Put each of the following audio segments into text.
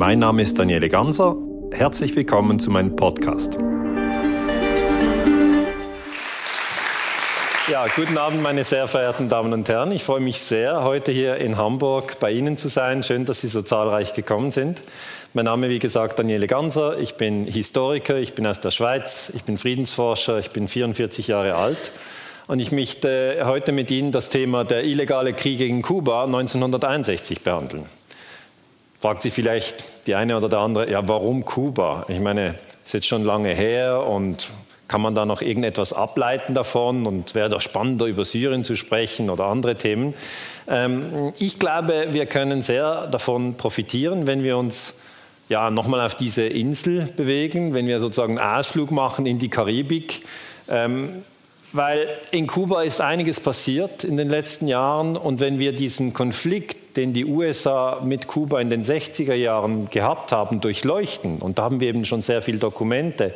Mein Name ist Daniele Ganser. Herzlich willkommen zu meinem Podcast. Ja, guten Abend, meine sehr verehrten Damen und Herren. Ich freue mich sehr, heute hier in Hamburg bei Ihnen zu sein. Schön, dass Sie so zahlreich gekommen sind. Mein Name, wie gesagt, Daniele Ganser. Ich bin Historiker, ich bin aus der Schweiz, ich bin Friedensforscher, ich bin 44 Jahre alt. Und ich möchte heute mit Ihnen das Thema der illegale Krieg gegen Kuba 1961 behandeln. Fragt sich vielleicht die eine oder der andere, ja, warum Kuba? Ich meine, ist jetzt schon lange her und kann man da noch irgendetwas ableiten davon und wäre doch spannender, über Syrien zu sprechen oder andere Themen? Ähm, ich glaube, wir können sehr davon profitieren, wenn wir uns ja, nochmal auf diese Insel bewegen, wenn wir sozusagen einen Ausflug machen in die Karibik. Ähm, weil in Kuba ist einiges passiert in den letzten Jahren und wenn wir diesen Konflikt, den die USA mit Kuba in den 60er Jahren gehabt haben, durchleuchten, und da haben wir eben schon sehr viele Dokumente,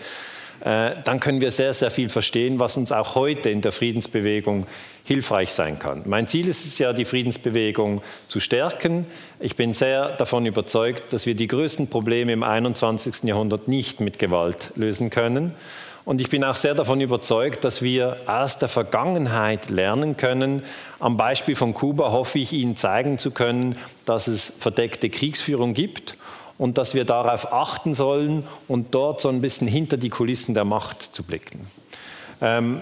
äh, dann können wir sehr, sehr viel verstehen, was uns auch heute in der Friedensbewegung hilfreich sein kann. Mein Ziel ist es ja, die Friedensbewegung zu stärken. Ich bin sehr davon überzeugt, dass wir die größten Probleme im 21. Jahrhundert nicht mit Gewalt lösen können und ich bin auch sehr davon überzeugt, dass wir aus der Vergangenheit lernen können. Am Beispiel von Kuba hoffe ich Ihnen zeigen zu können, dass es verdeckte Kriegsführung gibt und dass wir darauf achten sollen und dort so ein bisschen hinter die Kulissen der Macht zu blicken. Ähm,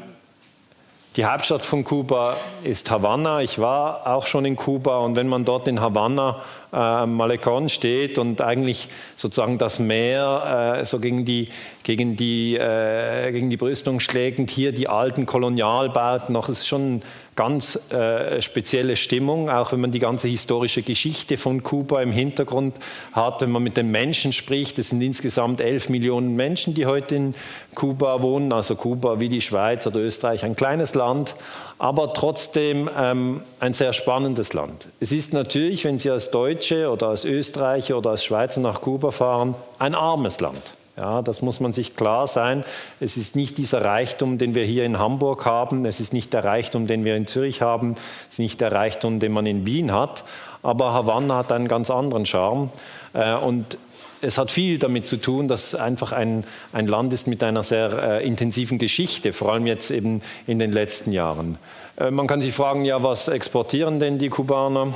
die Hauptstadt von Kuba ist Havanna. Ich war auch schon in Kuba und wenn man dort in Havanna äh, am Malecon steht und eigentlich sozusagen das Meer äh, so gegen die, gegen, die, äh, gegen die Brüstung schlägt und hier die alten Kolonialbauten noch, ist schon ganz äh, spezielle Stimmung, auch wenn man die ganze historische Geschichte von Kuba im Hintergrund hat, wenn man mit den Menschen spricht. Es sind insgesamt elf Millionen Menschen, die heute in Kuba wohnen, also Kuba wie die Schweiz oder Österreich, ein kleines Land, aber trotzdem ähm, ein sehr spannendes Land. Es ist natürlich, wenn Sie als Deutsche oder als Österreicher oder als Schweizer nach Kuba fahren, ein armes Land. Ja, das muss man sich klar sein. Es ist nicht dieser Reichtum, den wir hier in Hamburg haben. Es ist nicht der Reichtum, den wir in Zürich haben. Es ist nicht der Reichtum, den man in Wien hat. Aber Havanna hat einen ganz anderen Charme. Äh, und es hat viel damit zu tun, dass es einfach ein, ein Land ist mit einer sehr äh, intensiven Geschichte, vor allem jetzt eben in den letzten Jahren. Äh, man kann sich fragen, ja, was exportieren denn die Kubaner?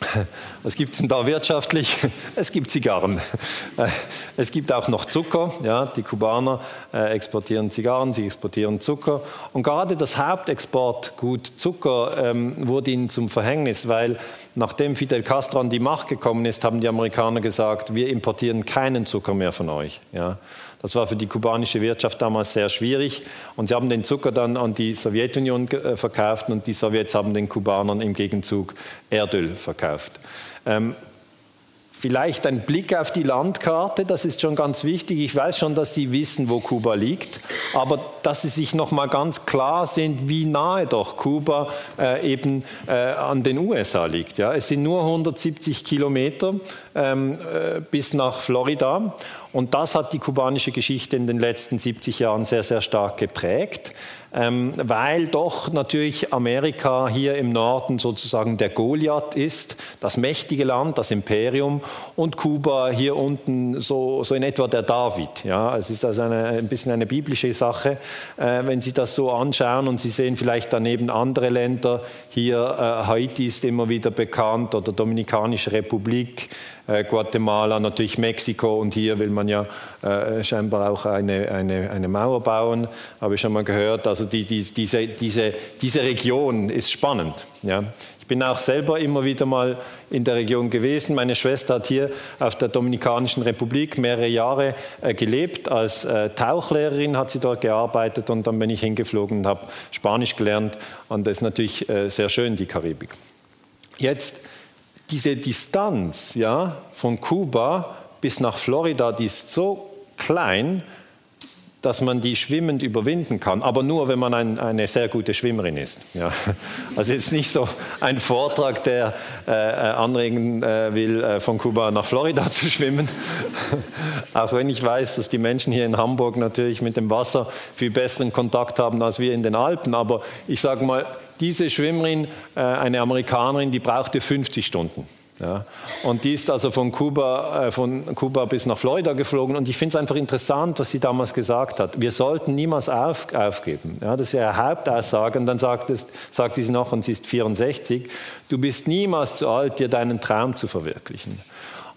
Was gibt es denn da wirtschaftlich? Es gibt Zigarren. Es gibt auch noch Zucker. Ja, die Kubaner äh, exportieren Zigarren, sie exportieren Zucker. Und gerade das Hauptexportgut Zucker ähm, wurde ihnen zum Verhängnis, weil nachdem Fidel Castro an die Macht gekommen ist, haben die Amerikaner gesagt, wir importieren keinen Zucker mehr von euch. Ja. Das war für die kubanische Wirtschaft damals sehr schwierig. Und sie haben den Zucker dann an die Sowjetunion äh, verkauft und die Sowjets haben den Kubanern im Gegenzug Erdöl verkauft. Ähm, Vielleicht ein Blick auf die Landkarte, das ist schon ganz wichtig. Ich weiß schon, dass Sie wissen, wo Kuba liegt, aber dass Sie sich noch mal ganz klar sind, wie nahe doch Kuba äh, eben äh, an den USA liegt. Ja, es sind nur 170 Kilometer ähm, äh, bis nach Florida und das hat die kubanische Geschichte in den letzten 70 Jahren sehr, sehr stark geprägt ähm, weil doch natürlich Amerika hier im Norden sozusagen der Goliath ist, das mächtige Land, das Imperium und Kuba hier unten so, so in etwa der David. Ja, es ist also eine, ein bisschen eine biblische Sache, äh, wenn Sie das so anschauen und Sie sehen vielleicht daneben andere Länder. Hier äh, Haiti ist immer wieder bekannt oder Dominikanische Republik. Äh, Guatemala, natürlich Mexiko und hier will man ja äh, scheinbar auch eine, eine, eine Mauer bauen, habe ich schon mal gehört. Also die, die, diese, diese, diese Region ist spannend. Ja. Ich bin auch selber immer wieder mal in der Region gewesen. Meine Schwester hat hier auf der Dominikanischen Republik mehrere Jahre äh, gelebt. Als äh, Tauchlehrerin hat sie dort gearbeitet und dann bin ich hingeflogen und habe Spanisch gelernt. Und das ist natürlich äh, sehr schön, die Karibik. Jetzt diese Distanz ja, von Kuba bis nach Florida, die ist so klein, dass man die schwimmend überwinden kann, aber nur, wenn man ein, eine sehr gute Schwimmerin ist. Ja. Also jetzt nicht so ein Vortrag, der äh, anregen äh, will, äh, von Kuba nach Florida zu schwimmen. Auch wenn ich weiß, dass die Menschen hier in Hamburg natürlich mit dem Wasser viel besseren Kontakt haben als wir in den Alpen. Aber ich sage mal, diese Schwimmerin, äh, eine Amerikanerin, die brauchte 50 Stunden Ja. Und die ist also von Kuba, äh, von Kuba bis nach Florida geflogen. Und ich finde es einfach interessant, was sie damals gesagt hat. Wir sollten niemals auf, aufgeben. Ja, das ist ihre Hauptaussage. Und dann sagt, es, sagt sie noch, und sie ist 64, du bist niemals zu alt, dir deinen Traum zu verwirklichen.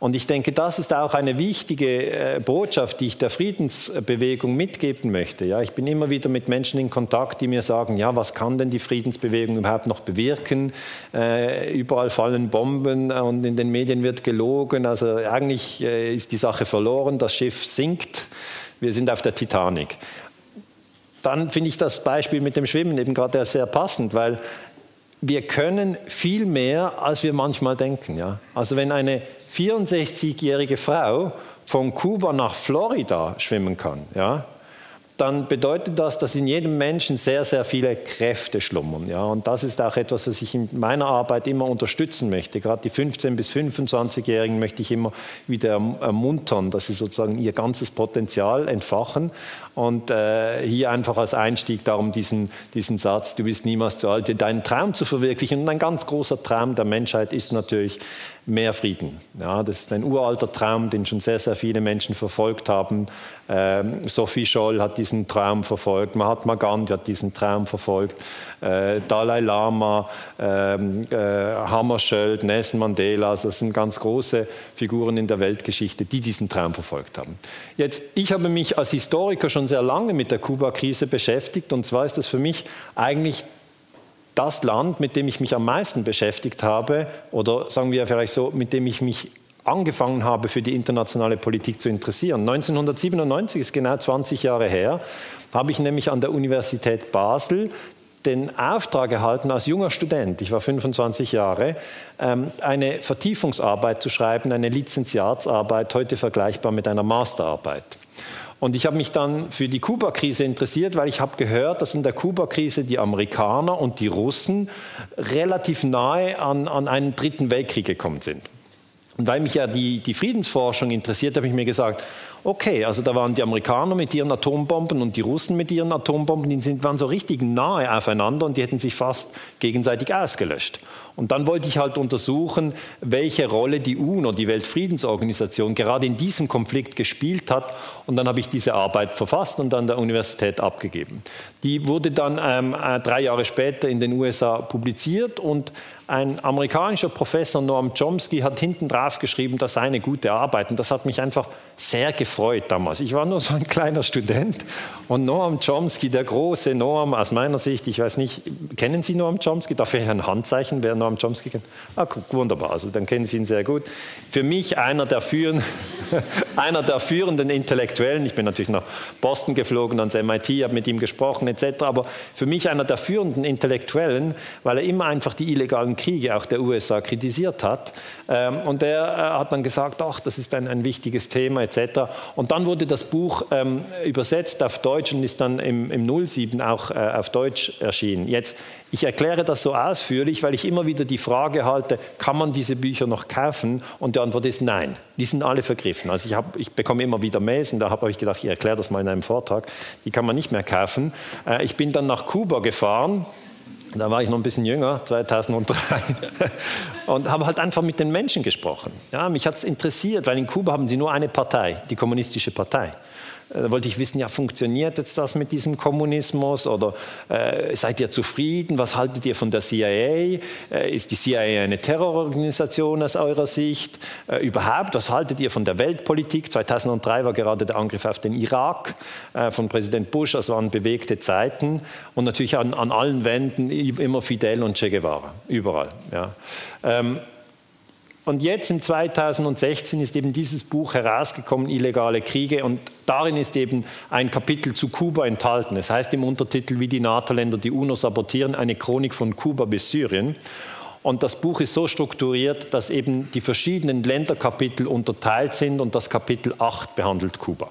Und ich denke, das ist auch eine wichtige äh, Botschaft, die ich der Friedensbewegung mitgeben möchte. Ja, ich bin immer wieder mit Menschen in Kontakt, die mir sagen, ja, was kann denn die Friedensbewegung überhaupt noch bewirken? Äh, überall fallen Bomben und in den Medien wird gelogen. Also eigentlich äh, ist die Sache verloren, das Schiff sinkt. Wir sind auf der Titanic. Dann finde ich das Beispiel mit dem Schwimmen eben gerade sehr passend, weil wir können viel mehr, als wir manchmal denken. Ja? Also wenn eine 64-jährige Frau von Kuba nach Florida schwimmen kann, ja, dann bedeutet das, dass in jedem Menschen sehr, sehr viele Kräfte schlummern. Ja? Und das ist auch etwas, was ich in meiner Arbeit immer unterstützen möchte. Gerade die 15- bis 25-Jährigen möchte ich immer wieder ermuntern, dass sie sozusagen ihr ganzes Potenzial entfachen. Und äh, hier einfach als Einstieg darum diesen, diesen Satz, du bist niemals zu alt, deinen Traum zu verwirklichen. Und ein ganz großer Traum der Menschheit ist natürlich mehr Frieden. Ja, das ist ein uralter Traum, den schon sehr, sehr viele Menschen verfolgt haben. Ähm, Sophie Scholl hat diesen Traum verfolgt, Mahatma Gandhi hat diesen Traum verfolgt, äh, Dalai Lama, ähm, äh, Hammarskjöld, Nelson Mandela, also das sind ganz große Figuren in der Weltgeschichte, die diesen Traum verfolgt haben. Jetzt, ich habe mich als Historiker schon sehr lange mit der Kuba-Krise beschäftigt und zwar ist das für mich eigentlich das Land, mit dem ich mich am meisten beschäftigt habe, oder sagen wir vielleicht so, mit dem ich mich angefangen habe, für die internationale Politik zu interessieren. 1997 ist genau 20 Jahre her, habe ich nämlich an der Universität Basel den Auftrag erhalten als junger Student, ich war 25 Jahre, ähm, eine Vertiefungsarbeit zu schreiben, eine Lizenziatsarbeit, heute vergleichbar mit einer Masterarbeit. Und ich habe mich dann für die Kuba-Krise interessiert, weil ich habe gehört, dass in der Kuba-Krise die Amerikaner und die Russen relativ nahe an, an einen dritten Weltkrieg gekommen sind. Und weil mich ja die, die Friedensforschung interessiert, habe ich mir gesagt, okay, also da waren die Amerikaner mit ihren Atombomben und die Russen mit ihren Atombomben, die sind, waren so richtig nahe aufeinander und die hätten sich fast gegenseitig ausgelöscht. Und dann wollte ich halt untersuchen, welche Rolle die UNO, die Weltfriedensorganisation, gerade in diesem Konflikt gespielt hat. Und dann habe ich diese Arbeit verfasst und an der Universität abgegeben. Die wurde dann ähm, äh, drei Jahre später in den USA publiziert und ein amerikanischer Professor, Noam Chomsky, hat hinten drauf geschrieben, das sei eine gute Arbeit. Und das hat mich einfach sehr gefreut damals. Ich war nur so ein kleiner Student und Noam Chomsky, der große Noam, aus meiner Sicht, ich weiß nicht, kennen Sie Noam Chomsky? Darf ich ein Handzeichen, wer Noam Chomsky kennt? Ah, wunderbar, also dann kennen Sie ihn sehr gut. Für mich einer der, führenden, einer der führenden Intellektuellen. Ich bin natürlich nach Boston geflogen, ans MIT, habe mit ihm gesprochen etc. Aber für mich einer der führenden Intellektuellen, weil er immer einfach die illegalen Kriege auch der USA kritisiert hat. Ähm, und er äh, hat dann gesagt, ach, das ist ein, ein wichtiges Thema etc. Und dann wurde das Buch ähm, übersetzt auf Deutsch und ist dann im, im 07 auch äh, auf Deutsch erschienen. Jetzt, ich erkläre das so ausführlich, weil ich immer wieder die Frage halte, kann man diese Bücher noch kaufen? Und die Antwort ist nein, die sind alle vergriffen. Also ich, hab, ich bekomme immer wieder Mails und da habe ich gedacht, ich erkläre das mal in einem Vortrag, die kann man nicht mehr kaufen. Äh, ich bin dann nach Kuba gefahren, da war ich noch ein bisschen jünger, 2003, und habe halt einfach mit den Menschen gesprochen. Ja, mich hat es interessiert, weil in Kuba haben sie nur eine Partei, die Kommunistische Partei. Da wollte ich wissen, ja, funktioniert jetzt das mit diesem Kommunismus oder äh, seid ihr zufrieden? Was haltet ihr von der CIA? Äh, ist die CIA eine Terrororganisation aus eurer Sicht? Äh, überhaupt, was haltet ihr von der Weltpolitik? 2003 war gerade der Angriff auf den Irak äh, von Präsident Bush, das waren bewegte Zeiten und natürlich an, an allen Wänden immer Fidel und Che Guevara, überall. Ja. Ähm, und jetzt in 2016 ist eben dieses Buch herausgekommen, Illegale Kriege, und darin ist eben ein Kapitel zu Kuba enthalten. Es heißt im Untertitel, wie die NATO-Länder die UNO sabotieren, eine Chronik von Kuba bis Syrien. Und das Buch ist so strukturiert, dass eben die verschiedenen Länderkapitel unterteilt sind und das Kapitel 8 behandelt Kuba.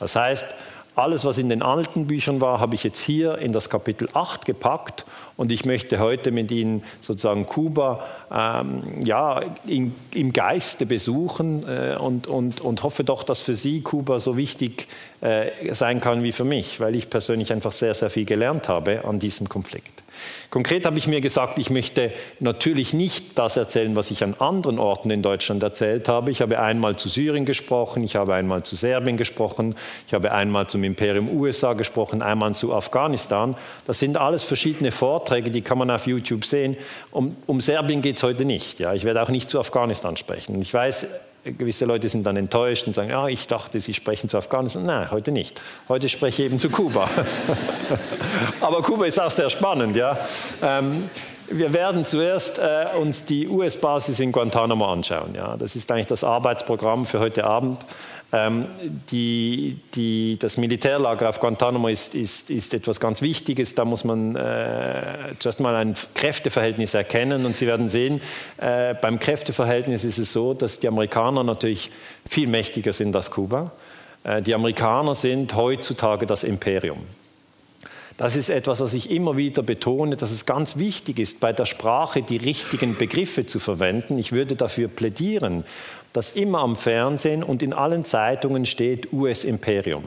Das heißt, alles, was in den alten Büchern war, habe ich jetzt hier in das Kapitel 8 gepackt und ich möchte heute mit Ihnen sozusagen Kuba ähm, ja, in, im Geiste besuchen äh, und, und, und hoffe doch, dass für Sie Kuba so wichtig äh, sein kann wie für mich, weil ich persönlich einfach sehr, sehr viel gelernt habe an diesem Konflikt. Konkret habe ich mir gesagt, ich möchte natürlich nicht das erzählen, was ich an anderen Orten in Deutschland erzählt habe. Ich habe einmal zu Syrien gesprochen, ich habe einmal zu Serbien gesprochen, ich habe einmal zum Imperium USA gesprochen, einmal zu Afghanistan. Das sind alles verschiedene Vorträge, die kann man auf YouTube sehen. Um, um Serbien geht es heute nicht. Ja. Ich werde auch nicht zu Afghanistan sprechen. Ich weiß, gewisse Leute sind dann enttäuscht und sagen, ja, ich dachte, Sie sprechen zu Afghanistan. Nein, heute nicht. Heute spreche ich eben zu Kuba. Aber Kuba ist auch sehr spannend, ja. Ähm, wir werden zuerst äh, uns die US-Basis in Guantanamo anschauen. Ja. Das ist eigentlich das Arbeitsprogramm für heute Abend. Ähm, die, die, das Militärlager auf Guantanamo ist, ist, ist, etwas ganz Wichtiges. Da muss man äh, zuerst mal ein Kräfteverhältnis erkennen und Sie werden sehen, äh, beim Kräfteverhältnis ist es so, dass die Amerikaner natürlich viel mächtiger sind als Kuba. Äh, die Amerikaner sind heutzutage das Imperium. Das ist etwas, was ich immer wieder betone, dass es ganz wichtig ist, bei der Sprache die richtigen Begriffe zu verwenden. Ich würde dafür plädieren, dass immer am Fernsehen und in allen Zeitungen steht US-Imperium.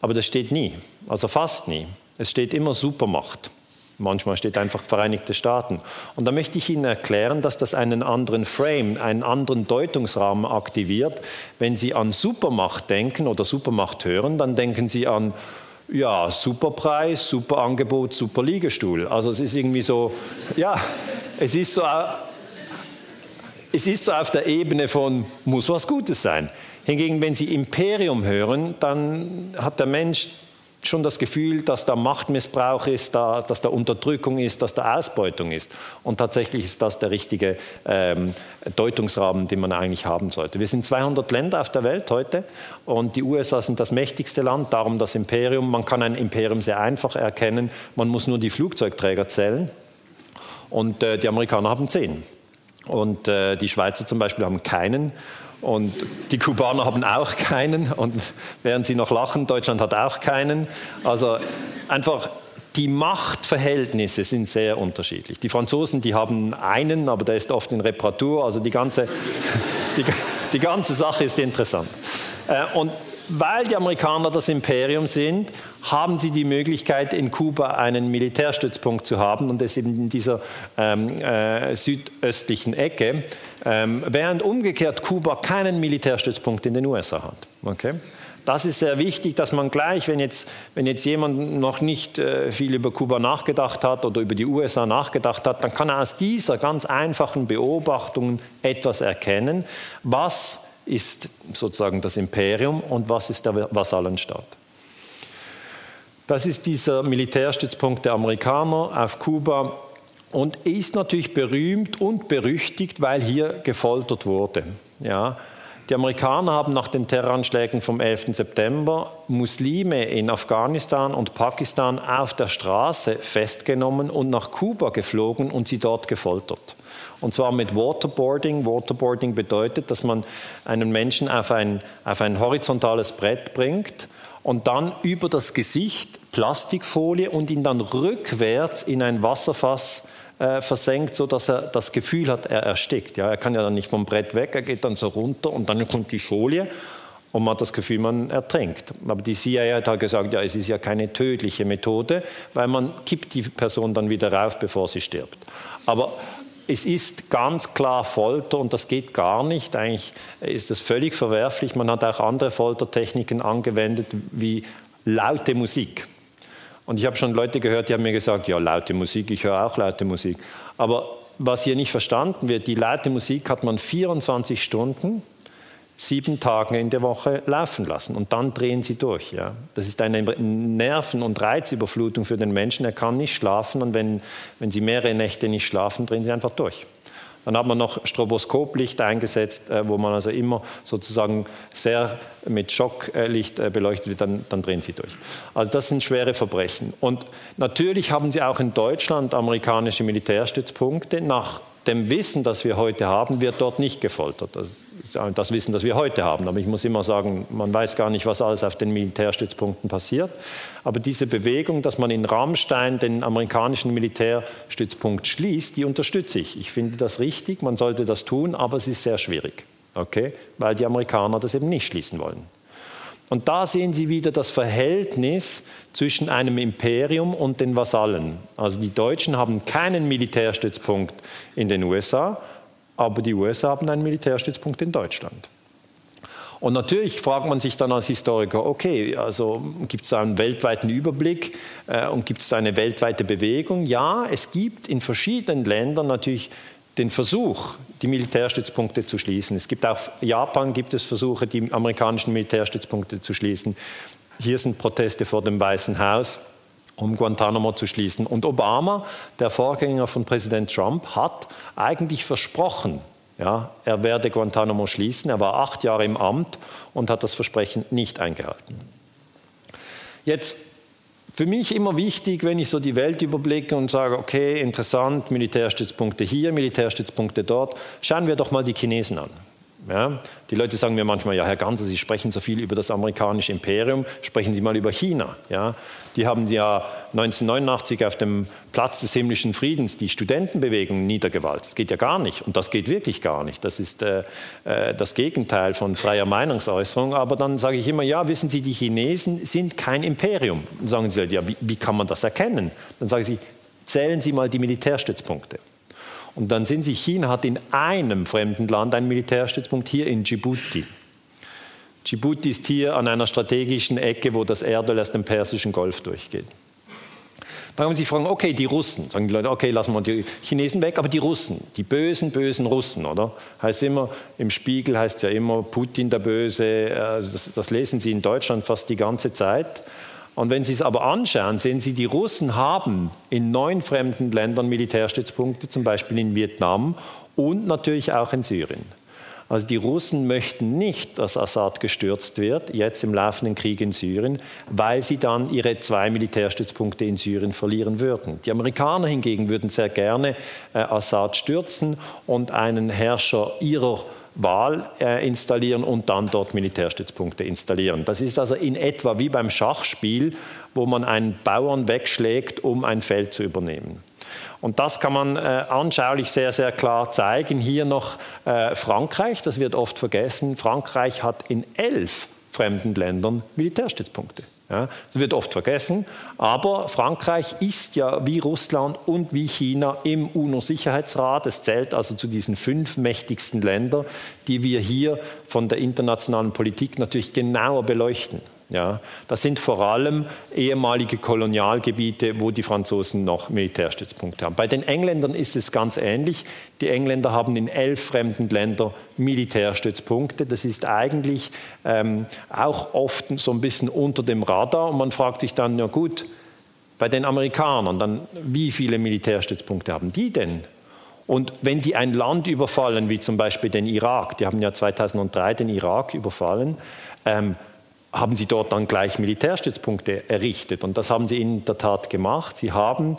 Aber das steht nie, also fast nie. Es steht immer Supermacht. Manchmal steht einfach Vereinigte Staaten. Und da möchte ich Ihnen erklären, dass das einen anderen Frame, einen anderen Deutungsrahmen aktiviert. Wenn Sie an Supermacht denken oder Supermacht hören, dann denken Sie an ja, Superpreis, Superangebot, Superliegestuhl. Also es ist irgendwie so, ja, es ist so es ist so auf der Ebene von, muss was Gutes sein. Hingegen, wenn Sie Imperium hören, dann hat der Mensch schon das Gefühl, dass da Machtmissbrauch ist, da, dass da Unterdrückung ist, dass da Ausbeutung ist. Und tatsächlich ist das der richtige ähm, Deutungsrahmen, den man eigentlich haben sollte. Wir sind 200 Länder auf der Welt heute und die USA sind das mächtigste Land, darum das Imperium. Man kann ein Imperium sehr einfach erkennen, man muss nur die Flugzeugträger zählen und äh, die Amerikaner haben zehn. Und äh, die Schweizer zum Beispiel haben keinen. Und die Kubaner haben auch keinen. Und während sie noch lachen, Deutschland hat auch keinen. Also einfach die Machtverhältnisse sind sehr unterschiedlich. Die Franzosen, die haben einen, aber der ist oft in Reparatur. Also die ganze, die, die ganze Sache ist interessant. Äh, und weil die Amerikaner das Imperium sind, haben sie die Möglichkeit, in Kuba einen Militärstützpunkt zu haben und das eben in dieser ähm, äh, südöstlichen Ecke, ähm, während umgekehrt Kuba keinen Militärstützpunkt in den USA hat. Okay? Das ist sehr wichtig, dass man gleich, wenn jetzt, wenn jetzt jemand noch nicht äh, viel über Kuba nachgedacht hat oder über die USA nachgedacht hat, dann kann er aus dieser ganz einfachen Beobachtung etwas erkennen, was ist sozusagen das Imperium und was ist der Vasallenstaat. Das ist dieser Militärstützpunkt der Amerikaner auf Kuba und ist natürlich berühmt und berüchtigt, weil hier gefoltert wurde. Ja, die Amerikaner haben nach den Terroranschlägen vom 11. September Muslime in Afghanistan und Pakistan auf der Straße festgenommen und nach Kuba geflogen und sie dort gefoltert. Und zwar mit Waterboarding. Waterboarding bedeutet, dass man einen Menschen auf ein, auf ein horizontales Brett bringt und dann über das Gesicht Plastikfolie und ihn dann rückwärts in ein Wasserfass äh, versenkt, sodass er das Gefühl hat, er erstickt. Ja, er kann ja dann nicht vom Brett weg, er geht dann so runter und dann kommt die Folie und man hat das Gefühl, man ertrinkt. Aber die CIA hat gesagt, ja, es ist ja keine tödliche Methode, weil man kippt die Person dann wieder rauf, bevor sie stirbt. Aber es ist ganz klar Folter und das geht gar nicht. Eigentlich ist das völlig verwerflich. Man hat auch andere Foltertechniken angewendet, wie laute Musik. Und ich habe schon Leute gehört, die haben mir gesagt, ja, laute Musik, ich höre auch laute Musik. Aber was hier nicht verstanden wird, die laute Musik hat man 24 Stunden sieben Tage in der Woche laufen lassen und dann drehen sie durch. Ja. Das ist eine Nerven- und Reizüberflutung für den Menschen. Er kann nicht schlafen und wenn, wenn sie mehrere Nächte nicht schlafen, drehen sie einfach durch. Dann hat man noch Stroboskoplicht eingesetzt, äh, wo man also immer sozusagen sehr mit Schocklicht äh, beleuchtet wird, dann, dann drehen sie durch. Also das sind schwere Verbrechen. Und natürlich haben sie auch in Deutschland amerikanische Militärstützpunkte. Nach dem Wissen, das wir heute haben, wird dort nicht gefoltert. Das ist das Wissen, das wir heute haben. Aber ich muss immer sagen, man weiß gar nicht, was alles auf den Militärstützpunkten passiert. Aber diese Bewegung, dass man in Rammstein den amerikanischen Militärstützpunkt schließt, die unterstütze ich. Ich finde das richtig, man sollte das tun, aber es ist sehr schwierig, okay? weil die Amerikaner das eben nicht schließen wollen. Und da sehen Sie wieder das Verhältnis zwischen einem Imperium und den Vasallen. Also die Deutschen haben keinen Militärstützpunkt in den USA, aber die USA haben einen Militärstützpunkt in Deutschland. Und natürlich fragt man sich dann als Historiker, okay, also gibt es da einen weltweiten Überblick äh, und gibt es da eine weltweite Bewegung? Ja, es gibt in verschiedenen Ländern natürlich den Versuch, die Militärstützpunkte zu schließen. Es gibt auch Japan gibt es Versuche, die amerikanischen Militärstützpunkte zu schließen. Hier sind Proteste vor dem Weißen Haus, um Guantanamo zu schließen. Und Obama, der Vorgänger von Präsident Trump, hat eigentlich versprochen, ja, er werde Guantanamo schließen. Er war acht Jahre im Amt und hat das Versprechen nicht eingehalten. Jetzt für mich immer wichtig, wenn ich so die Welt überblicke und sage, okay, interessant, Militärstützpunkte hier, Militärstützpunkte dort, schauen wir doch mal die Chinesen an. Ja, die Leute sagen mir manchmal, ja, Herr Ganser, Sie sprechen so viel über das amerikanische Imperium, sprechen Sie mal über China. Ja, die haben ja 1989 auf dem Platz des himmlischen Friedens die Studentenbewegung niedergewalzt. Das geht ja gar nicht und das geht wirklich gar nicht. Das ist äh, äh, das Gegenteil von freier Meinungsäußerung. Aber dann sage ich immer, ja, wissen Sie, die Chinesen sind kein Imperium. Dann sagen Sie, ja, wie, wie kann man das erkennen? Dann sagen Sie, zählen Sie mal die Militärstützpunkte. Und dann sind sie, China hat in einem fremden Land einen Militärstützpunkt, hier in Djibouti. Djibouti ist hier an einer strategischen Ecke, wo das Erdöl aus dem Persischen Golf durchgeht. Dann haben sie fragen, okay, die Russen, sagen die Leute, okay, lassen wir die Chinesen weg, aber die Russen, die bösen, bösen Russen, oder? Heißt immer, im Spiegel heißt ja immer Putin der Böse, also das, das lesen sie in Deutschland fast die ganze Zeit. Und wenn Sie es aber anschauen, sehen Sie, die Russen haben in neun fremden Ländern Militärstützpunkte, zum Beispiel in Vietnam und natürlich auch in Syrien. Also die Russen möchten nicht, dass Assad gestürzt wird, jetzt im laufenden Krieg in Syrien, weil sie dann ihre zwei Militärstützpunkte in Syrien verlieren würden. Die Amerikaner hingegen würden sehr gerne äh, Assad stürzen und einen Herrscher ihrer Wahl äh, installieren und dann dort Militärstützpunkte installieren. Das ist also in etwa wie beim Schachspiel, wo man einen Bauern wegschlägt, um ein Feld zu übernehmen. Und das kann man äh, anschaulich sehr, sehr klar zeigen. Hier noch äh, Frankreich, das wird oft vergessen. Frankreich hat in elf fremden Ländern Militärstützpunkte. Ja, das wird oft vergessen, aber Frankreich ist ja wie Russland und wie China im UNO-Sicherheitsrat. Es zählt also zu diesen fünf mächtigsten Ländern, die wir hier von der internationalen Politik natürlich genauer beleuchten. Ja, das sind vor allem ehemalige Kolonialgebiete, wo die Franzosen noch Militärstützpunkte haben. Bei den Engländern ist es ganz ähnlich. Die Engländer haben in elf fremden Ländern Militärstützpunkte. Das ist eigentlich ähm, auch oft so ein bisschen unter dem Radar. Und man fragt sich dann, ja gut, bei den Amerikanern, dann wie viele Militärstützpunkte haben die denn? Und wenn die ein Land überfallen, wie zum Beispiel den Irak, die haben ja 2003 den Irak überfallen, ähm, haben sie dort dann gleich Militärstützpunkte errichtet. Und das haben sie in der Tat gemacht. Sie haben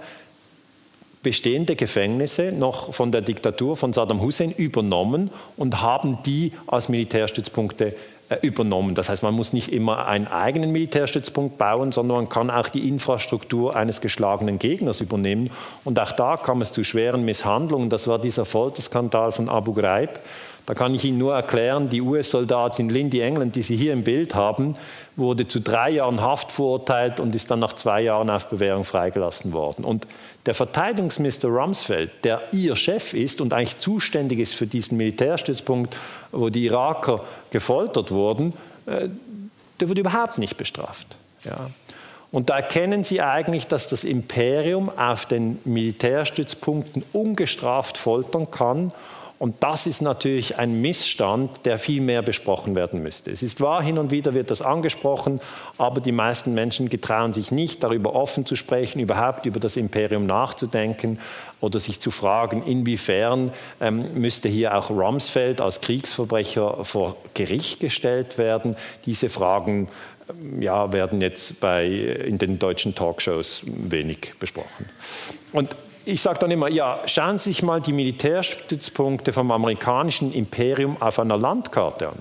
bestehende Gefängnisse noch von der Diktatur von Saddam Hussein übernommen und haben die als Militärstützpunkte äh, übernommen. Das heißt, man muss nicht immer einen eigenen Militärstützpunkt bauen, sondern man kann auch die Infrastruktur eines geschlagenen Gegners übernehmen. Und auch da kam es zu schweren Misshandlungen. Das war dieser Folterskandal von Abu Ghraib. Da kann ich Ihnen nur erklären, die US-Soldatin Lindy England, die Sie hier im Bild haben, wurde zu drei Jahren Haft verurteilt und ist dann nach zwei Jahren auf Bewährung freigelassen worden. Und der Verteidigungsminister Rumsfeld, der ihr Chef ist und eigentlich zuständig ist für diesen Militärstützpunkt, wo die Iraker gefoltert wurden, äh, der wurde überhaupt nicht bestraft. Ja. Und da erkennen Sie eigentlich, dass das Imperium auf den Militärstützpunkten ungestraft foltern kann und das ist natürlich ein Missstand, der viel mehr besprochen werden müsste. Es ist wahr, hin und wieder wird das angesprochen, aber die meisten Menschen getrauen sich nicht, darüber offen zu sprechen, überhaupt über das Imperium nachzudenken oder sich zu fragen, inwiefern ähm, müsste hier auch Rumsfeld als Kriegsverbrecher vor Gericht gestellt werden. Diese Fragen ähm, ja, werden jetzt bei, in den deutschen Talkshows wenig besprochen. Und ich sage dann immer, ja, schauen Sie sich mal die Militärstützpunkte vom amerikanischen Imperium auf einer Landkarte an.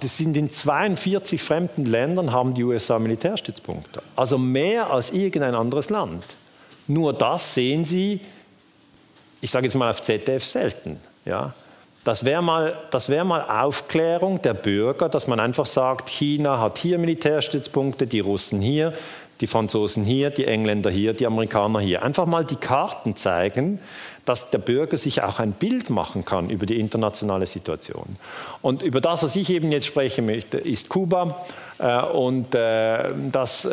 Das sind in 42 fremden Ländern haben die USA Militärstützpunkte. Also mehr als irgendein anderes Land. Nur das sehen Sie, ich sage jetzt mal auf ZDF selten. Ja? Das wäre mal, wär mal Aufklärung der Bürger, dass man einfach sagt, China hat hier Militärstützpunkte, die Russen hier, die Franzosen hier, die Engländer hier, die Amerikaner hier. Einfach mal die Karten zeigen, dass der Bürger sich auch ein Bild machen kann über die internationale Situation. Und über das, was ich eben jetzt sprechen möchte, ist Kuba. Äh, und äh, das äh,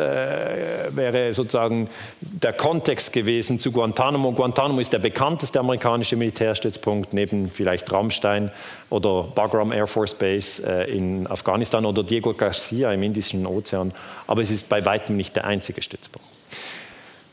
wäre sozusagen der Kontext gewesen zu Guantanamo. Guantanamo ist der bekannteste amerikanische Militärstützpunkt neben vielleicht Rammstein oder Bagram Air Force Base in Afghanistan oder Diego Garcia im Indischen Ozean. Aber es ist bei weitem nicht der einzige Stützpunkt.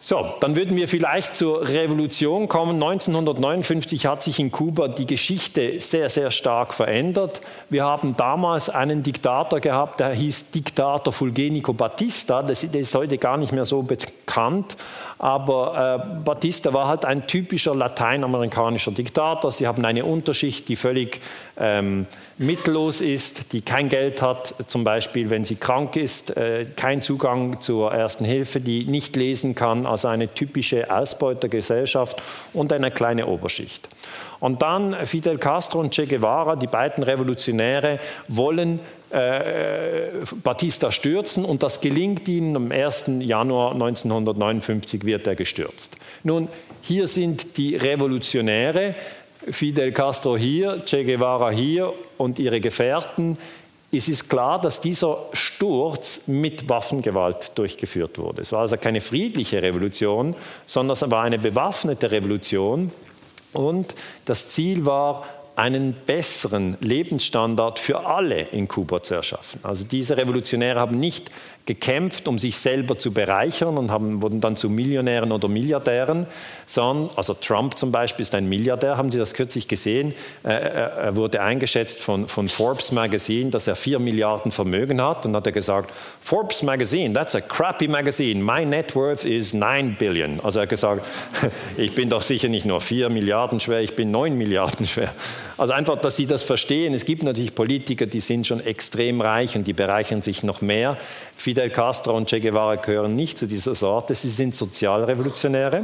So, dann würden wir vielleicht zur Revolution kommen. 1959 hat sich in Kuba die Geschichte sehr, sehr stark verändert. Wir haben damals einen Diktator gehabt, der hieß Diktator Fulgenico Batista. Das ist heute gar nicht mehr so bekannt. Aber äh, Batista war halt ein typischer lateinamerikanischer Diktator. Sie haben eine Unterschicht, die völlig ähm, mittellos ist, die kein Geld hat, zum Beispiel wenn sie krank ist, äh, kein Zugang zur ersten Hilfe, die nicht lesen kann, also eine typische Ausbeutergesellschaft und eine kleine Oberschicht. Und dann Fidel Castro und Che Guevara, die beiden Revolutionäre, wollen äh, Batista stürzen und das gelingt ihnen. Am 1. Januar 1959 wird er gestürzt. Nun, hier sind die Revolutionäre, Fidel Castro hier, Che Guevara hier und ihre Gefährten. Es ist klar, dass dieser Sturz mit Waffengewalt durchgeführt wurde. Es war also keine friedliche Revolution, sondern es war eine bewaffnete Revolution. Und das Ziel war, einen besseren Lebensstandard für alle in Kuba zu erschaffen. Also diese Revolutionäre haben nicht gekämpft, um sich selber zu bereichern und haben, wurden dann zu Millionären oder Milliardären, sondern, also Trump zum Beispiel ist ein Milliardär, haben Sie das kürzlich gesehen? Äh, er wurde eingeschätzt von, von Forbes Magazine, dass er vier Milliarden Vermögen hat und hat er gesagt, Forbes Magazine, that's a crappy magazine, my net worth is 9 billion. Also er hat gesagt, ich bin doch sicher nicht nur vier Milliarden schwer, ich bin neun Milliarden schwer. Also einfach, dass Sie das verstehen. Es gibt natürlich Politiker, die sind schon extrem reich und die bereichern sich noch mehr. Fidel Castro und Che Guevara gehören nicht zu dieser Sorte, sie sind Sozialrevolutionäre.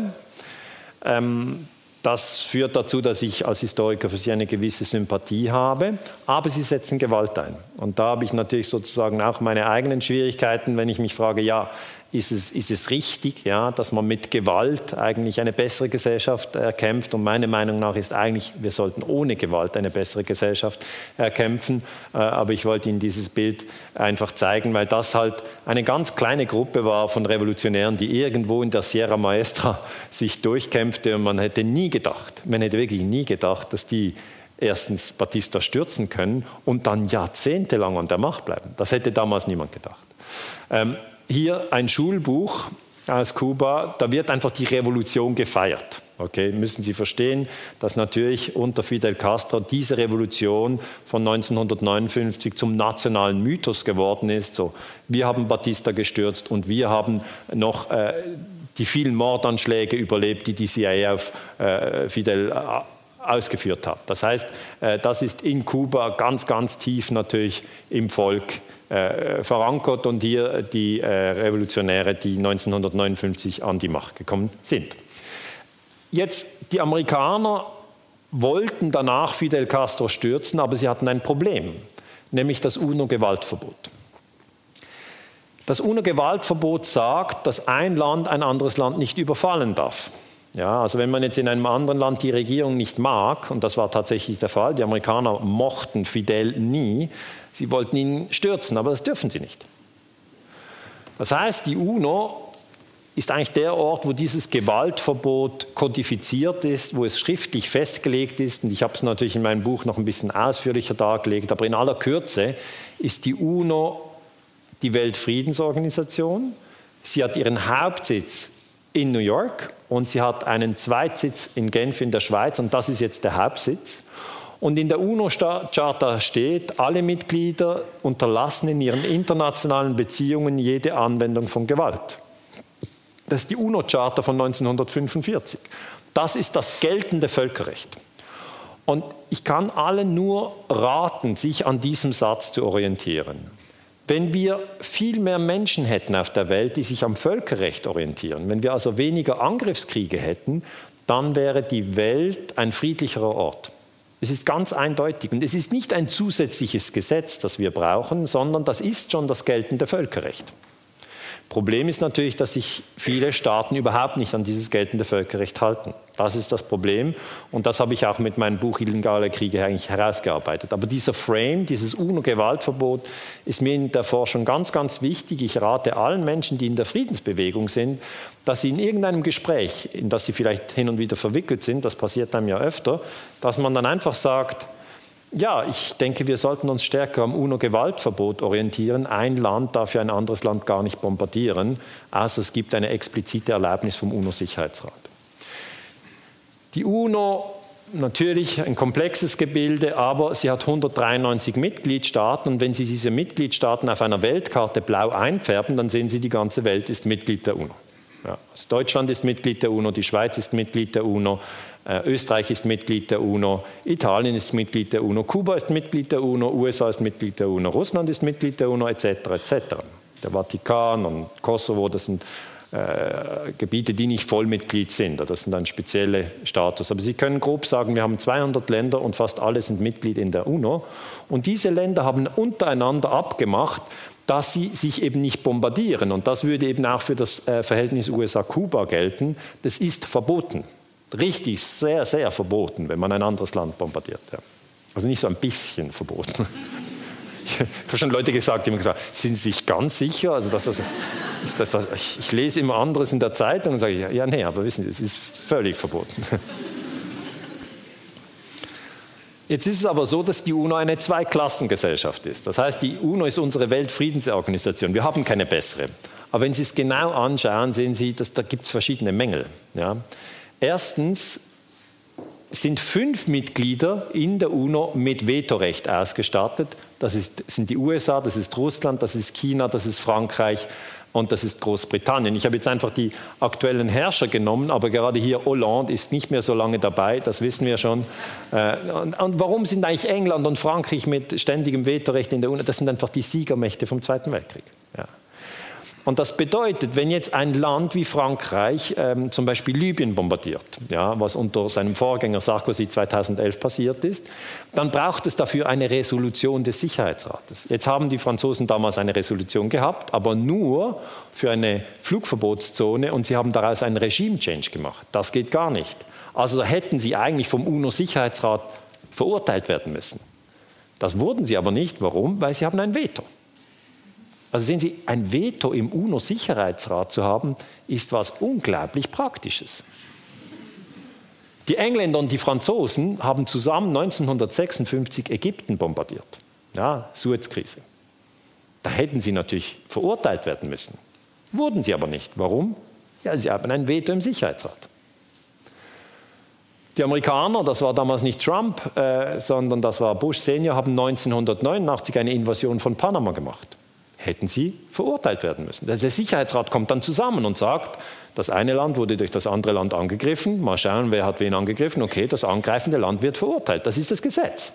Ähm, das führt dazu, dass ich als Historiker für sie eine gewisse Sympathie habe, aber sie setzen Gewalt ein. Und da habe ich natürlich sozusagen auch meine eigenen Schwierigkeiten, wenn ich mich frage, ja, ist es, ist es richtig, ja, dass man mit Gewalt eigentlich eine bessere Gesellschaft erkämpft. Und meiner Meinung nach ist eigentlich, wir sollten ohne Gewalt eine bessere Gesellschaft erkämpfen. Äh, aber ich wollte Ihnen dieses Bild einfach zeigen, weil das halt eine ganz kleine Gruppe war von Revolutionären, die irgendwo in der Sierra Maestra sich durchkämpfte. Und man hätte nie gedacht, man hätte wirklich nie gedacht, dass die erstens Batista stürzen können und dann jahrzehntelang an der Macht bleiben. Das hätte damals niemand gedacht. Ähm, hier ein Schulbuch aus Kuba, da wird einfach die Revolution gefeiert. Okay, müssen Sie verstehen, dass natürlich unter Fidel Castro diese Revolution von 1959 zum nationalen Mythos geworden ist. So, wir haben Batista gestürzt und wir haben noch äh, die vielen Mordanschläge überlebt, die die CIA auf äh, Fidel äh, ausgeführt hat. Das heißt, äh, das ist in Kuba ganz, ganz tief natürlich im Volk äh, verankert und hier die äh, Revolutionäre, die 1959 an die Macht gekommen sind. Jetzt, die Amerikaner wollten danach Fidel Castro stürzen, aber sie hatten ein Problem, nämlich das UNO-Gewaltverbot. Das UNO-Gewaltverbot sagt, dass ein Land ein anderes Land nicht überfallen darf. Ja, also wenn man jetzt in einem anderen Land die Regierung nicht mag, und das war tatsächlich der Fall, die Amerikaner mochten Fidel nie, Sie wollten ihn stürzen, aber das dürfen sie nicht. Das heißt, die UNO ist eigentlich der Ort, wo dieses Gewaltverbot kodifiziert ist, wo es schriftlich festgelegt ist. Und ich habe es natürlich in meinem Buch noch ein bisschen ausführlicher dargelegt, aber in aller Kürze ist die UNO die Weltfriedensorganisation. Sie hat ihren Hauptsitz in New York und sie hat einen Zweitsitz in Genf in der Schweiz und das ist jetzt der Hauptsitz. Und in der UNO-Charta steht, alle Mitglieder unterlassen in ihren internationalen Beziehungen jede Anwendung von Gewalt. Das ist die UNO-Charta von 1945. Das ist das geltende Völkerrecht. Und ich kann allen nur raten, sich an diesem Satz zu orientieren. Wenn wir viel mehr Menschen hätten auf der Welt, die sich am Völkerrecht orientieren, wenn wir also weniger Angriffskriege hätten, dann wäre die Welt ein friedlicherer Ort. Es ist ganz eindeutig. Und es ist nicht ein zusätzliches Gesetz, das wir brauchen, sondern das ist schon das geltende Völkerrecht. Problem ist natürlich, dass sich viele Staaten überhaupt nicht an dieses geltende Völkerrecht halten. Das ist das Problem und das habe ich auch mit meinem Buch Illegale Kriege eigentlich herausgearbeitet. Aber dieser Frame, dieses UNO-Gewaltverbot ist mir in der Forschung ganz, ganz wichtig. Ich rate allen Menschen, die in der Friedensbewegung sind, dass sie in irgendeinem Gespräch, in das sie vielleicht hin und wieder verwickelt sind, das passiert einem ja öfter, dass man dann einfach sagt, ja, ich denke, wir sollten uns stärker am UNO-Gewaltverbot orientieren. Ein Land darf ja ein anderes Land gar nicht bombardieren, außer es gibt eine explizite Erlaubnis vom UNO-Sicherheitsrat. Die UNO, natürlich ein komplexes Gebilde, aber sie hat 193 Mitgliedstaaten und wenn Sie diese Mitgliedstaaten auf einer Weltkarte blau einfärben, dann sehen Sie, die ganze Welt ist Mitglied der UNO. Ja, also Deutschland ist Mitglied der UNO, die Schweiz ist Mitglied der UNO, äh, Österreich ist Mitglied der UNO, Italien ist Mitglied der UNO, Kuba ist Mitglied der UNO, USA ist Mitglied der UNO, Russland ist Mitglied der UNO, etc. etc. Der Vatikan und Kosovo, das sind äh, Gebiete, die nicht Vollmitglied sind. Das sind ein spezieller Status. Aber Sie können grob sagen, wir haben 200 Länder und fast alle sind Mitglied in der UNO. Und diese Länder haben untereinander abgemacht, dass sie sich eben nicht bombardieren. Und das würde eben auch für das äh, Verhältnis USA-Kuba gelten. Das ist verboten richtig sehr, sehr verboten, wenn man ein anderes Land bombardiert. Ja. Also nicht so ein bisschen verboten. Ich habe schon Leute gesagt, die haben gesagt, sind Sie sich ganz sicher? Also dass das, das, das, ich lese immer anderes in der Zeitung und sage, ja nee, aber wissen Sie, es ist völlig verboten. Jetzt ist es aber so, dass die UNO eine Zweiklassengesellschaft ist. Das heißt, die UNO ist unsere Weltfriedensorganisation. Wir haben keine bessere. Aber wenn Sie es genau anschauen, sehen Sie, dass da gibt es verschiedene Mängel. Ja? Erstens sind fünf Mitglieder in der UNO mit Vetorecht ausgestattet. Das ist, sind die USA, das ist Russland, das ist China, das ist Frankreich und das ist Großbritannien. Ich habe jetzt einfach die aktuellen Herrscher genommen, aber gerade hier Hollande ist nicht mehr so lange dabei, das wissen wir schon. Äh, und warum sind eigentlich England und Frankreich mit ständigem Vetorecht in der UNO? Das sind einfach die Siegermächte vom Zweiten Weltkrieg. Ja. Und das bedeutet, wenn jetzt ein Land wie Frankreich ähm, zum Beispiel Libyen bombardiert, ja, was unter seinem Vorgänger Sarkozy 2011 passiert ist, dann braucht es dafür eine Resolution des Sicherheitsrates. Jetzt haben die Franzosen damals eine Resolution gehabt, aber nur für eine Flugverbotszone und sie haben daraus einen Regime-Change gemacht. Das geht gar nicht. Also hätten sie eigentlich vom UNO-Sicherheitsrat verurteilt werden müssen. Das wurden sie aber nicht. Warum? Weil sie haben ein Veto. Also sehen Sie, ein Veto im UNO-Sicherheitsrat zu haben, ist was unglaublich Praktisches. Die Engländer und die Franzosen haben zusammen 1956 Ägypten bombardiert. Ja, Suezkrise. Da hätten sie natürlich verurteilt werden müssen. Wurden sie aber nicht. Warum? Ja, sie haben ein Veto im Sicherheitsrat. Die Amerikaner, das war damals nicht Trump, äh, sondern das war Bush Senior, haben 1989 eine Invasion von Panama gemacht hätten sie verurteilt werden müssen. Der Sicherheitsrat kommt dann zusammen und sagt, das eine Land wurde durch das andere Land angegriffen, mal schauen, wer hat wen angegriffen, okay, das angreifende Land wird verurteilt. Das ist das Gesetz.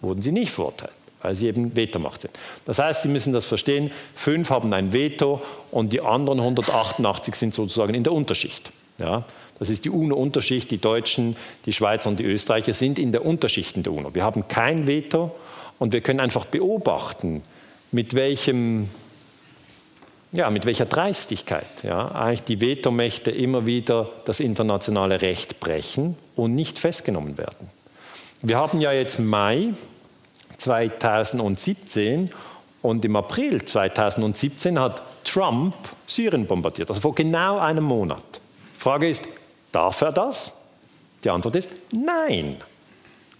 Wurden sie nicht verurteilt, weil sie eben Vetomacht sind. Das heißt, Sie müssen das verstehen, fünf haben ein Veto und die anderen 188 sind sozusagen in der Unterschicht. Ja, das ist die UNO-Unterschicht, die Deutschen, die Schweizer und die Österreicher sind in der Unterschicht in der UNO. Wir haben kein Veto und wir können einfach beobachten, mit welchem ja, mit welcher Dreistigkeit ja, eigentlich die Vetomächte immer wieder das internationale Recht brechen und nicht festgenommen werden. Wir haben ja jetzt Mai 2017 und im April 2017 hat Trump Syrien bombardiert, also vor genau einem Monat. Frage ist, darf er das? Die Antwort ist nein,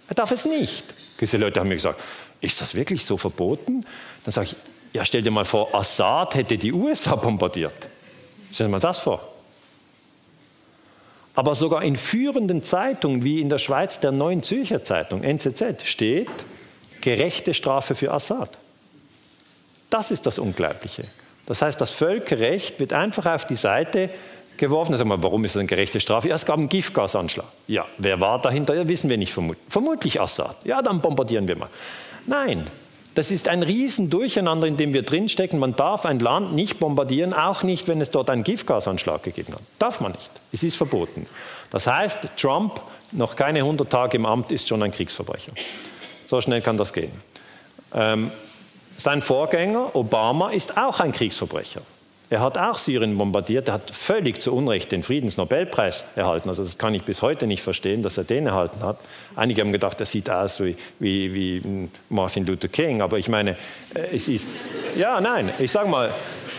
er darf es nicht. Diese Leute haben mir gesagt, ist das wirklich so verboten? Dann sage ich, ja, stell dir mal vor, Assad hätte die USA bombardiert. Stell dir mal das vor. Aber sogar in führenden Zeitungen wie in der Schweiz der Neuen Zürcher Zeitung, NZZ, steht gerechte Strafe für Assad. Das ist das Unglaubliche. Das heißt, das Völkerrecht wird einfach auf die Seite geworfen. Sag mal, warum ist das eine gerechte Strafe? Ja, es gab einen Giftgasanschlag. Ja, wer war dahinter? Ja, wissen wir nicht. Vermutlich Assad. Ja, dann bombardieren wir mal. Nein, Das ist ein Riesendurcheinander, in dem wir drinstecken. Man darf ein Land nicht bombardieren, auch nicht, wenn es dort einen Giftgasanschlag gegeben hat. Darf man nicht. Es ist verboten. Das heißt, Trump, noch keine 100 Tage im Amt, ist schon ein Kriegsverbrecher. So schnell kann das gehen. Ähm, sein Vorgänger, Obama, ist auch ein Kriegsverbrecher. Er hat auch Syrien bombardiert, er hat völlig zu Unrecht den Friedensnobelpreis erhalten. Also das kann ich bis heute nicht verstehen, dass er den erhalten hat. Einige haben gedacht, er sieht aus wie, wie, wie Martin Luther King, aber ich meine, äh, es ist, ja, nein, ich sage mal,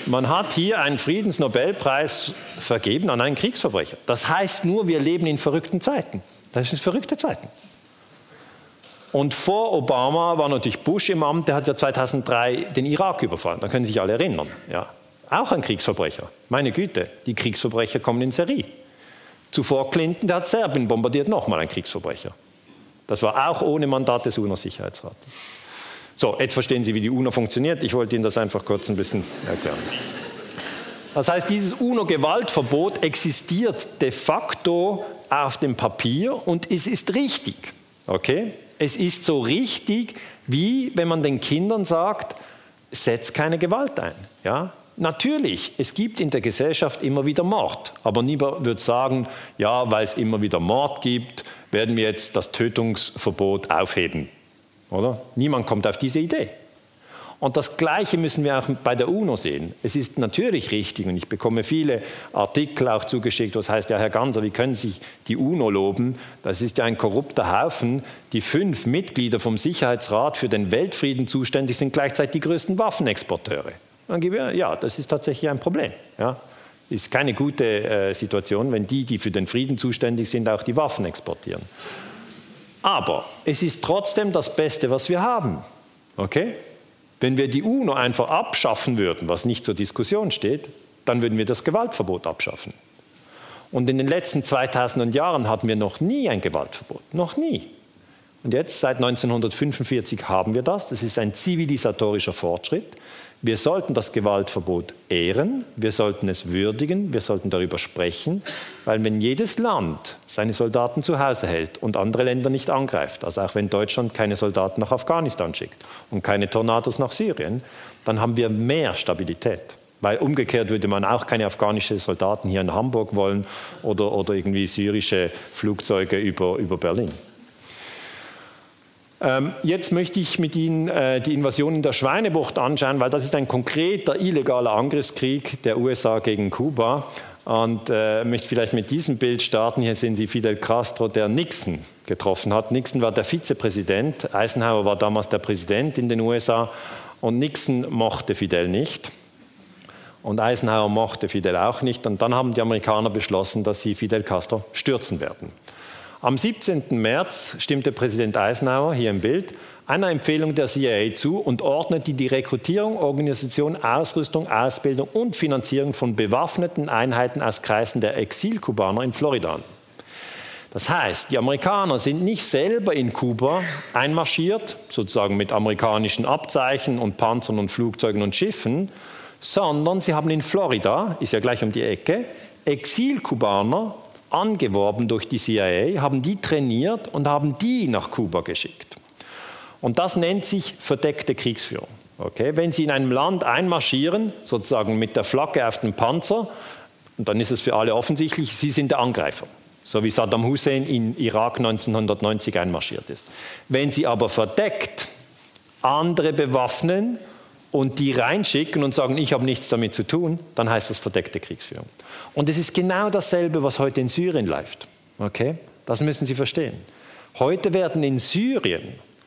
man hat hier einen Friedensnobelpreis vergeben an einen Kriegsverbrecher. Das heißt nur, wir leben in verrückten Zeiten. Das sind verrückte Zeiten. Und vor Obama war natürlich Bush im Amt, der hat ja 2003 den Irak überfallen. Da können sich alle erinnern. Ja. Auch ein Kriegsverbrecher. Meine Güte, die Kriegsverbrecher kommen in Serie. Zuvor Clinton, der hat Serbien bombardiert, nochmal ein Kriegsverbrecher. Das war auch ohne Mandat des UNO-Sicherheitsrates. So, jetzt verstehen Sie, wie die UNO funktioniert. Ich wollte Ihnen das einfach kurz ein bisschen erklären. Das heißt, dieses UNO-Gewaltverbot existiert de facto auf dem Papier und es ist richtig. Okay? Es ist so richtig, wie wenn man den Kindern sagt, setz keine Gewalt ein. Ja? Natürlich, es gibt in der Gesellschaft immer wieder Mord, aber niemand wird sagen, ja, weil es immer wieder Mord gibt, werden wir jetzt das Tötungsverbot aufheben. Oder? Niemand kommt auf diese Idee. Und das Gleiche müssen wir auch bei der UNO sehen. Es ist natürlich richtig, und ich bekomme viele Artikel auch zugeschickt, was heißt, ja, Herr Ganser, wie können Sie sich die UNO loben? Das ist ja ein korrupter Haufen. Die fünf Mitglieder vom Sicherheitsrat für den Weltfrieden zuständig sind gleichzeitig die größten Waffenexporteure. Dann gebe ich, ja, das ist tatsächlich ein Problem. Ja. Ist keine gute äh, Situation, wenn die, die für den Frieden zuständig sind, auch die Waffen exportieren. Aber es ist trotzdem das Beste, was wir haben. Okay? Wenn wir die UNO einfach abschaffen würden, was nicht zur Diskussion steht, dann würden wir das Gewaltverbot abschaffen. Und in den letzten 2000 Jahren hatten wir noch nie ein Gewaltverbot. Noch nie. Und jetzt, seit 1945, haben wir das. Das ist ein zivilisatorischer Fortschritt. Wir sollten das Gewaltverbot ehren, wir sollten es würdigen, wir sollten darüber sprechen, weil wenn jedes Land seine Soldaten zu Hause hält und andere Länder nicht angreift, also auch wenn Deutschland keine Soldaten nach Afghanistan schickt und keine Tornados nach Syrien, dann haben wir mehr Stabilität. Weil umgekehrt würde man auch keine afghanischen Soldaten hier in Hamburg wollen oder, oder irgendwie syrische Flugzeuge über, über Berlin. Ähm, jetzt möchte ich mit Ihnen äh, die Invasion in der Schweinebucht anschauen, weil das ist ein konkreter illegaler Angriffskrieg der USA gegen Kuba. Und äh, möchte vielleicht mit diesem Bild starten. Hier sehen Sie Fidel Castro, der Nixon getroffen hat. Nixon war der Vizepräsident, Eisenhower war damals der Präsident in den USA und Nixon mochte Fidel nicht. Und Eisenhower mochte Fidel auch nicht. Und dann haben die Amerikaner beschlossen, dass sie Fidel Castro stürzen werden. Am 17. März stimmte Präsident Eisenhower, hier im Bild, einer Empfehlung der CIA zu und ordnete die Rekrutierung, Organisation, Ausrüstung, Ausbildung und Finanzierung von bewaffneten Einheiten aus Kreisen der Exilkubaner in Florida an. Das heißt, die Amerikaner sind nicht selber in Kuba einmarschiert, sozusagen mit amerikanischen Abzeichen und Panzern und Flugzeugen und Schiffen, sondern sie haben in Florida, ist ja gleich um die Ecke, Exilkubaner angeworben durch die CIA, haben die trainiert und haben die nach Kuba geschickt. Und das nennt sich verdeckte Kriegsführung. Okay? Wenn Sie in einem Land einmarschieren, sozusagen mit der Flagge auf dem Panzer, dann ist es für alle offensichtlich, Sie sind der Angreifer. So wie Saddam Hussein in Irak 1990 einmarschiert ist. Wenn Sie aber verdeckt andere bewaffnen und die reinschicken und sagen, ich habe nichts damit zu tun, dann heißt das verdeckte Kriegsführung. Und es ist genau dasselbe, was heute in Syrien läuft. Okay? Das müssen Sie verstehen. Heute werden in Syrien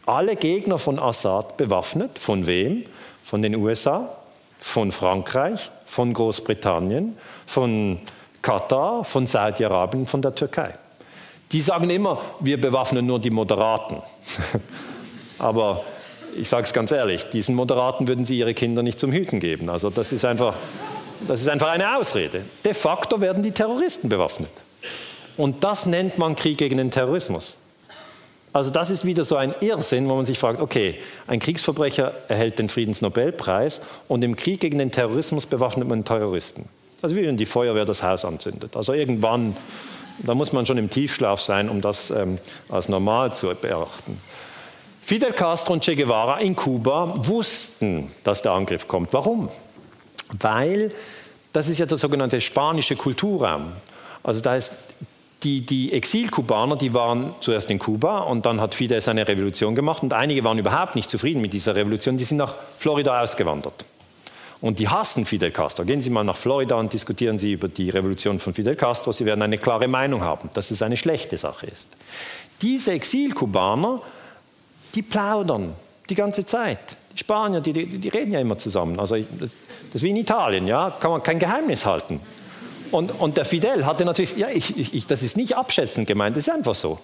alle Gegner von Assad bewaffnet. Von wem? Von den USA, von Frankreich, von Großbritannien, von Katar, von Saudi-Arabien, von der Türkei. Die sagen immer, wir bewaffnen nur die Moderaten. Aber ich sage es ganz ehrlich, diesen Moderaten würden sie ihre Kinder nicht zum Hüten geben. Also das ist einfach das ist einfach eine Ausrede. De facto werden die Terroristen bewaffnet. Und das nennt man Krieg gegen den Terrorismus. Also das ist wieder so ein Irrsinn, wo man sich fragt, okay, ein Kriegsverbrecher erhält den Friedensnobelpreis und im Krieg gegen den Terrorismus bewaffnet man Terroristen. Also wie wenn die Feuerwehr das Haus anzündet. Also irgendwann, da muss man schon im Tiefschlaf sein, um das ähm, als normal zu beachten. Fidel Castro und Che Guevara in Kuba wussten, dass der Angriff kommt. Warum? Weil das ist ja der sogenannte spanische Kulturraum. Also da ist die, die Exilkubaner, die waren zuerst in Kuba und dann hat Fidel seine Revolution gemacht und einige waren überhaupt nicht zufrieden mit dieser Revolution, die sind nach Florida ausgewandert. Und die hassen Fidel Castro. Gehen Sie mal nach Florida und diskutieren Sie über die Revolution von Fidel Castro. Sie werden eine klare Meinung haben, dass es eine schlechte Sache ist. Diese Exilkubaner, die plaudern die ganze Zeit. Spanier, die, die, die reden ja immer zusammen. Also das, das ist wie in Italien, ja, kann man kein Geheimnis halten. Und, und der Fidel hatte natürlich, ja, ich, ich, das ist nicht abschätzend gemeint, das ist einfach so.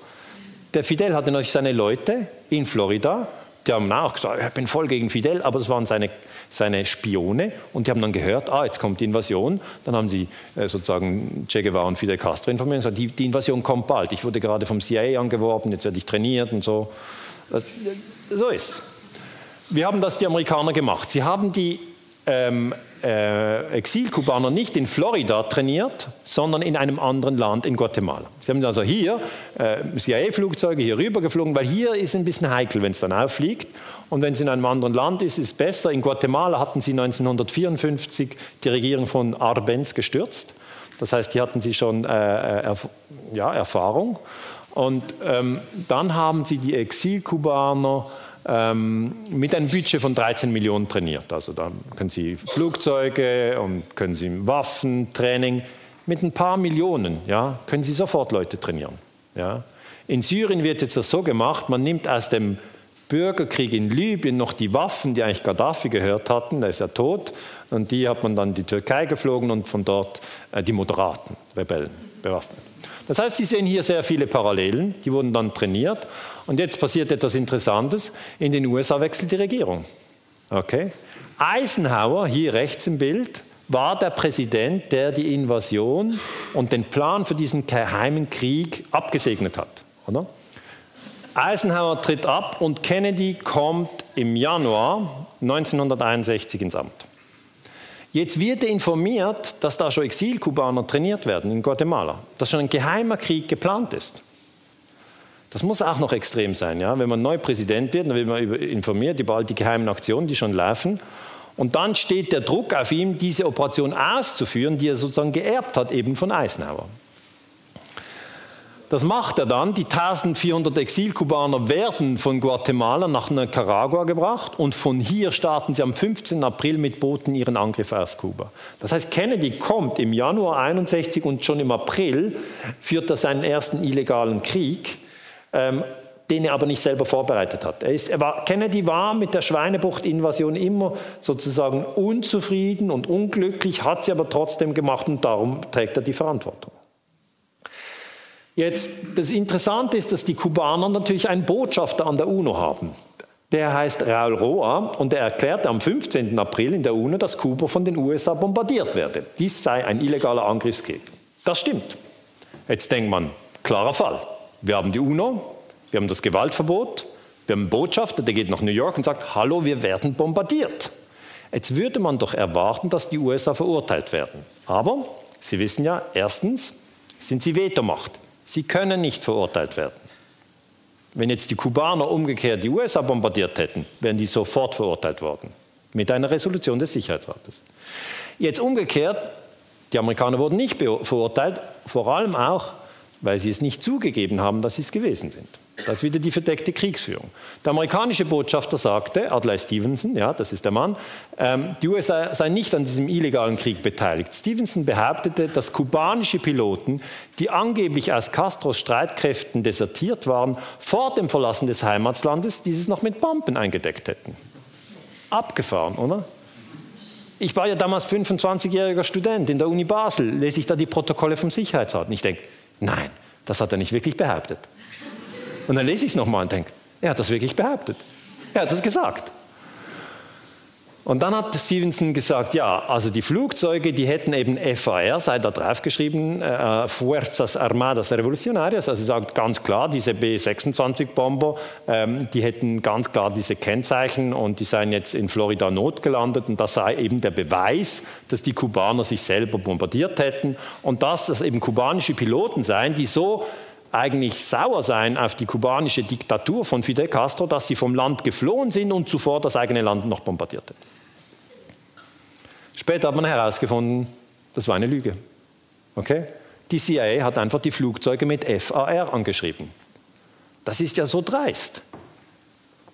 Der Fidel hatte natürlich seine Leute in Florida, die haben auch gesagt, ich bin voll gegen Fidel, aber es waren seine, seine Spione und die haben dann gehört, ah, jetzt kommt die Invasion. Dann haben sie äh, sozusagen Che Guevara und Fidel Castro informiert und gesagt, die, die, Invasion kommt bald. Ich wurde gerade vom CIA angeworben, jetzt werde ich trainiert und so. Das, so ist Wir haben das die Amerikaner gemacht. Sie haben die ähm, äh, Exilkubaner nicht in Florida trainiert, sondern in einem anderen Land, in Guatemala. Sie haben also hier äh, CIA-Flugzeuge hier rüber geflogen, weil hier ist ein bisschen heikel, wenn es dann auffliegt. Und wenn es in einem anderen Land ist, ist es besser. In Guatemala hatten sie 1954 die Regierung von Arbenz gestürzt. Das heißt, hier hatten sie schon äh, äh erf ja, Erfahrung. Und ähm, dann haben sie die Exilkubaner ähm, mit einem Budget von 13 Millionen trainiert. Also da können Sie Flugzeuge und können Sie Waffen, Training. Mit ein paar Millionen ja, können Sie sofort Leute trainieren. Ja. In Syrien wird jetzt das so gemacht, man nimmt aus dem Bürgerkrieg in Libyen noch die Waffen, die eigentlich Gaddafi gehört hatten, der ist ja tot, und die hat man dann in die Türkei geflogen und von dort äh, die moderaten Rebellen bewaffnet. Das heißt, Sie sehen hier sehr viele Parallelen, die wurden dann trainiert. Und jetzt passiert etwas Interessantes. In den USA wechselt die Regierung. Okay? Eisenhower, hier rechts im Bild, war der Präsident, der die Invasion und den Plan für diesen geheimen Krieg abgesegnet hat. Oder? Eisenhower tritt ab und Kennedy kommt im Januar 1961 ins Amt. Jetzt wird er informiert, dass da schon Exilkubaner trainiert werden in Guatemala, dass schon ein geheimer Krieg geplant ist. Das muss auch noch extrem sein. Ja? Wenn man neu Präsident wird, dann wird man informiert über all die geheimen Aktionen, die schon laufen. Und dann steht der Druck auf ihm, diese Operation auszuführen, die er sozusagen geerbt hat, eben von Eisenhower. Das macht er dann. Die 1400 Exilkubaner werden von Guatemala nach Nicaragua gebracht und von hier starten sie am 15. April mit Booten ihren Angriff auf Kuba. Das heißt, Kennedy kommt im Januar 61 und schon im April führt er seinen ersten illegalen Krieg, ähm, den er aber nicht selber vorbereitet hat. Er ist, er war, Kennedy war mit der Schweinebucht-Invasion immer sozusagen unzufrieden und unglücklich, hat sie aber trotzdem gemacht und darum trägt er die Verantwortung. Jetzt, das Interessante ist, dass die Kubaner natürlich einen Botschafter an der UNO haben. Der heißt Raul Roa und er erklärte am 15. April in der UNO, dass Kuba von den USA bombardiert werde. Dies sei ein illegaler Angriffskrieg. Das stimmt. Jetzt denkt man, klarer Fall. Wir haben die UNO, wir haben das Gewaltverbot, wir haben einen Botschafter, der geht nach New York und sagt, hallo, wir werden bombardiert. Jetzt würde man doch erwarten, dass die USA verurteilt werden. Aber Sie wissen ja, erstens sind sie Vetomacht. Sie können nicht verurteilt werden. Wenn jetzt die Kubaner umgekehrt die USA bombardiert hätten, wären die sofort verurteilt worden. Mit einer Resolution des Sicherheitsrates. Jetzt umgekehrt, die Amerikaner wurden nicht verurteilt, vor allem auch, weil sie es nicht zugegeben haben, dass sie es gewesen sind. Das ist wieder die verdeckte Kriegsführung. Der amerikanische Botschafter sagte, Adlai Stevenson, ja, das ist der Mann, ähm, die USA seien nicht an diesem illegalen Krieg beteiligt. Stevenson behauptete, dass kubanische Piloten, die angeblich aus Castros Streitkräften desertiert waren, vor dem Verlassen des Heimatlandes dieses noch mit Bomben eingedeckt hätten. Abgefahren, oder? Ich war ja damals 25-jähriger Student in der Uni Basel, lese ich da die Protokolle vom Sicherheitsrat. Und ich denke, nein, das hat er nicht wirklich behauptet. Und dann lese ich es nochmal und denke, er hat das wirklich behauptet. Er hat das gesagt. Und dann hat Stevenson gesagt, ja, also die Flugzeuge, die hätten eben FAR, sei da draufgeschrieben, äh, Fuerzas Armadas Revolucionarias, also sagt ganz klar, diese B-26-Bomber, ähm, die hätten ganz klar diese Kennzeichen und die seien jetzt in Florida notgelandet. Und das sei eben der Beweis, dass die Kubaner sich selber bombardiert hätten. Und dass das eben kubanische Piloten seien, die so eigentlich sauer sein auf die kubanische Diktatur von Fidel Castro, dass sie vom Land geflohen sind und zuvor das eigene Land noch bombardierte. Später hat man herausgefunden, das war eine Lüge. Okay? Die CIA hat einfach die Flugzeuge mit FAR angeschrieben. Das ist ja so dreist.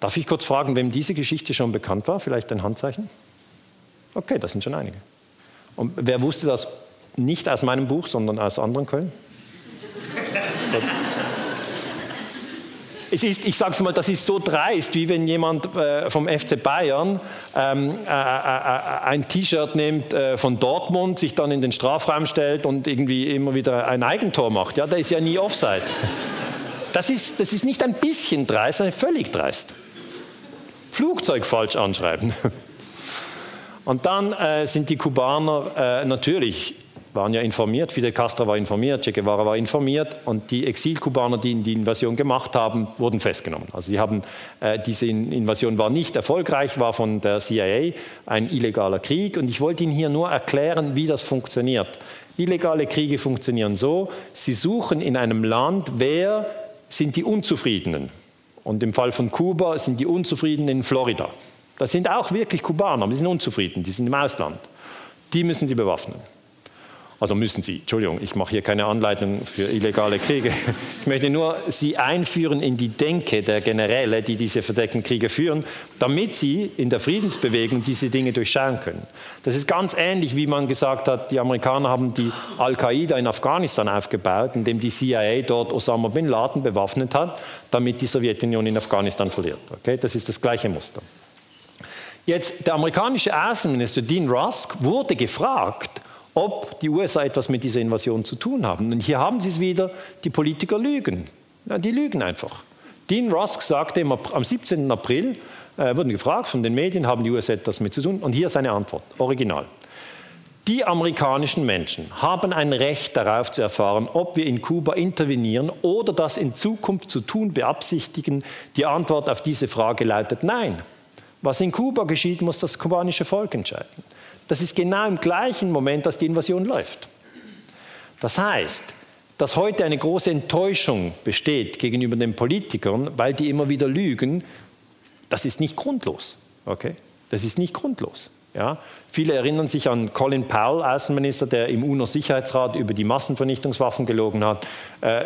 Darf ich kurz fragen, wem diese Geschichte schon bekannt war? Vielleicht ein Handzeichen? Okay, das sind schon einige. Und wer wusste das nicht aus meinem Buch, sondern aus anderen Quellen? es ist, ich sage es mal, das ist so dreist, wie wenn jemand äh, vom FC Bayern ähm, äh, äh, äh, ein T-Shirt nimmt äh, von Dortmund, sich dann in den Strafraum stellt und irgendwie immer wieder ein Eigentor macht. Ja, der ist ja nie Offside. Das ist, das ist nicht ein bisschen dreist, sondern völlig dreist. Flugzeug falsch anschreiben. Und dann äh, sind die Kubaner natürlich waren ja informiert, Fidel Castro war informiert, Che Guevara war informiert und die Exilkubaner, die die Invasion gemacht haben, wurden festgenommen. Also sie haben, äh, diese Invasion war nicht erfolgreich, war von der CIA ein illegaler Krieg und ich wollte Ihnen hier nur erklären, wie das funktioniert. Illegale Kriege funktionieren so, sie suchen in einem Land, wer sind die Unzufriedenen. Und im Fall von Kuba sind die Unzufriedenen in Florida. Das sind auch wirklich Kubaner, die sind unzufrieden, die sind im Ausland. Die müssen sie bewaffnen. Also müssen Sie, Entschuldigung, ich mache hier keine Anleitung für illegale Kriege. Ich möchte nur Sie einführen in die Denke der Generäle, die diese verdeckten Kriege führen, damit Sie in der Friedensbewegung diese Dinge durchschauen können. Das ist ganz ähnlich, wie man gesagt hat, die Amerikaner haben die Al-Qaida in Afghanistan aufgebaut, indem die CIA dort Osama bin Laden bewaffnet hat, damit die Sowjetunion in Afghanistan verliert. Okay? Das ist das gleiche Muster. Jetzt, der amerikanische Außenminister Dean Rusk wurde gefragt, ob die USA etwas mit dieser Invasion zu tun haben. Und hier haben Sie es wieder, die Politiker lügen. Ja, die lügen einfach. Dean Rusk sagte am 17. April, äh, wurden gefragt von den Medien, haben die USA etwas mit zu tun? Und hier seine Antwort, original. Die amerikanischen Menschen haben ein Recht darauf zu erfahren, ob wir in Kuba intervenieren oder das in Zukunft zu tun beabsichtigen. Die Antwort auf diese Frage lautet Nein. Was in Kuba geschieht, muss das kubanische Volk entscheiden. Das ist genau im gleichen Moment, dass die Invasion läuft. Das heißt, dass heute eine große Enttäuschung besteht gegenüber den Politikern, weil die immer wieder lügen, das ist nicht grundlos. Okay? Das ist nicht grundlos. Ja? Viele erinnern sich an Colin Powell, Außenminister, der im UNO-Sicherheitsrat über die Massenvernichtungswaffen gelogen hat. Äh,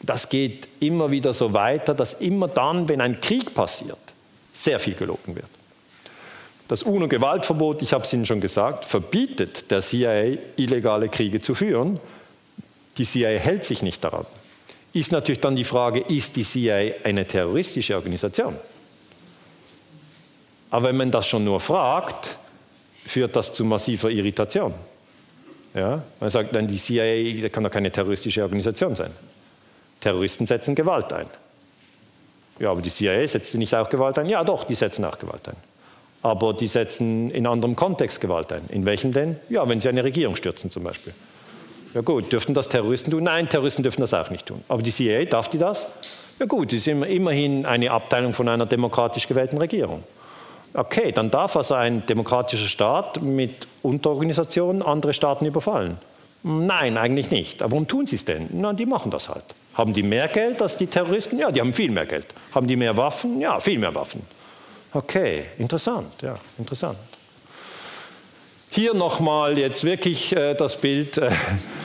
das geht immer wieder so weiter, dass immer dann, wenn ein Krieg passiert, sehr viel gelogen wird. Das UNO-Gewaltverbot, ich habe es Ihnen schon gesagt, verbietet der CIA, illegale Kriege zu führen. Die CIA hält sich nicht daran. Ist natürlich dann die Frage, ist die CIA eine terroristische Organisation? Aber wenn man das schon nur fragt, führt das zu massiver Irritation. Ja? Man sagt dann, die CIA kann doch keine terroristische Organisation sein. Terroristen setzen Gewalt ein. Ja, aber die CIA setzt nicht auch Gewalt ein? Ja, doch, die setzen auch Gewalt ein aber die setzen in anderem Kontext Gewalt ein. In welchem denn? Ja, wenn sie eine Regierung stürzen zum Beispiel. Ja gut, dürften das Terroristen tun? Nein, Terroristen dürfen das auch nicht tun. Aber die CIA, darf die das? Ja gut, die sind immerhin eine Abteilung von einer demokratisch gewählten Regierung. Okay, dann darf also ein demokratischer Staat mit Unterorganisationen andere Staaten überfallen. Nein, eigentlich nicht. Aber warum tun sie es denn? Na, die machen das halt. Haben die mehr Geld als die Terroristen? Ja, die haben viel mehr Geld. Haben die mehr Waffen? Ja, viel mehr Waffen. Okay, interessant, ja, interessant. Hier nochmal jetzt wirklich äh, das Bild äh,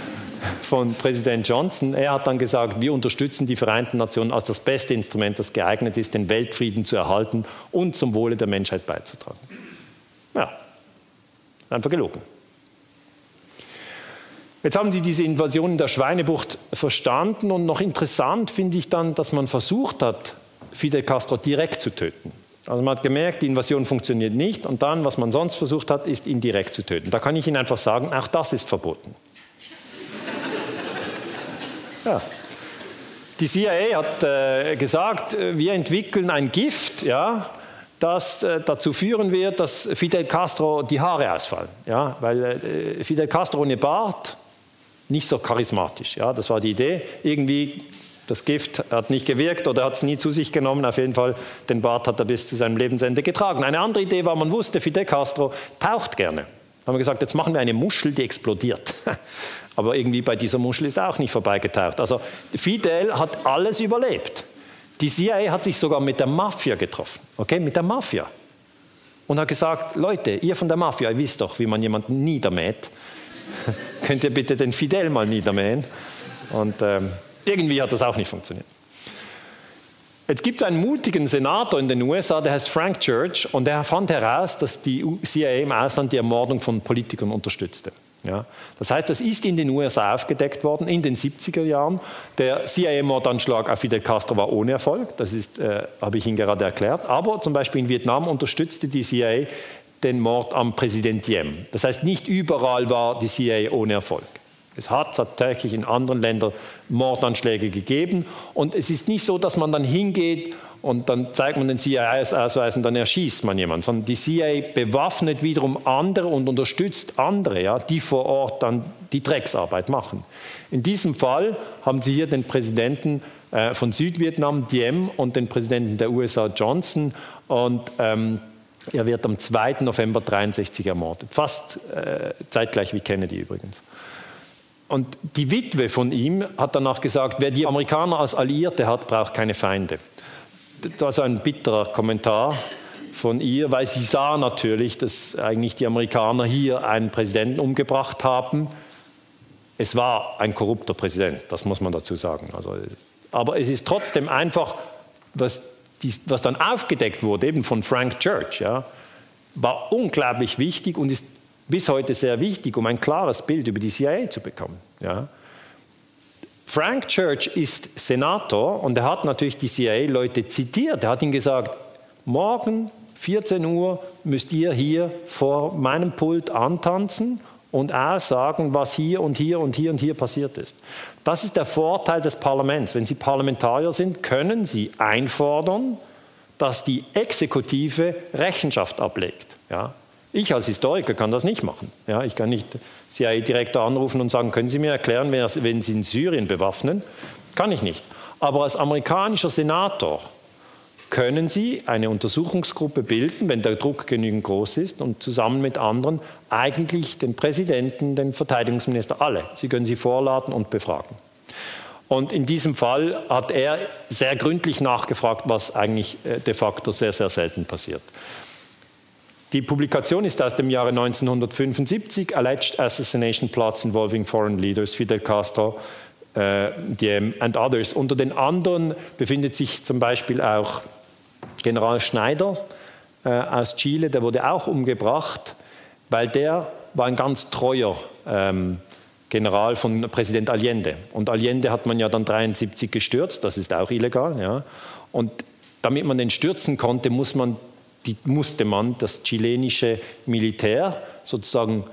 von Präsident Johnson. Er hat dann gesagt, wir unterstützen die Vereinten Nationen als das beste Instrument, das geeignet ist, den Weltfrieden zu erhalten und zum Wohle der Menschheit beizutragen. Ja, einfach gelogen. Jetzt haben Sie diese Invasion in der Schweinebucht verstanden und noch interessant finde ich dann, dass man versucht hat, Fidel Castro direkt zu töten. Also man hat gemerkt, die Invasion funktioniert nicht und dann, was man sonst versucht hat, ist ihn direkt zu töten. Da kann ich Ihnen einfach sagen, auch das ist verboten. Ja. Die CIA hat äh, gesagt, äh, wir entwickeln ein Gift, ja, das äh, dazu führen wird, dass Fidel Castro die Haare ausfallen. Ja, weil äh, Fidel Castro ohne Bart nicht so charismatisch. Ja, das war die Idee. Irgendwie das Gift hat nicht gewirkt oder hat es nie zu sich genommen. Auf jeden Fall, den Bart hat er bis zu seinem Lebensende getragen. Eine andere Idee war, man wusste, Fidel Castro taucht gerne. haben wir gesagt, jetzt machen wir eine Muschel, die explodiert. Aber irgendwie bei dieser Muschel ist er auch nicht vorbeigetaucht. Also Fidel hat alles überlebt. Die CIA hat sich sogar mit der Mafia getroffen, okay, mit der Mafia. Und hat gesagt, Leute, ihr von der Mafia, ihr wisst doch, wie man jemanden niedermäht. Könnt ihr bitte den Fidel mal niedermähen? Und ähm, irgendwie hat das auch nicht funktioniert. Jetzt gibt es einen mutigen Senator in den USA, der heißt Frank Church, und der fand heraus, dass die CIA im Ausland die Ermordung von Politikern unterstützte. Ja. Das heißt, das ist in den USA aufgedeckt worden in den 70er Jahren. Der CIA-Mordanschlag auf Fidel Castro war ohne Erfolg, das äh, habe ich Ihnen gerade erklärt. Aber zum Beispiel in Vietnam unterstützte die CIA den Mord am Präsident Diem. Das heißt, nicht überall war die CIA ohne Erfolg. Es hat tatsächlich in anderen Ländern Mordanschläge gegeben. Und es ist nicht so, dass man dann hingeht und dann zeigt man den CIA-Ausweis und dann erschießt man jemanden, sondern die CIA bewaffnet wiederum andere und unterstützt andere, ja, die vor Ort dann die Drecksarbeit machen. In diesem Fall haben Sie hier den Präsidenten äh, von Südvietnam, Diem, und den Präsidenten der USA, Johnson. Und ähm, er wird am 2. November 1963 ermordet, fast äh, zeitgleich wie Kennedy übrigens. Und die Witwe von ihm hat danach gesagt, wer die Amerikaner als Alliierte hat, braucht keine Feinde. Das war ein bitterer Kommentar von ihr, weil sie sah natürlich, dass eigentlich die Amerikaner hier einen Präsidenten umgebracht haben. Es war ein korrupter Präsident, das muss man dazu sagen. Also, aber es ist trotzdem einfach, was, was dann aufgedeckt wurde, eben von Frank Church, ja, war unglaublich wichtig und ist bis heute sehr wichtig, um ein klares Bild über die CIA zu bekommen. Ja. Frank Church ist Senator und er hat natürlich die CIA-Leute zitiert. Er hat ihnen gesagt, morgen 14 Uhr müsst ihr hier vor meinem Pult antanzen und aussagen, was hier und hier und hier und hier passiert ist. Das ist der Vorteil des Parlaments. Wenn Sie Parlamentarier sind, können Sie einfordern, dass die Exekutive Rechenschaft ablegt. Ja? Ich als Historiker kann das nicht machen. Ja, ich kann nicht CIA-Direktor anrufen und sagen, können Sie mir erklären, wenn Sie in Syrien bewaffnen? Kann ich nicht. Aber als amerikanischer Senator können Sie eine Untersuchungsgruppe bilden, wenn der Druck genügend groß ist und zusammen mit anderen eigentlich den Präsidenten, den Verteidigungsminister, alle. Sie können sie vorladen und befragen. Und in diesem Fall hat er sehr gründlich nachgefragt, was eigentlich äh, de facto sehr, sehr selten passiert. Die Publikation ist aus dem Jahre 1975, Alleged Assassination Plots Involving Foreign Leaders, Fidel Castro äh, Diem and Others. Unter den anderen befindet sich zum Beispiel auch General Schneider äh, aus Chile, der wurde auch umgebracht, weil der war ein ganz treuer ähm, General von Präsident Allende. Und Allende hat man ja dann 1973 gestürzt, das ist auch illegal. Ja. Und damit man den stürzen konnte, muss man die musste man das chilenische Militär sozusagen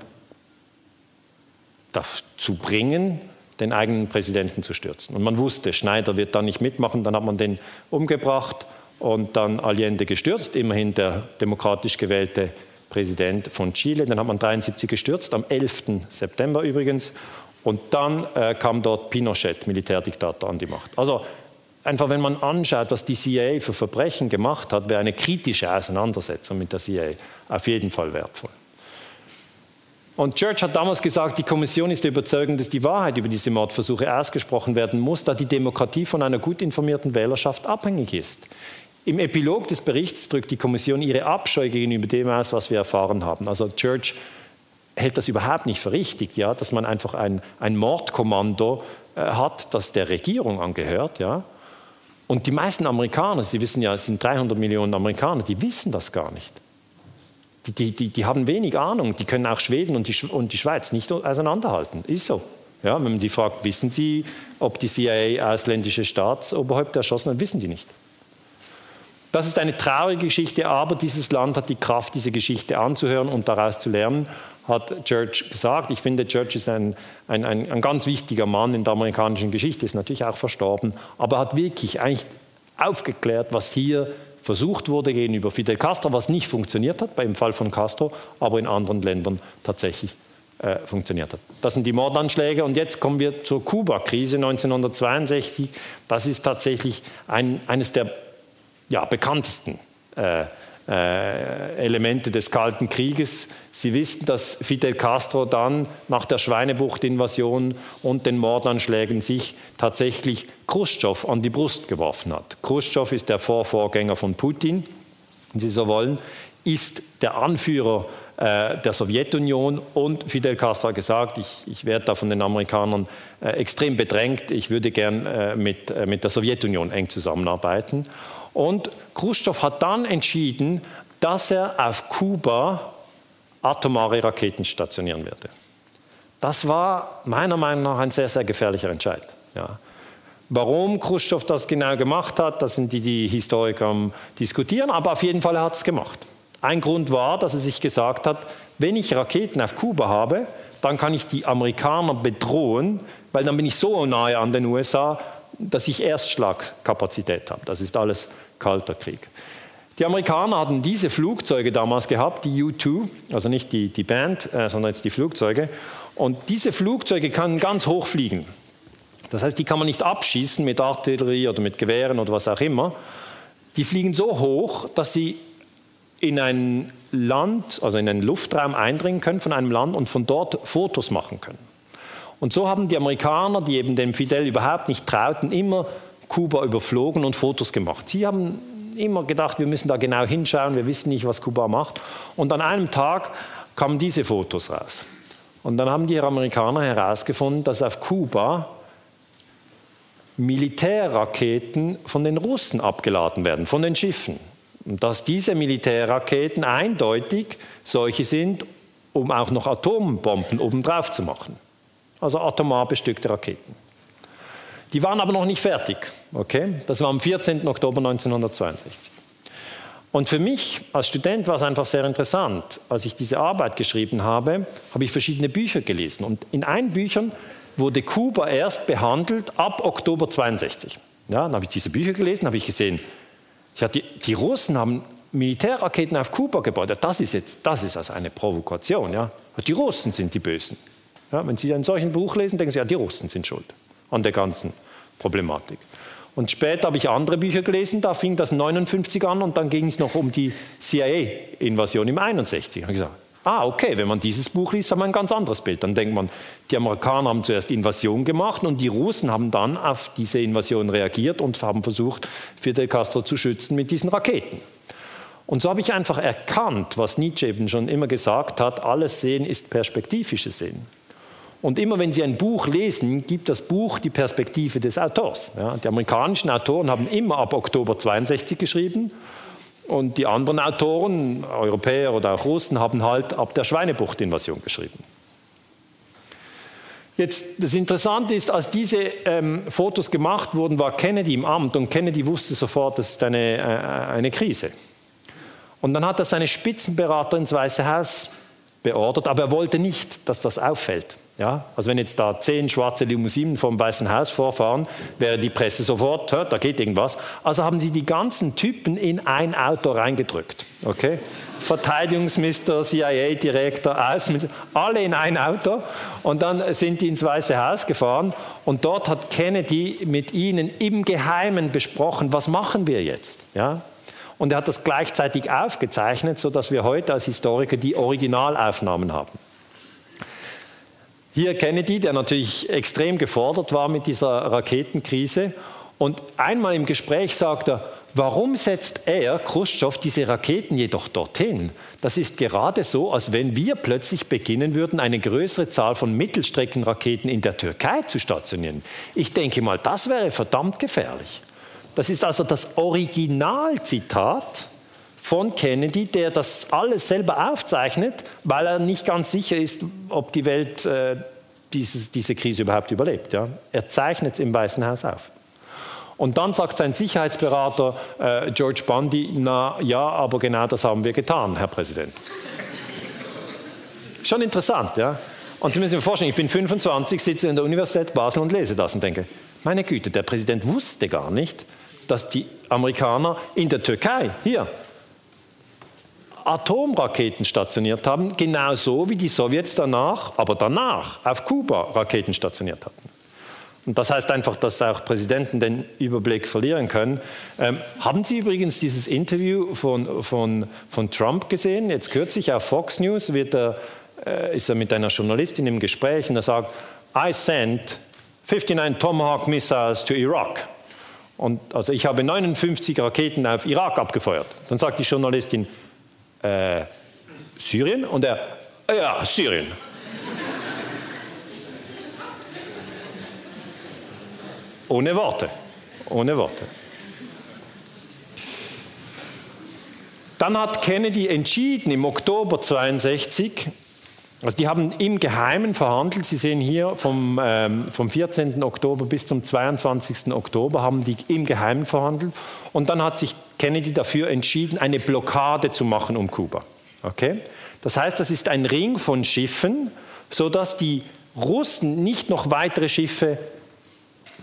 dazu bringen, den eigenen Präsidenten zu stürzen. Und man wusste, Schneider wird da nicht mitmachen, dann hat man den umgebracht und dann Allende gestürzt, immerhin der demokratisch gewählte Präsident von Chile. Dann hat man 1973 gestürzt, am 11. September übrigens. Und dann äh, kam dort Pinochet, Militärdiktator, an die Macht. Also einfach, wenn man anschaut, was die CIA für Verbrechen gemacht hat, wäre eine kritische Auseinandersetzung mit der CIA auf jeden Fall wertvoll. Und Church hat damals gesagt, die Kommission ist der Überzeugung, dass die Wahrheit über diese Mordversuche ausgesprochen werden muss, da die Demokratie von einer gut informierten Wählerschaft abhängig ist. Im Epilog des Berichts drückt die Kommission ihre Abscheu gegenüber dem aus, was wir erfahren haben. Also Church hält das überhaupt nicht für richtig, ja, dass man einfach ein, ein Mordkommando äh, hat, das der Regierung angehört. Ja. Und die meisten Amerikaner, Sie wissen ja, es sind 300 Millionen Amerikaner, die wissen das gar nicht. Die, die, die, die haben wenig Ahnung, die können auch Schweden und die, und die Schweiz nicht auseinanderhalten. Ist so. Ja, wenn man die fragt, wissen Sie, ob die CIA ausländische Staatsoberhäupter erschossen hat, wissen die nicht. Das ist eine traurige Geschichte, aber dieses Land hat die Kraft, diese Geschichte anzuhören und daraus zu lernen hat Church gesagt. Ich finde, Church ist ein, ein, ein, ein, ganz wichtiger Mann in der amerikanischen Geschichte, ist natürlich auch verstorben, aber hat wirklich eigentlich aufgeklärt, was hier versucht wurde gegenüber Fidel Castro, was nicht funktioniert hat, beim Fall von Castro, aber in anderen Ländern tatsächlich äh, funktioniert hat. Das sind die Mordanschläge und jetzt kommen wir zur Kuba-Krise 1962. Das ist tatsächlich ein, eines der ja, bekanntesten äh, äh, Elemente des Kalten Krieges. Sie wissen, dass Fidel Castro dann nach der Schweinebucht-Invasion und den Mordanschlägen sich tatsächlich Khrushchev an die Brust geworfen hat. Khrushchev ist der Vorvorgänger von Putin, wenn Sie so wollen, ist der Anführer äh, der Sowjetunion und Fidel Castro hat gesagt, ich, ich werde da von den Amerikanern äh, extrem bedrängt, ich würde gern mit, mit der Sowjetunion eng zusammenarbeiten. Und Khrushchev hat dann entschieden, dass er auf Kuba atomare Raketen stationieren werde. Das war meiner Meinung nach ein sehr, sehr gefährlicher Entscheid. Ja. Warum Khrushchev das genau gemacht hat, das sind die, die Historiker diskutieren, aber auf jeden Fall hat er es gemacht. Ein Grund war, dass er sich gesagt hat, wenn ich Raketen auf Kuba habe, dann kann ich die Amerikaner bedrohen, weil dann bin ich so nahe an den USA, dass ich Erstschlagkapazität habe. Das ist alles Kalter Krieg. Die Amerikaner hatten diese Flugzeuge damals gehabt, die U-2, also nicht die, die Band, äh, sondern jetzt die Flugzeuge. Und diese Flugzeuge können ganz hoch fliegen. Das heißt, die kann man nicht abschießen mit Artillerie oder mit Gewehren oder was auch immer. Die fliegen so hoch, dass sie in ein Land, also in einen Luftraum eindringen können von einem Land und von dort Fotos machen können. Und so haben die Amerikaner, die eben dem Fidel überhaupt nicht trauten, immer Kuba überflogen und Fotos gemacht. Sie haben immer gedacht, wir müssen da genau hinschauen, wir wissen nicht, was Kuba macht. Und an einem Tag kamen diese Fotos raus. Und dann haben die Amerikaner herausgefunden, dass auf Kuba Militärraketen von den Russen abgeladen werden, von den Schiffen. Und dass diese Militärraketen eindeutig solche sind, um auch noch Atombomben obendrauf zu machen. Also atomar bestückte Raketen. Die waren aber noch nicht fertig. Okay? Das war am 14. Oktober 1962. Und für mich als Student war es einfach sehr interessant. Als ich diese Arbeit geschrieben habe, habe ich verschiedene Bücher gelesen. Und in einen Büchern wurde Kuba erst behandelt ab Oktober 62. Ja, dann habe ich diese Bücher gelesen, habe ich gesehen, ja, die, die Russen haben Militärraketen auf Kuba gebaut. Ja, das ist jetzt, das ist also eine Provokation. Ja. Die Russen sind die Bösen. Ja, wenn Sie ein solches Buch lesen, denken Sie, ja, die Russen sind schuld an der ganzen Problematik. Und später habe ich andere Bücher gelesen, da fing das 59 an und dann ging es noch um die CIA-Invasion im 61. Da habe ich gesagt, ah, okay, wenn man dieses Buch liest, hat man ein ganz anderes Bild. Dann denkt man, die Amerikaner haben zuerst Invasion gemacht und die Russen haben dann auf diese Invasion reagiert und haben versucht, Fidel Castro zu schützen mit diesen Raketen. Und so habe ich einfach erkannt, was Nietzsche eben schon immer gesagt hat, alles Sehen ist perspektivisches Sehen. Und immer wenn Sie ein Buch lesen, gibt das Buch die Perspektive des Autors. Ja, die amerikanischen Autoren haben immer ab Oktober 62 geschrieben und die anderen Autoren, Europäer oder auch Russen, haben halt ab der Schweinebucht-Invasion geschrieben. Jetzt, das Interessante ist, als diese ähm, Fotos gemacht wurden, war Kennedy im Amt und Kennedy wusste sofort, das ist eine, äh, eine Krise. Und dann hat er seine Spitzenberater ins Weiße Haus beordert, aber er wollte nicht, dass das auffällt. Ja, also wenn jetzt da zehn schwarze Limousinen vom Weißen Haus vorfahren, wäre die Presse sofort, hört, da geht irgendwas. Also haben sie die ganzen Typen in ein Auto reingedrückt. Okay? Verteidigungsminister, CIA-Direktor, Außenminister, alle in ein Auto. Und dann sind die ins Weiße Haus gefahren und dort hat Kennedy mit ihnen im Geheimen besprochen, was machen wir jetzt? Ja? Und er hat das gleichzeitig aufgezeichnet, sodass wir heute als Historiker die Originalaufnahmen haben. Hier Kennedy, der natürlich extrem gefordert war mit dieser Raketenkrise. Und einmal im Gespräch sagt er, warum setzt er, Khrushchev, diese Raketen jedoch dorthin? Das ist gerade so, als wenn wir plötzlich beginnen würden, eine größere Zahl von Mittelstreckenraketen in der Türkei zu stationieren. Ich denke mal, das wäre verdammt gefährlich. Das ist also das Originalzitat von Kennedy, der das alles selber aufzeichnet, weil er nicht ganz sicher ist, ob die Welt äh, dieses, diese Krise überhaupt überlebt. Ja? Er zeichnet es im Weißen Haus auf. Und dann sagt sein Sicherheitsberater äh, George Bundy, na ja, aber genau das haben wir getan, Herr Präsident. Schon interessant, ja. Und Sie müssen sich vorstellen, ich bin 25, sitze in der Universität Basel und lese das und denke, meine Güte, der Präsident wusste gar nicht, dass die Amerikaner in der Türkei, hier, Atomraketen stationiert haben, genauso wie die Sowjets danach, aber danach auf Kuba Raketen stationiert hatten. Und das heißt einfach, dass auch Präsidenten den Überblick verlieren können. Ähm, haben Sie übrigens dieses Interview von, von, von Trump gesehen? Jetzt kürzlich auf Fox News wird er, äh, ist er mit einer Journalistin im Gespräch und er sagt, I sent 59 Tomahawk Missiles to Iraq. Und also ich habe 59 Raketen auf Irak abgefeuert. Dann sagt die Journalistin, äh, Syrien? Und er, ja, Syrien. Ohne Worte. Ohne Worte. Dann hat Kennedy entschieden im Oktober 62, also die haben im Geheimen verhandelt. Sie sehen hier vom, ähm, vom 14. Oktober bis zum 22. Oktober haben die im Geheimen verhandelt. Und dann hat sich Kennedy dafür entschieden, eine Blockade zu machen um Kuba. Okay? Das heißt, das ist ein Ring von Schiffen, sodass die Russen nicht noch weitere Schiffe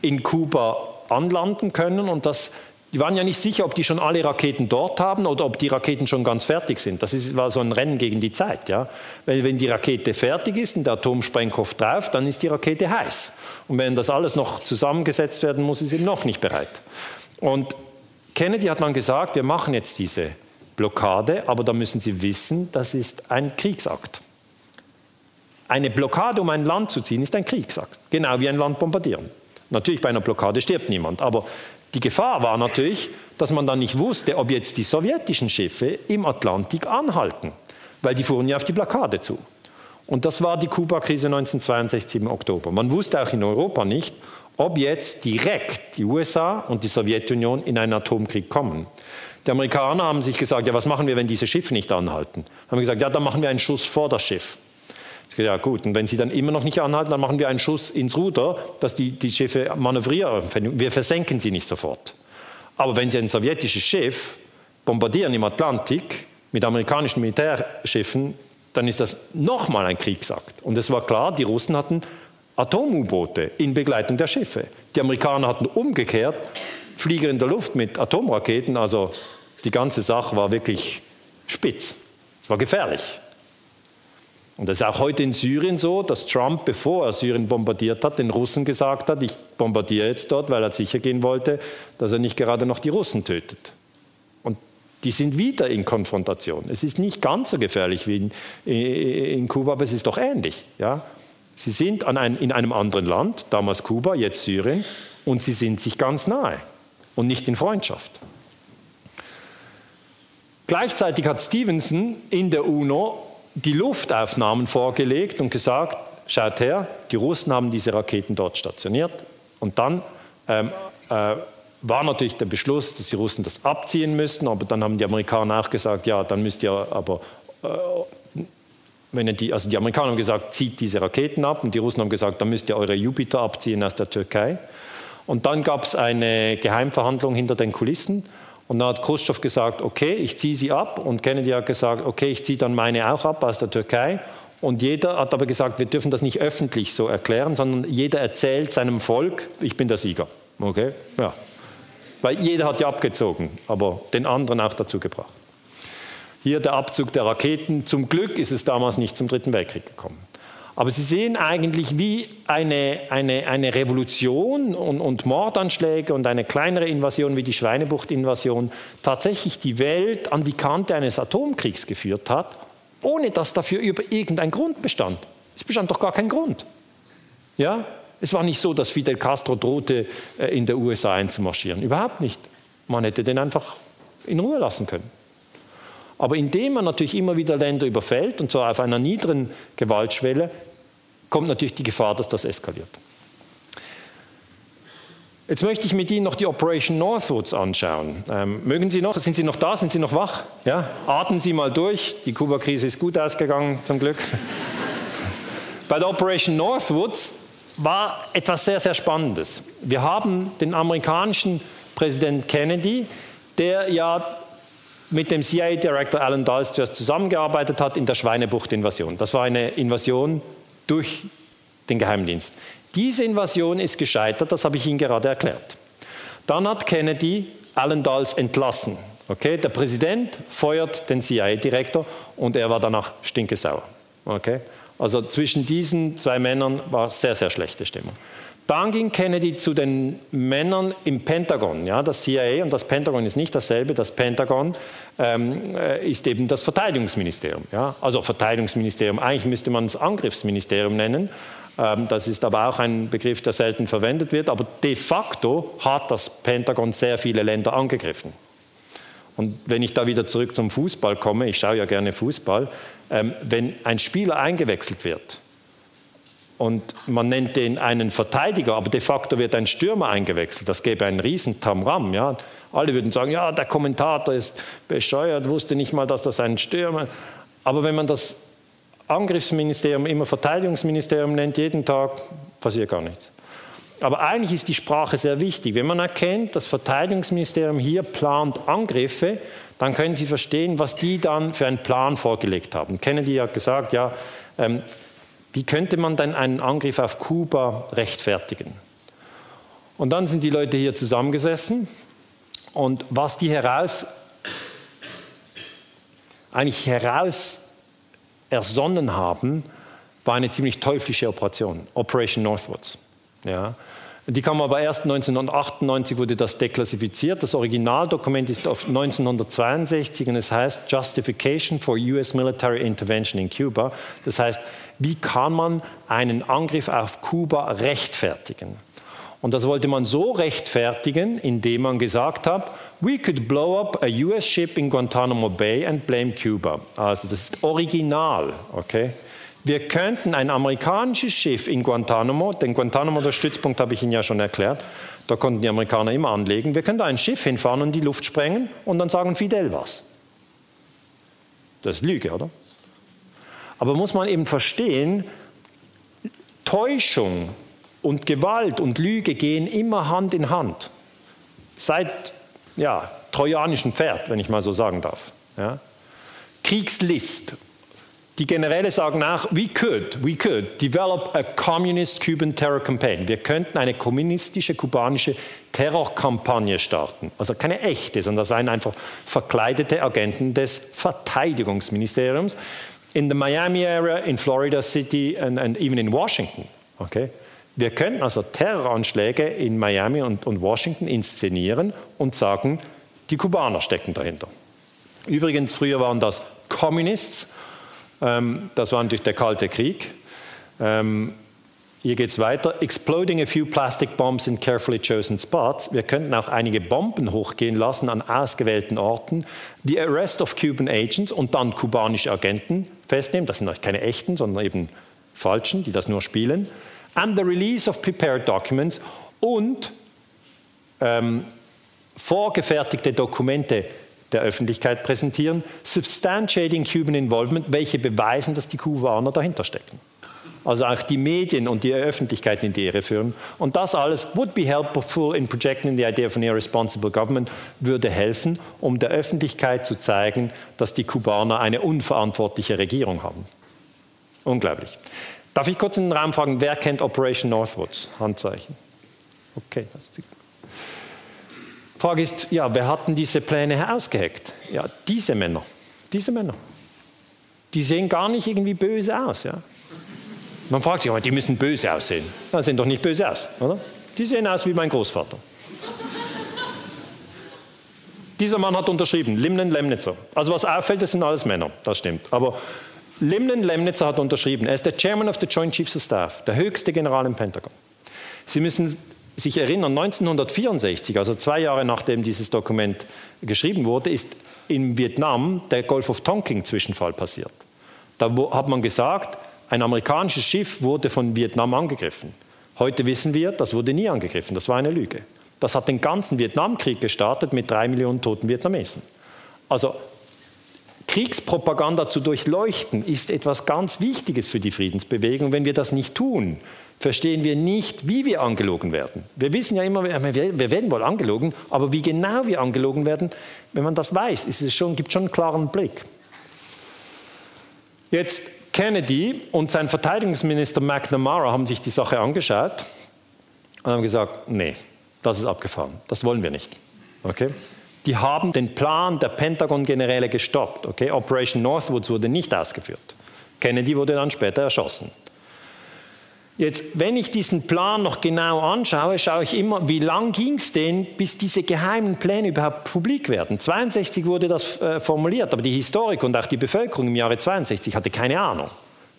in Kuba anlanden können und das die waren ja nicht sicher, ob die schon alle Raketen dort haben oder ob die Raketen schon ganz fertig sind. Das ist, war so ein Rennen gegen die Zeit. Ja? Weil wenn die Rakete fertig ist und der Atomsprengkopf drauf, dann ist die Rakete heiß. Und wenn das alles noch zusammengesetzt werden muss, ist sie noch nicht bereit. Und Kennedy hat dann gesagt, wir machen jetzt diese Blockade, aber da müssen Sie wissen, das ist ein Kriegsakt. Eine Blockade, um ein Land zu ziehen, ist ein Kriegsakt. Genau wie ein Land bombardieren. Natürlich bei einer Blockade stirbt niemand, aber die Gefahr war natürlich, dass man dann nicht wusste, ob jetzt die sowjetischen Schiffe im Atlantik anhalten, weil die fuhren ja auf die Blockade zu. Und das war die Kuba-Krise 1962 im Oktober. Man wusste auch in Europa nicht, ob jetzt direkt die USA und die Sowjetunion in einen Atomkrieg kommen. Die Amerikaner haben sich gesagt, ja, was machen wir, wenn diese Schiffe nicht anhalten? Haben gesagt, ja, dann machen wir einen Schuss vor das Schiff. Ja gut, und wenn sie dann immer noch nicht anhalten, dann machen wir einen Schuss ins Ruder, dass die, die Schiffe manövrieren. Wir versenken sie nicht sofort. Aber wenn sie ein sowjetisches Schiff bombardieren im Atlantik mit amerikanischen Militärschiffen, dann ist das nochmal ein Kriegsakt. Und es war klar, die Russen hatten Atom-U-Boote in Begleitung der Schiffe. Die Amerikaner hatten umgekehrt Flieger in der Luft mit Atomraketen. Also die ganze Sache war wirklich spitz. Es war gefährlich. Und das ist auch heute in Syrien so, dass Trump, bevor er Syrien bombardiert hat, den Russen gesagt hat, ich bombardiere jetzt dort, weil er sicher gehen wollte, dass er nicht gerade noch die Russen tötet. Und die sind wieder in Konfrontation. Es ist nicht ganz so gefährlich wie in, in Kuba, aber es ist doch ähnlich. Ja? Sie sind ein, in einem anderen Land, damals Kuba, jetzt Syrien, und sie sind sich ganz nahe und nicht in Freundschaft. Gleichzeitig hat Stevenson in der UNO die Luftaufnahmen vorgelegt und gesagt, schaut her, die Russen haben diese Raketen dort stationiert. Und dann ähm, äh, war natürlich der Beschluss, dass die Russen das abziehen müssten, aber dann haben die Amerikaner auch gesagt, ja, dann müsst ihr aber, äh, wenn die, also die Amerikaner haben gesagt, zieht diese Raketen ab und die Russen haben gesagt, dann müsst ihr eure Jupiter abziehen aus der Türkei. Und dann gab es eine Geheimverhandlung hinter den Kulissen und dann hat Khrushchev gesagt, okay, ich ziehe sie ab. Und Kennedy hat gesagt, okay, ich ziehe dann meine auch ab aus der Türkei. Und jeder hat aber gesagt, wir dürfen das nicht öffentlich so erklären, sondern jeder erzählt seinem Volk, ich bin der Sieger. Okay? Ja. Weil jeder hat ja abgezogen, aber den anderen auch dazu gebracht. Hier der Abzug der Raketen. Zum Glück ist es damals nicht zum Dritten Weltkrieg gekommen. Aber Sie sehen eigentlich, wie eine, eine, eine Revolution und, und, Mordanschläge und eine kleinere Invasion wie die Schweinebucht-Invasion tatsächlich die Welt an die Kante eines Atomkriegs geführt hat, ohne dass dafür über irgendein Grund bestand. Es bestand doch gar kein Grund. Ja? Es war nicht so, dass Fidel Castro drohte, äh, in der USA einzumarschieren. Überhaupt nicht. Man hätte den einfach in Ruhe lassen können. Aber indem man natürlich immer wieder Länder überfällt, und zwar auf einer niederen Gewaltschwelle, kommt natürlich die Gefahr, dass das eskaliert. Jetzt möchte ich mit Ihnen noch die Operation Northwoods anschauen. Ähm, mögen Sie noch? Sind Sie noch da? Sind Sie noch wach? Ja? Atmen Sie mal durch. Die Kuba-Krise ist gut ausgegangen, zum Glück. Bei der Operation Northwoods war etwas sehr, sehr Spannendes. Wir haben den amerikanischen Präsident Kennedy, der ja mit dem CIA-Director Alan Dulles zuerst zusammengearbeitet hat in der Schweinebucht-Invasion. Das war eine Invasion durch den Geheimdienst. Diese Invasion ist gescheitert, das habe ich Ihnen gerade erklärt. Dann hat Kennedy Alan Dulles entlassen. Okay, der Präsident feuert den CIA-Direktor und er war danach stinkesauer. Okay? Also zwischen diesen zwei Männern war sehr, sehr schlechte Stimmung. Dann ging Kennedy zu den Männern im Pentagon. Ja, das CIA und das Pentagon ist nicht dasselbe. Das Pentagon ähm, äh, ist eben das Verteidigungsministerium. Ja? Also Verteidigungsministerium, eigentlich müsste man es Angriffsministerium nennen. Ähm, das ist aber auch ein Begriff, der selten verwendet wird. Aber de facto hat das Pentagon sehr viele Länder angegriffen. Und wenn ich da wieder zurück zum Fußball komme, ich schaue ja gerne Fußball, ähm, wenn ein Spieler eingewechselt wird, und man nennt den einen Verteidiger, aber de facto wird ein Stürmer eingewechselt. Das gäbe einen riesen Tamram. Ja. Alle würden sagen, ja, der Kommentator ist bescheuert, wusste nicht mal, dass das ein Stürmer. Aber wenn man das Angriffsministerium immer Verteidigungsministerium nennt, jeden Tag, passiert gar nichts. Aber eigentlich ist die Sprache sehr wichtig. Wenn man erkennt, das Verteidigungsministerium hier plant Angriffe, dann können Sie verstehen, was die dann für einen Plan vorgelegt haben. Kennedy hat gesagt, ja, ähm, wie könnte man denn einen Angriff auf Kuba rechtfertigen? Und dann sind die Leute hier zusammengesessen und was die heraus eigentlich heraus ersonnen haben, war eine ziemlich teuflische Operation, Operation Northwoods. Ja. Die kam aber erst 1998, wurde das deklassifiziert. Das Originaldokument ist auf 1962 und es heißt Justification for US Military Intervention in Cuba. Das heißt, wie kann man einen Angriff auf Kuba rechtfertigen? Und das wollte man so rechtfertigen, indem man gesagt hat, we could blow up a US ship in Guantanamo Bay and blame Cuba. Also das ist original, okay? Wir könnten ein amerikanisches Schiff in Guantanamo, denn Guantanamo, der Stützpunkt habe ich Ihnen ja schon erklärt, da konnten die Amerikaner immer anlegen, wir können da ein Schiff hinfahren und die Luft sprengen und dann sagen Fidel was. Das ist Lüge, oder? Aber muss man eben verstehen, Täuschung und Gewalt und Lüge gehen immer Hand in Hand. Seit ja, trojanischen Pferd, wenn ich mal so sagen darf. Ja. Kriegslist. Die Generäle sagen nach, we could, we could develop a communist Cuban terror campaign. Wir könnten eine kommunistische kubanische Terrorkampagne starten. Also keine echte, sondern das waren einfach verkleidete Agenten des Verteidigungsministeriums, in the Miami area, in Florida City and, and even in Washington. Okay? Wir könnten also Terroranschläge in Miami und, und Washington inszenieren und sagen, die Kubaner stecken dahinter. Übrigens, früher waren das Communists, ähm, das war natürlich der Kalte Krieg. Ähm, hier geht es weiter. Exploding a few plastic bombs in carefully chosen spots. Wir könnten auch einige Bomben hochgehen lassen an ausgewählten Orten. The arrest of Cuban agents und dann kubanische Agenten festnehmen. Das sind keine echten, sondern eben falschen, die das nur spielen. And the release of prepared documents und ähm, vorgefertigte Dokumente der Öffentlichkeit präsentieren, substantiating Cuban involvement, welche beweisen, dass die Kubaner dahinter stecken also auch die Medien und die Öffentlichkeit in die Irre führen. Und das alles would be helpful in projecting the idea of an irresponsible government, würde helfen, um der Öffentlichkeit zu zeigen, dass die Kubaner eine unverantwortliche Regierung haben. Unglaublich. Darf ich kurz in den Raum fragen, wer kennt Operation Northwoods? Handzeichen. Okay. Die Frage ist, ja, wer hat diese Pläne ausgeheckt? Ja, diese Männer. Diese Männer. Die sehen gar nicht irgendwie böse aus, ja. Man fragt sich, die müssen böse aussehen. Die sehen doch nicht böse aus, oder? Die sehen aus wie mein Großvater. Dieser Mann hat unterschrieben, Limnen Lemnitzer. Also was auffällt, das sind alles Männer, das stimmt. Aber Limnen Lemnitzer hat unterschrieben. Er ist der Chairman of the Joint Chiefs of Staff, der höchste General im Pentagon. Sie müssen sich erinnern, 1964, also zwei Jahre nachdem dieses Dokument geschrieben wurde, ist in Vietnam der Gulf of Tonkin Zwischenfall passiert. Da hat man gesagt, ein amerikanisches Schiff wurde von Vietnam angegriffen. Heute wissen wir, das wurde nie angegriffen, das war eine Lüge. Das hat den ganzen Vietnamkrieg gestartet mit drei Millionen toten Vietnamesen. Also Kriegspropaganda zu durchleuchten ist etwas ganz Wichtiges für die Friedensbewegung. Wenn wir das nicht tun, verstehen wir nicht, wie wir angelogen werden. Wir wissen ja immer, wir werden wohl angelogen, aber wie genau wir angelogen werden, wenn man das weiß, ist es schon, gibt schon einen klaren Blick. Jetzt Kennedy und sein Verteidigungsminister McNamara haben sich die Sache angeschaut und haben gesagt, nee, das ist abgefahren, das wollen wir nicht. Okay? Die haben den Plan der Pentagon-Generäle gestoppt. Okay? Operation Northwoods wurde nicht ausgeführt. Kennedy wurde dann später erschossen. Jetzt, wenn ich diesen Plan noch genau anschaue, schaue ich immer, wie lang ging es denn, bis diese geheimen Pläne überhaupt publik werden. 62 wurde das äh, formuliert, aber die Historiker und auch die Bevölkerung im Jahre 62 hatte keine Ahnung.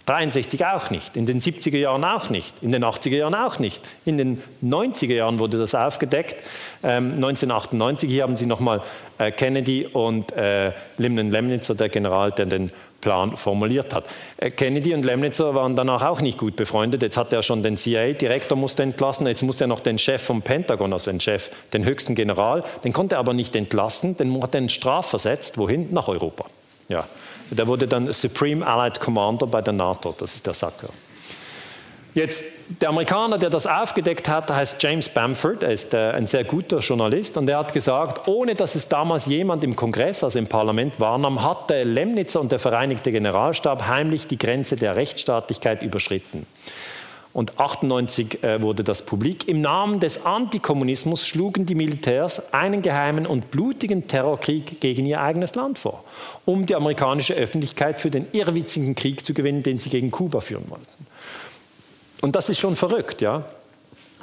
63 auch nicht, in den 70er Jahren auch nicht, in den 80er Jahren auch nicht. In den 90er Jahren wurde das aufgedeckt. Ähm, 1998, hier haben Sie nochmal äh, Kennedy und äh, Lyndon Lemnitzer, der General, der den Plan formuliert hat. Äh, Kennedy und Lemnitzer waren danach auch nicht gut befreundet. Jetzt hat er schon den CIA-Direktor musste entlassen, jetzt musste er noch den Chef vom Pentagon, also den Chef, den höchsten General, den konnte er aber nicht entlassen, den hat er in strafversetzt. Wohin? Nach Europa. Ja. Der wurde dann Supreme Allied Commander bei der NATO, das ist der Sacker. Jetzt, der Amerikaner, der das aufgedeckt hat, heißt James Bamford, er ist äh, ein sehr guter Journalist und er hat gesagt, ohne dass es damals jemand im Kongress, also im Parlament wahrnahm, hat der Lemnitzer und der Vereinigte Generalstab heimlich die Grenze der Rechtsstaatlichkeit überschritten. Und 98 äh, wurde das publik. Im Namen des Antikommunismus schlugen die Militärs einen geheimen und blutigen Terrorkrieg gegen ihr eigenes Land vor, um die amerikanische Öffentlichkeit für den irrwitzigen Krieg zu gewinnen, den sie gegen Kuba führen wollten. Und das ist schon verrückt, ja,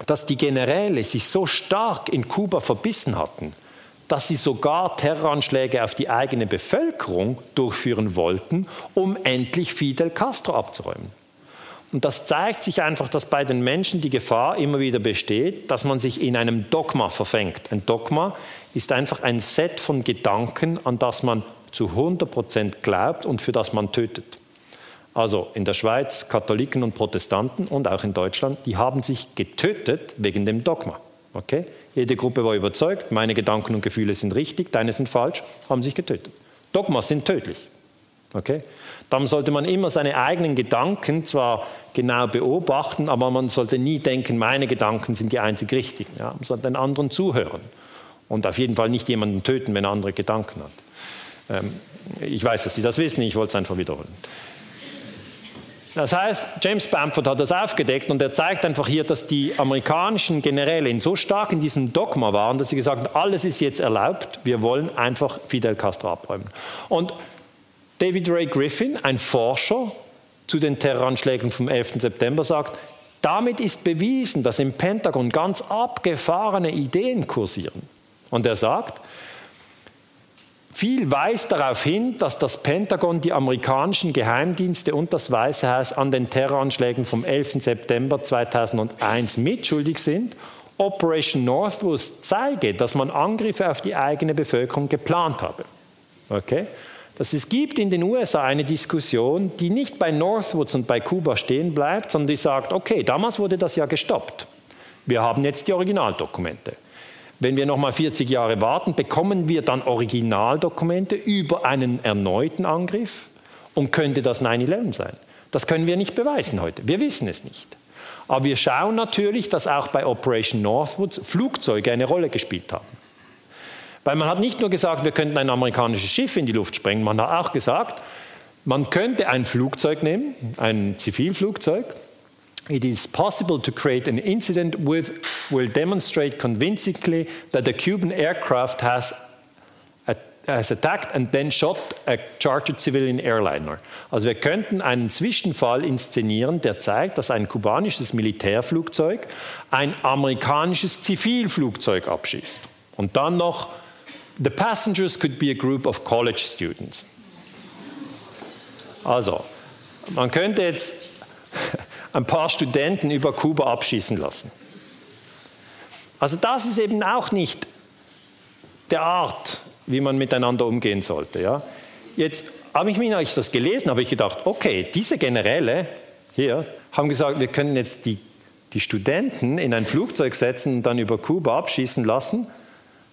dass die Generäle sich so stark in Kuba verbissen hatten, dass sie sogar Terroranschläge auf die eigene Bevölkerung durchführen wollten, um endlich Fidel Castro abzuräumen. Und das zeigt sich einfach, dass bei den Menschen die Gefahr immer wieder besteht, dass man sich in einem Dogma verfängt. Ein Dogma ist einfach ein Set von Gedanken, an das man zu 100 Prozent glaubt und für das man tötet. Also in der Schweiz Katholiken und Protestanten und auch in Deutschland, die haben sich getötet wegen dem Dogma. Okay? Jede Gruppe war überzeugt, meine Gedanken und Gefühle sind richtig, deine sind falsch, haben sich getötet. Dogmas sind tödlich. Okay? Darum sollte man immer seine eigenen Gedanken zwar genau beobachten, aber man sollte nie denken, meine Gedanken sind die einzig richtigen. Ja, man sollte den anderen zuhören und auf jeden Fall nicht jemanden töten, wenn er andere Gedanken hat. Ähm, ich weiß, dass Sie das wissen, ich wollte es einfach wiederholen. Das heißt, James Bamford hat das aufgedeckt und er zeigt einfach hier, dass die amerikanischen Generäle so stark in diesem Dogma waren, dass sie gesagt haben, alles ist jetzt erlaubt, wir wollen einfach Fidel Castro abräumen. Und David Ray Griffin, ein Forscher zu den Terroranschlägen vom 11. September, sagt, damit ist bewiesen, dass im Pentagon ganz abgefahrene Ideen kursieren. Und er sagt, viel weist darauf hin, dass das Pentagon die amerikanischen Geheimdienste und das Weiße Haus an den Terroranschlägen vom 11. September 2001 mitschuldig sind. Operation Northwood zeige, dass man Angriffe auf die eigene Bevölkerung geplant habe. Okay? dass es gibt in den USA eine Diskussion, die nicht bei Northwoods und bei Kuba stehen bleibt, sondern die sagt, okay, damals wurde das ja gestoppt. Wir haben jetzt die Originaldokumente. Wenn wir nochmal 40 Jahre warten, bekommen wir dann Originaldokumente über einen erneuten Angriff und könnte das 9-11 sein. Das können wir nicht beweisen heute. Wir wissen es nicht. Aber wir schauen natürlich, dass auch bei Operation Northwoods Flugzeuge eine Rolle gespielt haben. Weil man hat nicht nur gesagt, wir könnten ein amerikanisches Schiff in die Luft sprengen, man hat auch gesagt, man könnte ein Flugzeug nehmen, ein Zivilflugzeug. It is possible to create an incident which will demonstrate convincingly that a Cuban aircraft has has attacked and then shot a chartered civilian airliner. Also wir könnten einen Zwischenfall inszenieren, der zeigt, dass ein kubanisches Militärflugzeug ein amerikanisches Zivilflugzeug abschießt. Und dann noch The passengers could be a group of college students. Also, man könnte jetzt ein paar Studenten über Kuba abschießen lassen. Also das ist eben auch nicht der Art, wie man miteinander umgehen sollte. Ja? Jetzt habe ich mir, als ich das gelesen habe, ich gedacht, okay, diese Generäle hier haben gesagt, wir können jetzt die, die Studenten in ein Flugzeug setzen und dann über Kuba abschießen lassen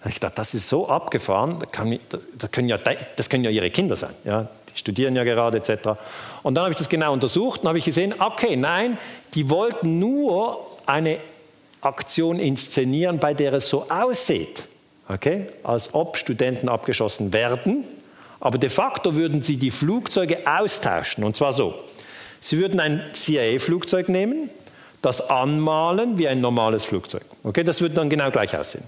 ich dachte, das ist so abgefahren, das können ja, das können ja ihre Kinder sein. Ja? Die studieren ja gerade etc. Und dann habe ich das genau untersucht und habe ich gesehen, okay, nein, die wollten nur eine Aktion inszenieren, bei der es so aussieht, okay, als ob Studenten abgeschossen werden. Aber de facto würden sie die Flugzeuge austauschen. Und zwar so. Sie würden ein CIA-Flugzeug nehmen, das anmalen wie ein normales Flugzeug. Okay, das würde dann genau gleich aussehen.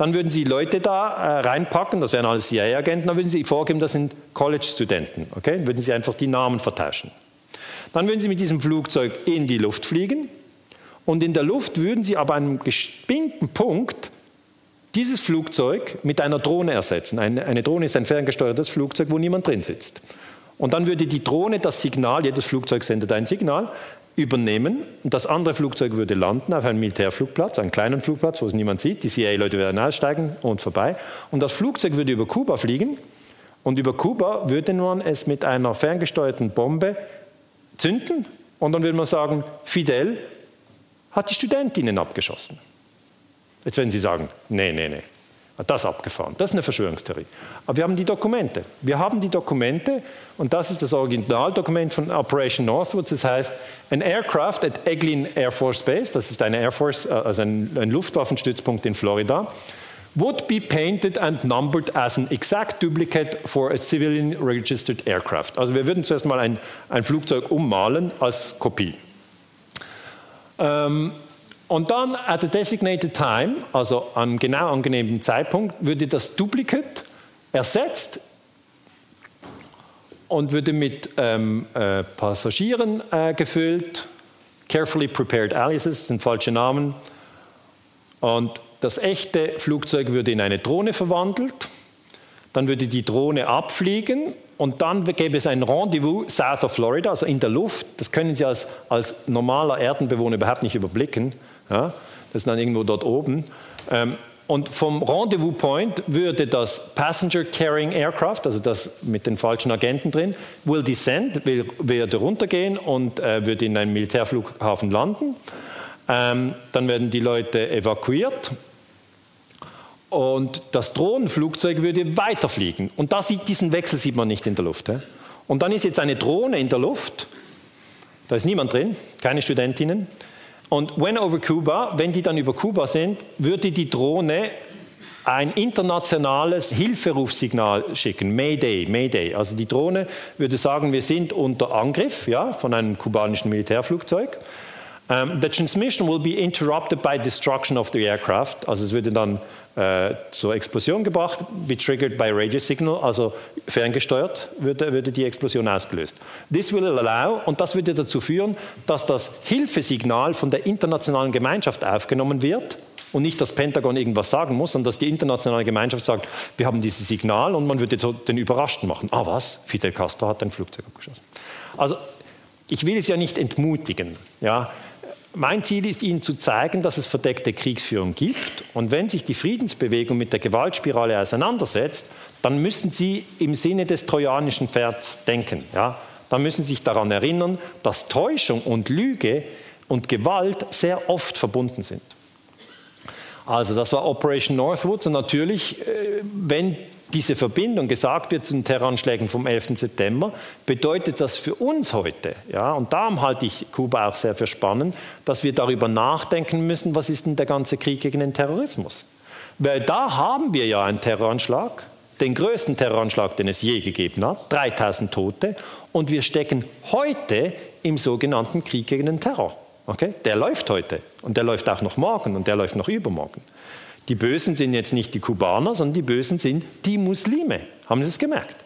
Dann würden Sie Leute da äh, reinpacken, das wären alles CIA-Agenten, dann würden Sie vorgeben, das sind College-Studenten. Okay? Dann würden Sie einfach die Namen vertauschen. Dann würden Sie mit diesem Flugzeug in die Luft fliegen und in der Luft würden Sie an einem gespinkten Punkt dieses Flugzeug mit einer Drohne ersetzen. Eine Drohne ist ein ferngesteuertes Flugzeug, wo niemand drin sitzt. Und dann würde die Drohne das Signal, jedes Flugzeug sendet ein Signal, übernehmen und das andere Flugzeug würde landen auf einem Militärflugplatz, einen kleinen Flugplatz, wo es niemand sieht. Die CIA-Leute werden aussteigen und vorbei. Und das Flugzeug würde über Kuba fliegen und über Kuba würde man es mit einer ferngesteuerten Bombe zünden und dann würde man sagen, Fidel hat die Studentinnen abgeschossen. Jetzt werden Sie sagen, nee, nee, nee, das abgefahren. Das ist eine Verschwörungstheorie. Aber wir haben die Dokumente. Wir haben die Dokumente und das ist das Originaldokument von Operation Northwoods. Das heißt, ein Aircraft at Eglin Air Force Base, das ist eine Air Force, äh, also ein, ein Luftwaffenstützpunkt in Florida, would be painted and numbered as an exact duplicate for a civilian registered aircraft. Also wir würden zuerst mal ein, ein Flugzeug ummalen als Kopie. Ähm, und dann at a designated time, also am genau angenehmen Zeitpunkt, würde das Duplicate ersetzt und würde mit ähm, äh, Passagieren äh, gefüllt. Carefully prepared aliases sind falsche Namen. Und das echte Flugzeug würde in eine Drohne verwandelt. Dann würde die Drohne abfliegen und dann gäbe es ein Rendezvous south of Florida, also in der Luft. Das können Sie als, als normaler Erdenbewohner überhaupt nicht überblicken. Ja, das ist dann irgendwo dort oben. Ähm, und vom Rendezvous Point würde das Passenger Carrying Aircraft, also das mit den falschen Agenten drin, will descend, will, würde runtergehen und äh, würde in einem Militärflughafen landen. Ähm, dann werden die Leute evakuiert und das Drohnenflugzeug würde weiterfliegen. Und da sieht, diesen Wechsel sieht man nicht in der Luft. He? Und dann ist jetzt eine Drohne in der Luft, da ist niemand drin, keine Studentinnen. Und when over Cuba, wenn die dann über Kuba sind, würde die Drohne ein internationales Hilferufsignal schicken, Mayday, Mayday. Also die Drohne würde sagen, wir sind unter Angriff ja, von einem kubanischen Militärflugzeug. Um, the transmission will be interrupted by destruction of the aircraft. Also es würde dann äh, zur Explosion gebracht, be triggered by radio signal, also ferngesteuert würde, würde die Explosion ausgelöst. This will allow, und das würde dazu führen, dass das Hilfesignal von der internationalen Gemeinschaft aufgenommen wird und nicht das Pentagon irgendwas sagen muss, sondern dass die internationale Gemeinschaft sagt, wir haben dieses Signal und man würde den Überraschten machen. Ah was, Fidel Castro hat ein Flugzeug abgeschossen. Also ich will es ja nicht entmutigen. Ja. Mein Ziel ist, Ihnen zu zeigen, dass es verdeckte Kriegsführung gibt. Und wenn sich die Friedensbewegung mit der Gewaltspirale auseinandersetzt, dann müssen Sie im Sinne des trojanischen Pferds denken. Ja? Dann müssen Sie sich daran erinnern, dass Täuschung und Lüge und Gewalt sehr oft verbunden sind. Also das war Operation Northwoods und natürlich, äh, wenn diese Verbindung gesagt wird zu den Terroranschlägen vom 11. September, bedeutet das für uns heute, ja, und darum halte ich Kuba auch sehr für spannend, dass wir darüber nachdenken müssen, was ist denn der ganze Krieg gegen den Terrorismus? Weil da haben wir ja einen Terroranschlag, den größten Terroranschlag, den es je gegeben hat, 3000 Tote, und wir stecken heute im sogenannten Krieg gegen den Terror. Okay? Der läuft heute und der läuft auch noch morgen und der läuft noch übermorgen. Die Bösen sind jetzt nicht die Kubaner, sondern die Bösen sind die Muslime. Haben Sie es gemerkt?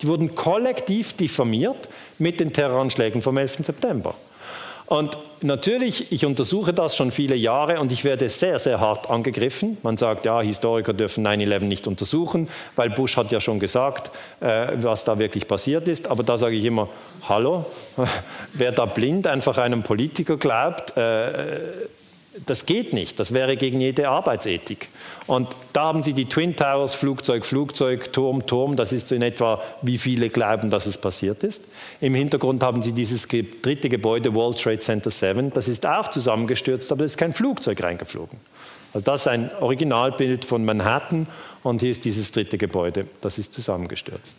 Die wurden kollektiv diffamiert mit den Terroranschlägen vom 11. September. Und natürlich, ich untersuche das schon viele Jahre und ich werde sehr, sehr hart angegriffen. Man sagt, ja, Historiker dürfen 9-11 nicht untersuchen, weil Bush hat ja schon gesagt, äh, was da wirklich passiert ist. Aber da sage ich immer, hallo, wer da blind einfach einem Politiker glaubt, äh, das geht nicht, das wäre gegen jede Arbeitsethik. Und da haben Sie die Twin Towers, Flugzeug, Flugzeug, Turm, Turm, das ist so in etwa, wie viele glauben, dass es passiert ist. Im Hintergrund haben Sie dieses dritte Gebäude, World Trade Center 7, das ist auch zusammengestürzt, aber es ist kein Flugzeug reingeflogen. Also das ist ein Originalbild von Manhattan und hier ist dieses dritte Gebäude, das ist zusammengestürzt.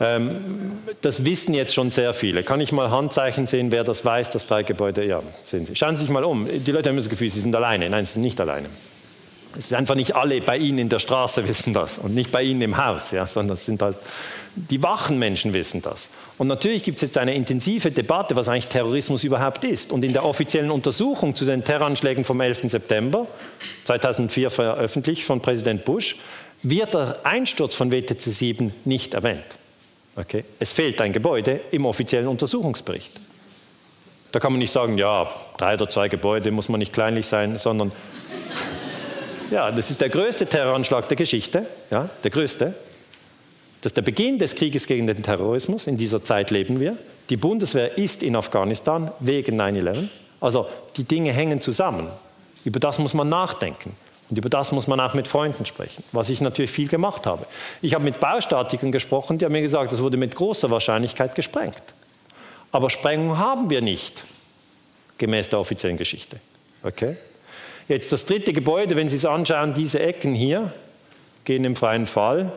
Ähm, das wissen jetzt schon sehr viele. Kann ich mal Handzeichen sehen, wer das weiß, das drei Gebäude? Ja, sehen Sie. Schauen Sie sich mal um. Die Leute haben das Gefühl, sie sind alleine. Nein, sie sind nicht alleine. Es ist einfach nicht alle bei Ihnen in der Straße wissen das und nicht bei Ihnen im Haus, ja, sondern es sind halt die wachen Menschen wissen das. Und natürlich gibt es jetzt eine intensive Debatte, was eigentlich Terrorismus überhaupt ist. Und in der offiziellen Untersuchung zu den Terroranschlägen vom 11. September 2004 veröffentlicht von Präsident Bush wird der Einsturz von WTC 7 nicht erwähnt. Okay? Es fehlt ein Gebäude im offiziellen Untersuchungsbericht. Da kann man nicht sagen, ja, drei oder zwei Gebäude muss man nicht kleinlich sein, sondern ja, das ist der größte Terroranschlag der Geschichte, ja, der größte. Das ist der Beginn des Krieges gegen den Terrorismus. In dieser Zeit leben wir. Die Bundeswehr ist in Afghanistan wegen 9-11. Also die Dinge hängen zusammen. Über das muss man nachdenken. Und über das muss man auch mit Freunden sprechen, was ich natürlich viel gemacht habe. Ich habe mit Baustatikern gesprochen, die haben mir gesagt, das wurde mit großer Wahrscheinlichkeit gesprengt. Aber Sprengung haben wir nicht, gemäß der offiziellen Geschichte. Okay? Jetzt das dritte Gebäude, wenn Sie es anschauen, diese Ecken hier gehen im freien Fall.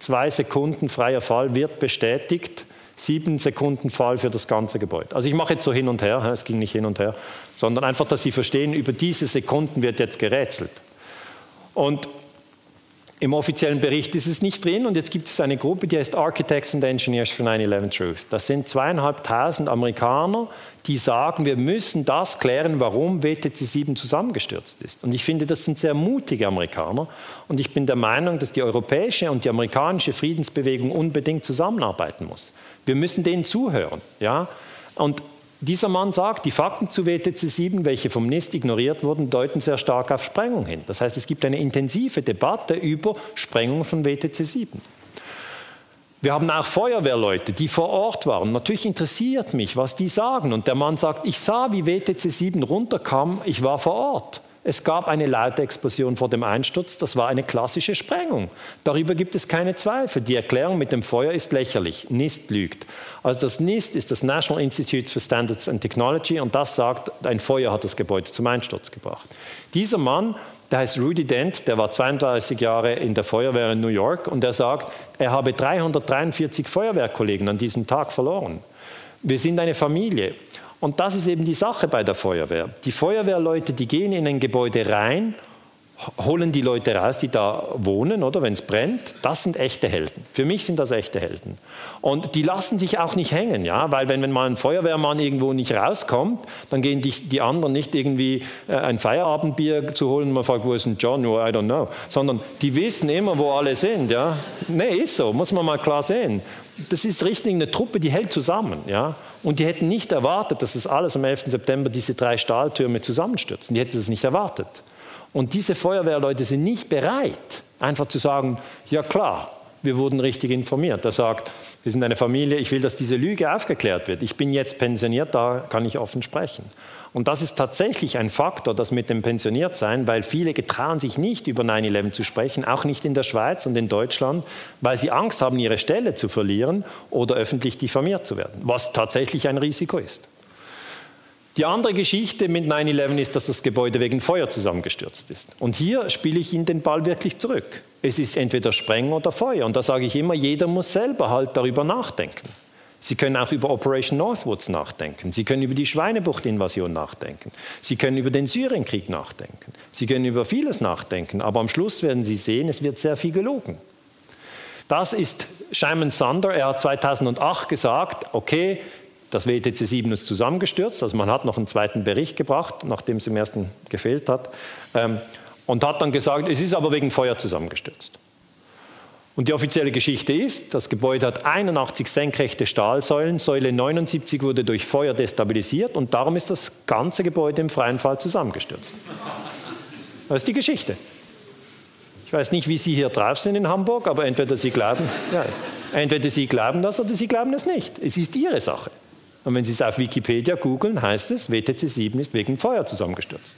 Zwei Sekunden freier Fall wird bestätigt. Sieben Sekunden Fall für das ganze Gebäude. Also ich mache jetzt so hin und her, es ging nicht hin und her, sondern einfach, dass Sie verstehen, über diese Sekunden wird jetzt gerätselt. Und im offiziellen Bericht ist es nicht drin und jetzt gibt es eine Gruppe, die heißt Architects and Engineers for 9-11 Truth. Das sind zweieinhalbtausend Amerikaner, die sagen, wir müssen das klären, warum WTC 7 zusammengestürzt ist. Und ich finde, das sind sehr mutige Amerikaner. Und ich bin der Meinung, dass die europäische und die amerikanische Friedensbewegung unbedingt zusammenarbeiten muss. Wir müssen denen zuhören. Ja? Und dieser Mann sagt, die Fakten zu WTC 7, welche vom NIST ignoriert wurden, deuten sehr stark auf Sprengung hin. Das heißt, es gibt eine intensive Debatte über Sprengung von WTC 7. Wir haben auch Feuerwehrleute, die vor Ort waren. Natürlich interessiert mich, was die sagen. Und der Mann sagt, ich sah, wie WTC 7 runterkam, ich war vor Ort. Es gab eine laute Explosion vor dem Einsturz, das war eine klassische Sprengung. Darüber gibt es keine Zweifel. Die Erklärung mit dem Feuer ist lächerlich. NIST lügt. Also das NIST ist das National Institute for Standards and Technology und das sagt, ein Feuer hat das Gebäude zum Einsturz gebracht. Dieser Mann der heißt Rudy Dent, der war 32 Jahre in der Feuerwehr in New York und er sagt, er habe 343 Feuerwehrkollegen an diesem Tag verloren. Wir sind eine Familie. Und das ist eben die Sache bei der Feuerwehr. Die Feuerwehrleute, die gehen in ein Gebäude rein holen die Leute raus, die da wohnen, oder wenn es brennt. Das sind echte Helden. Für mich sind das echte Helden. Und die lassen sich auch nicht hängen, ja, weil wenn, wenn mal ein Feuerwehrmann irgendwo nicht rauskommt, dann gehen die, die anderen nicht irgendwie äh, ein Feierabendbier zu holen. Man fragt, wo ist denn John? Oh, I don't know. Sondern die wissen immer, wo alle sind, ja. Nee, ist so, muss man mal klar sehen. Das ist richtig eine Truppe, die hält zusammen, ja. Und die hätten nicht erwartet, dass das alles am 11. September diese drei Stahltürme zusammenstürzen. Die hätten das nicht erwartet. Und diese Feuerwehrleute sind nicht bereit, einfach zu sagen, ja klar, wir wurden richtig informiert. Er sagt, wir sind eine Familie, ich will, dass diese Lüge aufgeklärt wird. Ich bin jetzt pensioniert, da kann ich offen sprechen. Und das ist tatsächlich ein Faktor, das mit dem Pensioniertsein, weil viele getrauen sich nicht über 9-11 zu sprechen, auch nicht in der Schweiz und in Deutschland, weil sie Angst haben, ihre Stelle zu verlieren oder öffentlich diffamiert zu werden, was tatsächlich ein Risiko ist. Die andere Geschichte mit 9-11 ist, dass das Gebäude wegen Feuer zusammengestürzt ist. Und hier spiele ich Ihnen den Ball wirklich zurück. Es ist entweder Sprengen oder Feuer. Und da sage ich immer, jeder muss selber halt darüber nachdenken. Sie können auch über Operation Northwoods nachdenken. Sie können über die Schweinebucht-Invasion nachdenken. Sie können über den Syrienkrieg nachdenken. Sie können über vieles nachdenken. Aber am Schluss werden Sie sehen, es wird sehr viel gelogen. Das ist Simon Sander. Er hat 2008 gesagt, okay, das WTC 7 ist zusammengestürzt, also man hat noch einen zweiten Bericht gebracht, nachdem es im ersten gefehlt hat, ähm, und hat dann gesagt, es ist aber wegen Feuer zusammengestürzt. Und die offizielle Geschichte ist, das Gebäude hat 81 senkrechte Stahlsäulen, Säule 79 wurde durch Feuer destabilisiert und darum ist das ganze Gebäude im freien Fall zusammengestürzt. Das ist die Geschichte. Ich weiß nicht, wie Sie hier drauf sind in Hamburg, aber entweder Sie glauben, ja, entweder Sie glauben das oder Sie glauben es nicht. Es ist Ihre Sache. Und wenn Sie es auf Wikipedia googeln, heißt es, WTC 7 ist wegen Feuer zusammengestürzt.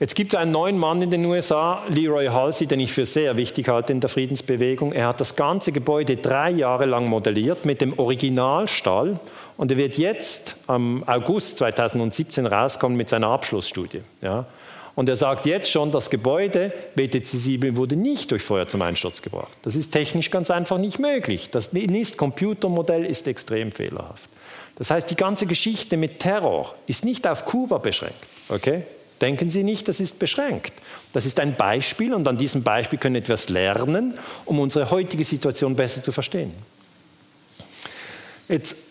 Jetzt gibt es einen neuen Mann in den USA, Leroy Halsey, den ich für sehr wichtig halte in der Friedensbewegung. Er hat das ganze Gebäude drei Jahre lang modelliert mit dem Originalstall und er wird jetzt am August 2017 rauskommen mit seiner Abschlussstudie. Ja. Und er sagt jetzt schon, das Gebäude BTC 7 wurde nicht durch Feuer zum Einsturz gebracht. Das ist technisch ganz einfach nicht möglich. Das NIST-Computermodell ist extrem fehlerhaft. Das heißt, die ganze Geschichte mit Terror ist nicht auf Kuba beschränkt. Okay? Denken Sie nicht, das ist beschränkt. Das ist ein Beispiel und an diesem Beispiel können wir etwas lernen, um unsere heutige Situation besser zu verstehen. Jetzt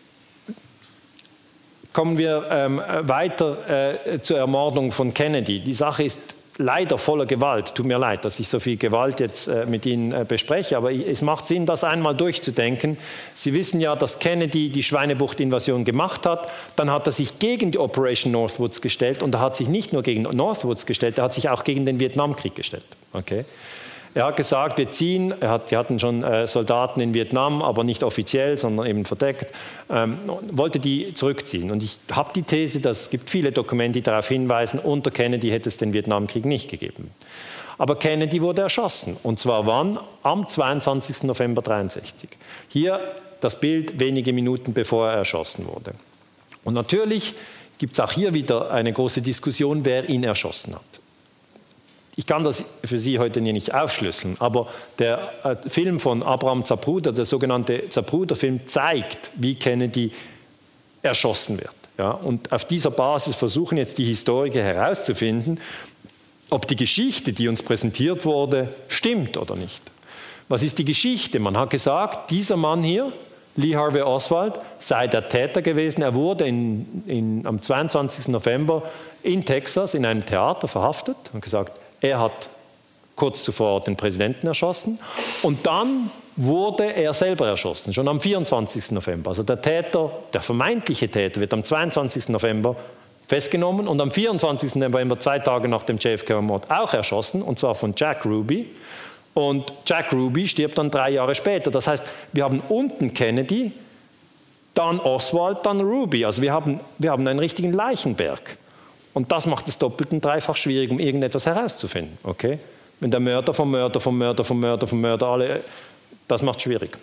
kommen wir ähm, weiter äh, zur Ermordung von Kennedy. Die Sache ist leider voller Gewalt. Tut mir leid, dass ich so viel Gewalt jetzt äh, mit Ihnen äh, bespreche, aber es macht Sinn, das einmal durchzudenken. Sie wissen ja, dass Kennedy die Schweinebucht-Invasion gemacht hat. Dann hat er sich gegen die Operation Northwoods gestellt und er hat sich nicht nur gegen Northwoods gestellt, er hat sich auch gegen den Vietnamkrieg gestellt. Okay? Er hat gesagt, wir ziehen, er hat, wir hatten schon äh, Soldaten in Vietnam, aber nicht offiziell, sondern eben verdeckt, ähm, wollte die zurückziehen. Und ich habe die These, dass es gibt viele Dokumente, die darauf hinweisen, unter Kennedy hätte es den Vietnamkrieg nicht gegeben. Aber Kennedy wurde erschossen. Und zwar wann? Am 22. November 1963. Hier das Bild wenige Minuten bevor er erschossen wurde. Und natürlich gibt es auch hier wieder eine große Diskussion, wer ihn erschossen hat. Ich kann das für Sie heute nicht aufschlüsseln, aber der äh, Film von Abraham Zapruder, der sogenannte Zapruder-Film, zeigt, wie Kennedy erschossen wird. Ja, und auf dieser Basis versuchen jetzt die Historiker herauszufinden, ob die Geschichte, die uns präsentiert wurde, stimmt oder nicht. Was ist die Geschichte? Man hat gesagt, dieser Mann hier, Lee Harvey Oswald, sei der Täter gewesen. Er wurde in, in, am 22. November in Texas in einem Theater verhaftet und gesagt, er hat kurz zuvor den Präsidenten erschossen und dann wurde er selber erschossen, schon am 24. November. Also der Täter, der vermeintliche Täter, wird am 22. November festgenommen und am 24. November, zwei Tage nach dem JFK-Mord, auch erschossen, und zwar von Jack Ruby. Und Jack Ruby stirbt dann drei Jahre später. Das heißt, wir haben unten Kennedy, dann Oswald, dann Ruby. Also wir haben, wir haben einen richtigen Leichenberg. Und das macht es doppelt und dreifach schwierig, um irgendetwas herauszufinden. Okay? Wenn der Mörder vom Mörder vom Mörder vom Mörder vom Mörder alle, das macht es schwierig.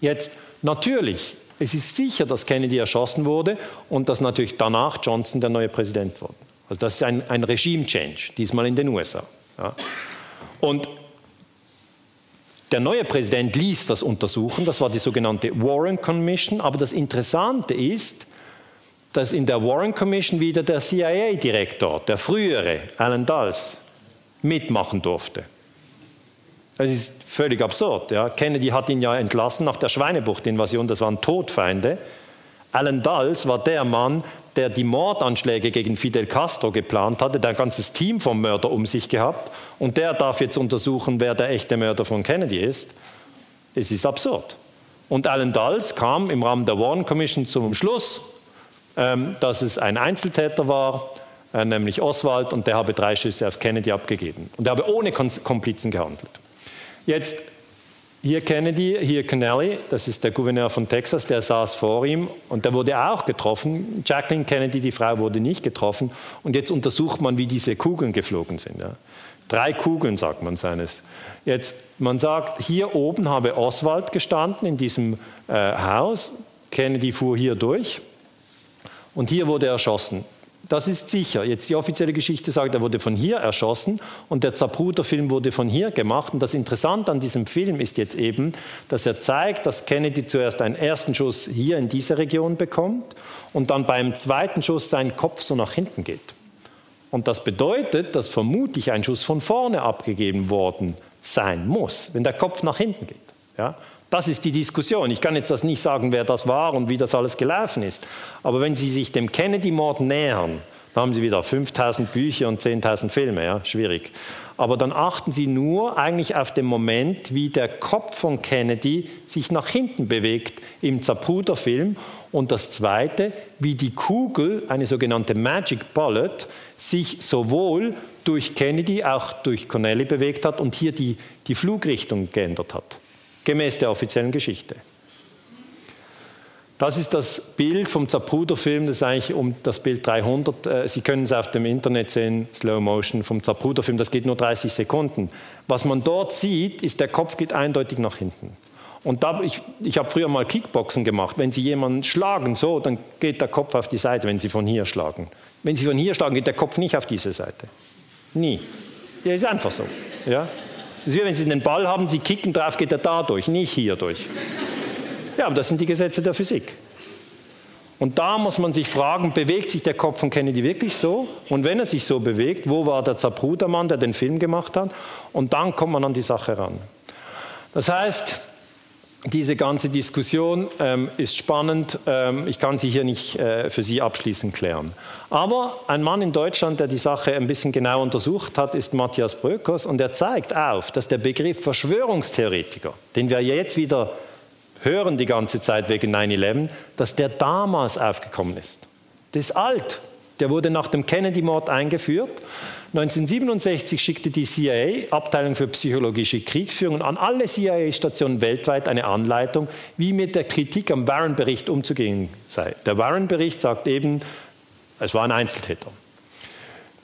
Jetzt natürlich, es ist sicher, dass Kennedy erschossen wurde und dass natürlich danach Johnson der neue Präsident wurde. Also das ist ein, ein Regime-Change, diesmal in den USA. Ja. Und der neue Präsident ließ das untersuchen, das war die sogenannte Warren Commission, aber das Interessante ist, dass in der Warren Commission wieder der CIA-Direktor, der frühere Alan Dulles, mitmachen durfte. Das ist völlig absurd. Ja. Kennedy hat ihn ja entlassen nach der Schweinebucht-Invasion, das waren Todfeinde. Alan Dulles war der Mann, der die Mordanschläge gegen Fidel Castro geplant hatte, der ein ganzes Team vom Mörder um sich gehabt und der darf jetzt untersuchen, wer der echte Mörder von Kennedy ist. Es ist absurd. Und Alan Dulles kam im Rahmen der Warren Commission zum Schluss, dass es ein Einzeltäter war, äh, nämlich Oswald, und der habe drei Schüsse auf Kennedy abgegeben. Und er habe ohne Komplizen gehandelt. Jetzt hier Kennedy, hier Connelly, das ist der Gouverneur von Texas, der saß vor ihm und der wurde auch getroffen. Jacqueline Kennedy, die Frau, wurde nicht getroffen. Und jetzt untersucht man, wie diese Kugeln geflogen sind. Ja. Drei Kugeln, sagt man seines. Jetzt, man sagt, hier oben habe Oswald gestanden in diesem äh, Haus. Kennedy fuhr hier durch und hier wurde er erschossen. Das ist sicher. Jetzt die offizielle Geschichte sagt, er wurde von hier erschossen und der Zapruder-Film wurde von hier gemacht. Und das Interessante an diesem Film ist jetzt eben, dass er zeigt, dass Kennedy zuerst einen ersten Schuss hier in dieser Region bekommt und dann beim zweiten Schuss sein Kopf so nach hinten geht. Und das bedeutet, dass vermutlich ein Schuss von vorne abgegeben worden sein muss, wenn der Kopf nach hinten geht. Ja? Das ist die Diskussion. Ich kann jetzt das nicht sagen, wer das war und wie das alles gelaufen ist. Aber wenn Sie sich dem Kennedy-Mord nähern, dann haben Sie wieder 5000 Bücher und 10.000 Filme. Ja? Schwierig. Aber dann achten Sie nur eigentlich auf den Moment, wie der Kopf von Kennedy sich nach hinten bewegt im Zapruder-Film. Und das Zweite, wie die Kugel, eine sogenannte Magic Bullet, sich sowohl durch Kennedy, auch durch Connelly bewegt hat und hier die, die Flugrichtung geändert hat gemäß der offiziellen Geschichte. Das ist das Bild vom Zapruder-Film, das ist eigentlich um das Bild 300. Äh, Sie können es auf dem Internet sehen, Slow Motion vom Zapruder-Film, das geht nur 30 Sekunden. Was man dort sieht, ist, der Kopf geht eindeutig nach hinten. Und da, ich, ich habe früher mal Kickboxen gemacht. Wenn Sie jemanden schlagen, so, dann geht der Kopf auf die Seite, wenn Sie von hier schlagen. Wenn Sie von hier schlagen, geht der Kopf nicht auf diese Seite. Nie. Ja, ist einfach so. Ja? Das wenn Sie den Ball haben, Sie kicken drauf, geht er da durch, nicht hier durch. Ja, aber das sind die Gesetze der Physik. Und da muss man sich fragen, bewegt sich der Kopf von Kennedy wirklich so? Und wenn er sich so bewegt, wo war der Zapruder-Mann, der den Film gemacht hat? Und dann kommt man an die Sache ran. Das heißt, diese ganze Diskussion ähm, ist spannend. Ähm, ich kann sie hier nicht äh, für Sie abschließend klären. Aber ein Mann in Deutschland, der die Sache ein bisschen genau untersucht hat, ist Matthias Brökers und er zeigt auf, dass der Begriff Verschwörungstheoretiker, den wir jetzt wieder hören die ganze Zeit wegen 9-11, dass der damals aufgekommen ist. Das ist alt. Der wurde nach dem Kennedy-Mord eingeführt 1967 schickte die CIA, Abteilung für psychologische Kriegsführung, an alle CIA-Stationen weltweit eine Anleitung, wie mit der Kritik am Warren-Bericht umzugehen sei. Der Warren-Bericht sagt eben, es war ein Einzeltäter.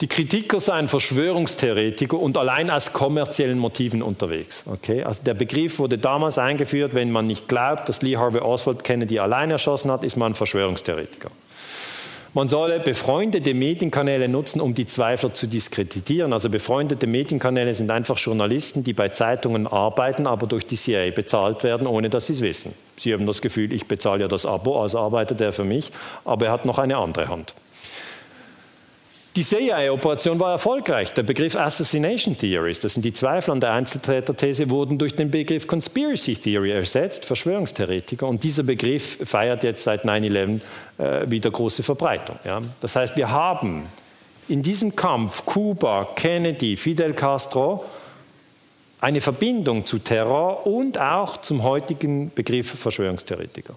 Die Kritiker seien Verschwörungstheoretiker und allein aus kommerziellen Motiven unterwegs. Okay? Also der Begriff wurde damals eingeführt, wenn man nicht glaubt, dass Lee Harvey Oswald Kennedy allein erschossen hat, ist man Verschwörungstheoretiker. Man solle befreundete Medienkanäle nutzen, um die Zweifler zu diskreditieren. Also befreundete Medienkanäle sind einfach Journalisten, die bei Zeitungen arbeiten, aber durch die CIA bezahlt werden, ohne dass sie es wissen. Sie haben das Gefühl, ich bezahle ja das Abo, also arbeitet er für mich, aber er hat noch eine andere Hand. Die CIA-Operation war erfolgreich. Der Begriff Assassination Theories, das sind die Zweifel an der Einzeltäter-These, wurden durch den Begriff Conspiracy Theory ersetzt, Verschwörungstheoretiker. Und dieser Begriff feiert jetzt seit 9-11 äh, wieder große Verbreitung. Ja. Das heißt, wir haben in diesem Kampf Kuba, Kennedy, Fidel Castro eine Verbindung zu Terror und auch zum heutigen Begriff Verschwörungstheoretiker.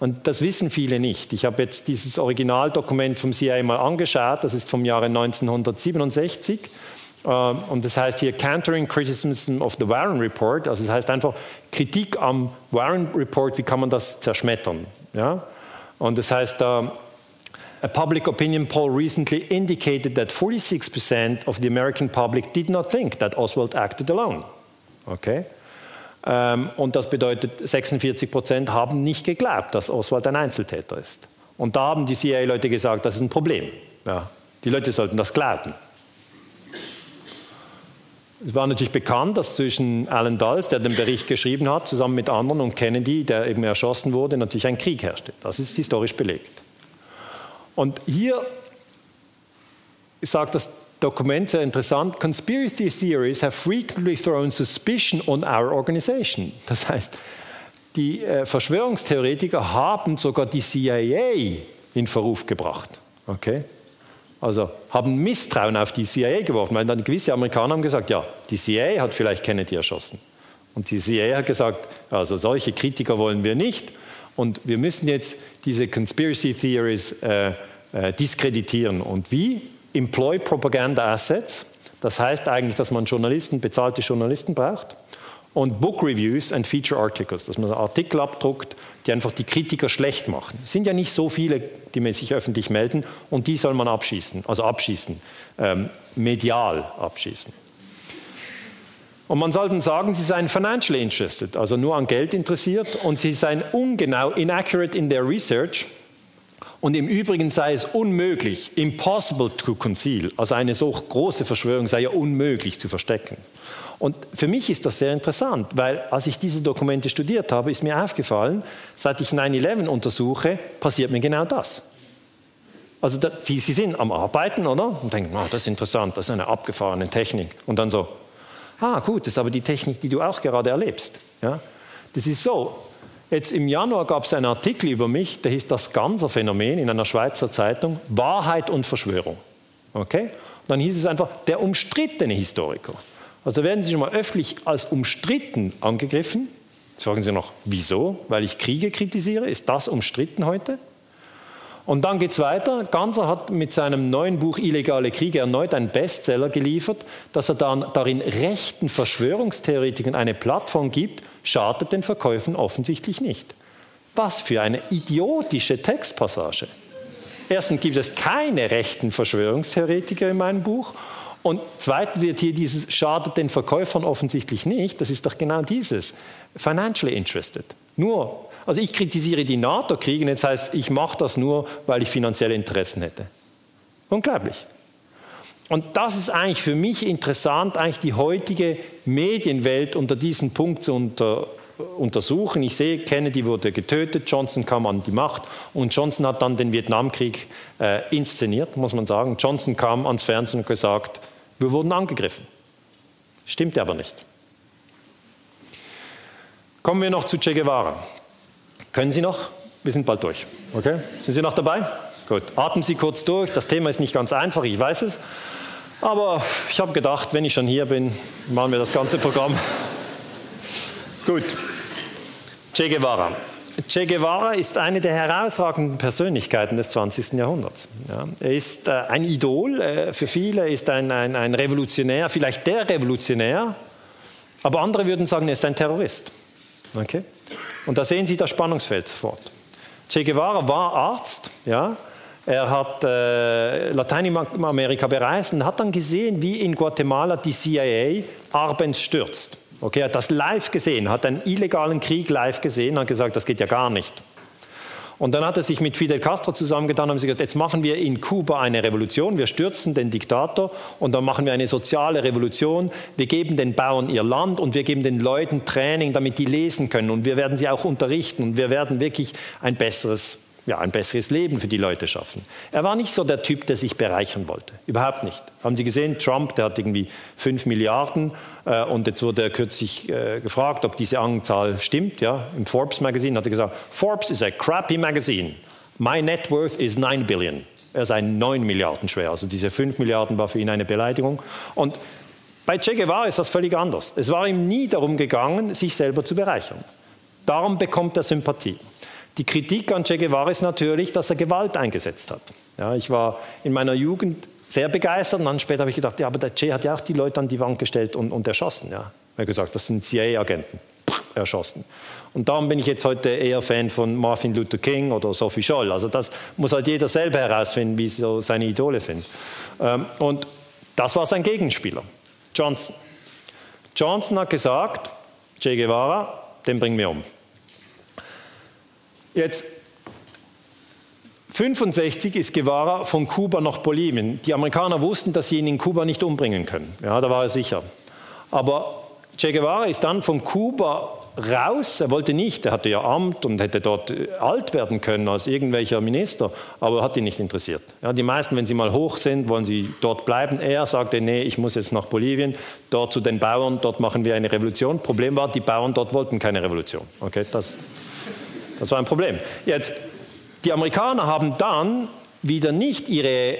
Und das wissen viele nicht. Ich habe jetzt dieses Originaldokument vom CIA mal angeschaut, das ist vom Jahre 1967. Äh, und das heißt hier Countering Criticism of the Warren Report. Also das heißt einfach Kritik am Warren Report, wie kann man das zerschmettern. Ja? Und das heißt, uh, a public opinion poll recently indicated that 46% of the American public did not think that Oswald acted alone. Okay? Ähm, und das bedeutet, 46 Prozent haben nicht geglaubt, dass Oswald ein Einzeltäter ist. Und da haben die CIA-Leute gesagt, das ist ein Problem. Ja, die Leute sollten das glauben. Es war natürlich bekannt, dass zwischen Alan Dulles, der den Bericht geschrieben hat, zusammen mit anderen und Kennedy, der eben erschossen wurde, natürlich ein Krieg herrschte. Das ist historisch belegt. Und hier sagt das Dokument sehr interessant. Conspiracy theories have frequently thrown suspicion on our organization. Das heißt, die äh, Verschwörungstheoretiker haben sogar die CIA in Verruf gebracht. Okay? Also haben Misstrauen auf die CIA geworfen, weil dann gewisse Amerikaner haben gesagt, ja, die CIA hat vielleicht Kennedy erschossen. Und die CIA hat gesagt, also solche Kritiker wollen wir nicht und wir müssen jetzt diese Conspiracy Theories äh, äh, diskreditieren. Und wie? Employ Propaganda Assets. Das heißt eigentlich, dass man Journalisten, bezahlte Journalisten braucht. Und Book Reviews and Feature Articles, dass man Artikel abdruckt, die einfach die Kritiker schlecht machen. Es sind ja nicht so viele, die sich öffentlich melden und die soll man abschießen, also abschießen, ähm, medial abschießen. Und man sollte sagen, sie seien financially interested, also nur an Geld interessiert und sie seien ungenau, inaccurate in their research und im Übrigen sei es unmöglich, impossible to conceal, also eine so große Verschwörung sei ja unmöglich zu verstecken. Und für mich ist das sehr interessant, weil als ich diese Dokumente studiert habe, ist mir aufgefallen, seit ich 9-11 untersuche, passiert mir genau das. Also da, sie, sie, sind am Arbeiten, oder? Und denken, oh, das ist interessant, das ist eine abgefahrene Technik. Und dann so, ah gut, das ist aber die Technik, die du auch gerade erlebst. Ja? Das ist so, Jetzt im Januar gab es einen Artikel über mich, der hieß Das Ganser-Phänomen in einer Schweizer Zeitung, Wahrheit und Verschwörung. Okay? Dann hieß es einfach, der umstrittene Historiker. Also werden Sie schon mal öffentlich als umstritten angegriffen. Jetzt fragen Sie noch, wieso? Weil ich Kriege kritisiere? Ist das umstritten heute? Und dann geht es weiter. Ganser hat mit seinem neuen Buch Illegale Kriege erneut einen Bestseller geliefert, dass er dann darin rechten Verschwörungstheoretikern eine Plattform gibt, schadet den Verkäufen offensichtlich nicht. Was für eine idiotische Textpassage. Erstens gibt es keine rechten Verschwörungstheoretiker in meinem Buch. Und zweitens wird hier dieses schadet den Verkäufern offensichtlich nicht. Das ist doch genau dieses. Financially interested. Nur also ich kritisiere die NATO-Kriege, jetzt heißt, ich mache das nur, weil ich finanzielle Interessen hätte. Unglaublich. Und das ist eigentlich für mich interessant, eigentlich die heutige Medienwelt unter diesem Punkt zu unter, untersuchen. Ich sehe, Kennedy wurde getötet, Johnson kam an die Macht und Johnson hat dann den Vietnamkrieg äh, inszeniert, muss man sagen. Johnson kam ans Fernsehen und gesagt, wir wurden angegriffen. Stimmt aber nicht. Kommen wir noch zu Che Guevara. Können Sie noch? Wir sind bald durch. Okay? Sind Sie noch dabei? Gut. Atmen Sie kurz durch. Das Thema ist nicht ganz einfach, ich weiß es. Aber ich habe gedacht, wenn ich schon hier bin, machen wir das ganze Programm. Gut. Che Guevara. Che Guevara ist eine der herausragenden Persönlichkeiten des 20. Jahrhunderts. Ja, er ist äh, ein Idol äh, für viele, ist ein, ein, ein Revolutionär, vielleicht der Revolutionär, aber andere würden sagen, er ist ein Terrorist. Okay? Und da sehen Sie das Spannungsfeld sofort. Che Guevara war Arzt, ja, er hat äh, Lateinamerika bereist und hat dann gesehen, wie in Guatemala die CIA Arbenz stürzt. Okay, er hat das live gesehen, hat einen illegalen Krieg live gesehen und hat gesagt, das geht ja gar nicht. Und dann hat er sich mit Fidel Castro zusammengetan und haben gesagt, jetzt machen wir in Kuba eine Revolution, wir stürzen den Diktator und dann machen wir eine soziale Revolution, wir geben den Bauern ihr Land und wir geben den Leuten Training, damit die lesen können und wir werden sie auch unterrichten und wir werden wirklich ein besseres ja, ein besseres Leben für die Leute schaffen. Er war nicht so der Typ, der sich bereichern wollte. Überhaupt nicht. Haben Sie gesehen, Trump, der hat irgendwie 5 Milliarden äh, und jetzt wurde er kürzlich äh, gefragt, ob diese Anzahl stimmt. Ja? Im Forbes Magazine hat er gesagt, Forbes is a crappy magazine. My net worth is 9 billion. Er sei 9 Milliarden schwer. Also diese 5 Milliarden war für ihn eine Beleidigung. Und bei Che Guevara ist das völlig anders. Es war ihm nie darum gegangen, sich selber zu bereichern. Darum bekommt er Sympathie. Die Kritik an Che Guevara ist natürlich, dass er Gewalt eingesetzt hat. Ja, ich war in meiner Jugend sehr begeistert und dann später habe ich gedacht, ja, aber der Che hat ja auch die Leute an die Wand gestellt und, und erschossen. Ja. Er hat gesagt, das sind CIA-Agenten. Erschossen. Und darum bin ich jetzt heute eher Fan von Martin Luther King oder Sophie Scholl. Also das muss halt jeder selber herausfinden, wie so seine Idole sind. Ähm, und das war sein Gegenspieler, Johnson. Johnson hat gesagt, Che Guevara, den bringen wir um. Jetzt 65 ist Guevara von Kuba nach Bolivien. Die Amerikaner wussten, dass sie ihn in Kuba nicht umbringen können. Ja, da war er sicher. Aber Che Guevara ist dann von Kuba raus. Er wollte nicht, er hatte ja Amt und hätte dort äh, alt werden können als irgendwelcher Minister, aber hat ihn nicht interessiert. Ja, die meisten, wenn sie mal hoch sind, wollen sie dort bleiben. Er sagte, nee, ich muss jetzt nach Bolivien, dort zu den Bauern, dort machen wir eine Revolution. Problem war, die Bauern dort wollten keine Revolution. Okay, das das war ein Problem. Jetzt, die Amerikaner haben dann wieder nicht ihre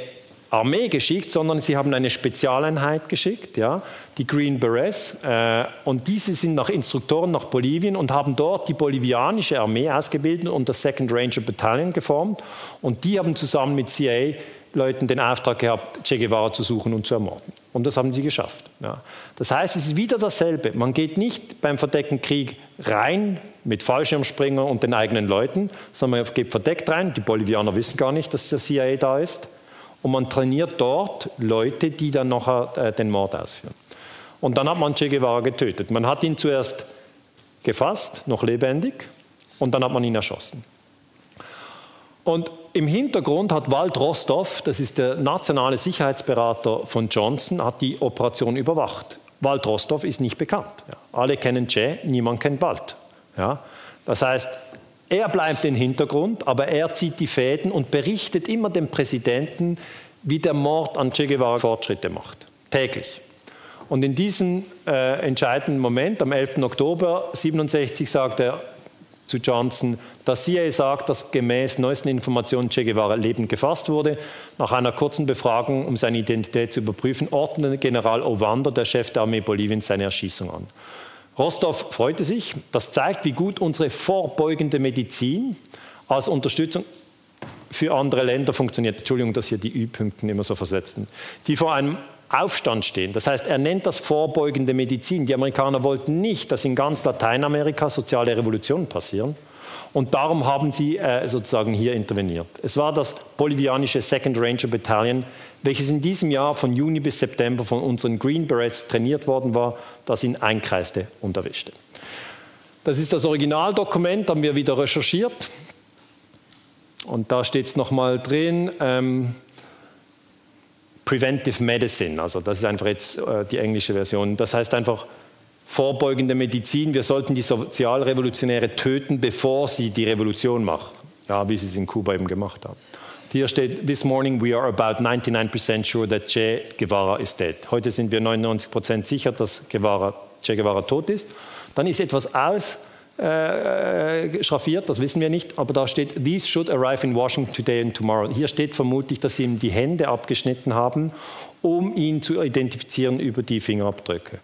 Armee geschickt, sondern sie haben eine Spezialeinheit geschickt, ja, die Green Berets. Äh, und diese sind nach Instruktoren nach Bolivien und haben dort die bolivianische Armee ausgebildet und das Second Ranger Battalion geformt. Und die haben zusammen mit CIA-Leuten den Auftrag gehabt, Che Guevara zu suchen und zu ermorden. Und das haben sie geschafft. Ja. Das heißt, es ist wieder dasselbe. Man geht nicht beim verdeckten Krieg rein mit Fallschirmspringer und den eigenen Leuten, sondern man geht verdeckt rein. Die Bolivianer wissen gar nicht, dass der CIA da ist. Und man trainiert dort Leute, die dann noch äh, den Mord ausführen. Und dann hat man Che Guevara getötet. Man hat ihn zuerst gefasst, noch lebendig, und dann hat man ihn erschossen. Und im Hintergrund hat Wald Rostov, das ist der nationale Sicherheitsberater von Johnson, hat die Operation überwacht. Wald Rostov ist nicht bekannt. Ja. Alle kennen Che, niemand kennt Wald. Ja? Das heißt, er bleibt im Hintergrund, aber er zieht die Fäden und berichtet immer dem Präsidenten, wie der Mord an Che Guevara Fortschritte macht. Täglich. Und in diesem äh, entscheidenden Moment, am 11. Oktober 1967, sagt er zu Johnson, dass CIA sagt, dass gemäß neuesten Informationen Che Guevara lebend gefasst wurde. Nach einer kurzen Befragung, um seine Identität zu überprüfen, ordnete General Ovando, der Chef der Armee Boliviens, seine Erschießung an. Rostov freute sich. Das zeigt, wie gut unsere vorbeugende Medizin als Unterstützung für andere Länder funktioniert. Entschuldigung, dass hier die Ü-Punkten immer so versetzen. Die vor einem Aufstand stehen. Das heißt, er nennt das vorbeugende Medizin. Die Amerikaner wollten nicht, dass in ganz Lateinamerika soziale Revolutionen passieren. Und darum haben sie äh, sozusagen hier interveniert. Es war das bolivianische Second Ranger Battalion, welches in diesem Jahr von Juni bis September von unseren Green Berets trainiert worden war, das ihn einkreiste und erwischte. Das ist das Originaldokument, haben wir wieder recherchiert. Und da steht es nochmal drin, ähm, Preventive Medicine, also das ist einfach jetzt äh, die englische Version. Das heißt einfach vorbeugende Medizin. Wir sollten die Sozialrevolutionäre töten, bevor sie die Revolution machen, ja, wie sie es in Kuba eben gemacht haben. Hier steht, this morning we are about 99% sure that Che Guevara is dead. Heute sind wir 99% sicher, dass Guevara, Che Guevara tot ist. Dann ist etwas aus äh, schraffiert, das wissen wir nicht, aber da steht, these should arrive in Washington today and tomorrow. Hier steht vermutlich, dass sie ihm die Hände abgeschnitten haben, um ihn zu identifizieren über die Fingerabdrücke.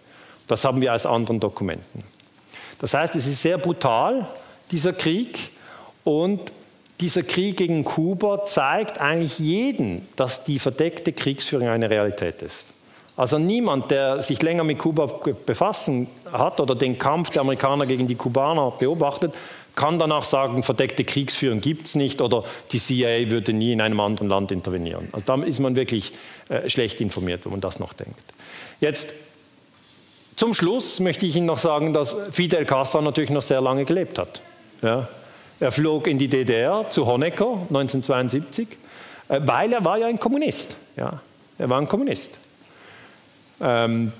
Das haben wir aus anderen Dokumenten. Das heißt, es ist sehr brutal, dieser Krieg, und dieser Krieg gegen Kuba zeigt eigentlich jeden, dass die verdeckte Kriegsführung eine Realität ist. Also niemand, der sich länger mit Kuba befassen hat oder den Kampf der Amerikaner gegen die Kubaner beobachtet, kann danach sagen, verdeckte Kriegsführung gibt es nicht oder die CIA würde nie in einem anderen Land intervenieren. Also da ist man wirklich äh, schlecht informiert, wenn man das noch denkt. Jetzt zum Schluss möchte ich Ihnen noch sagen, dass Fidel Castro natürlich noch sehr lange gelebt hat. Ja. Er flog in die DDR zu Honecker 1972, äh, weil er war ja ein Kommunist. Ja. Er war ein Kommunist ähm,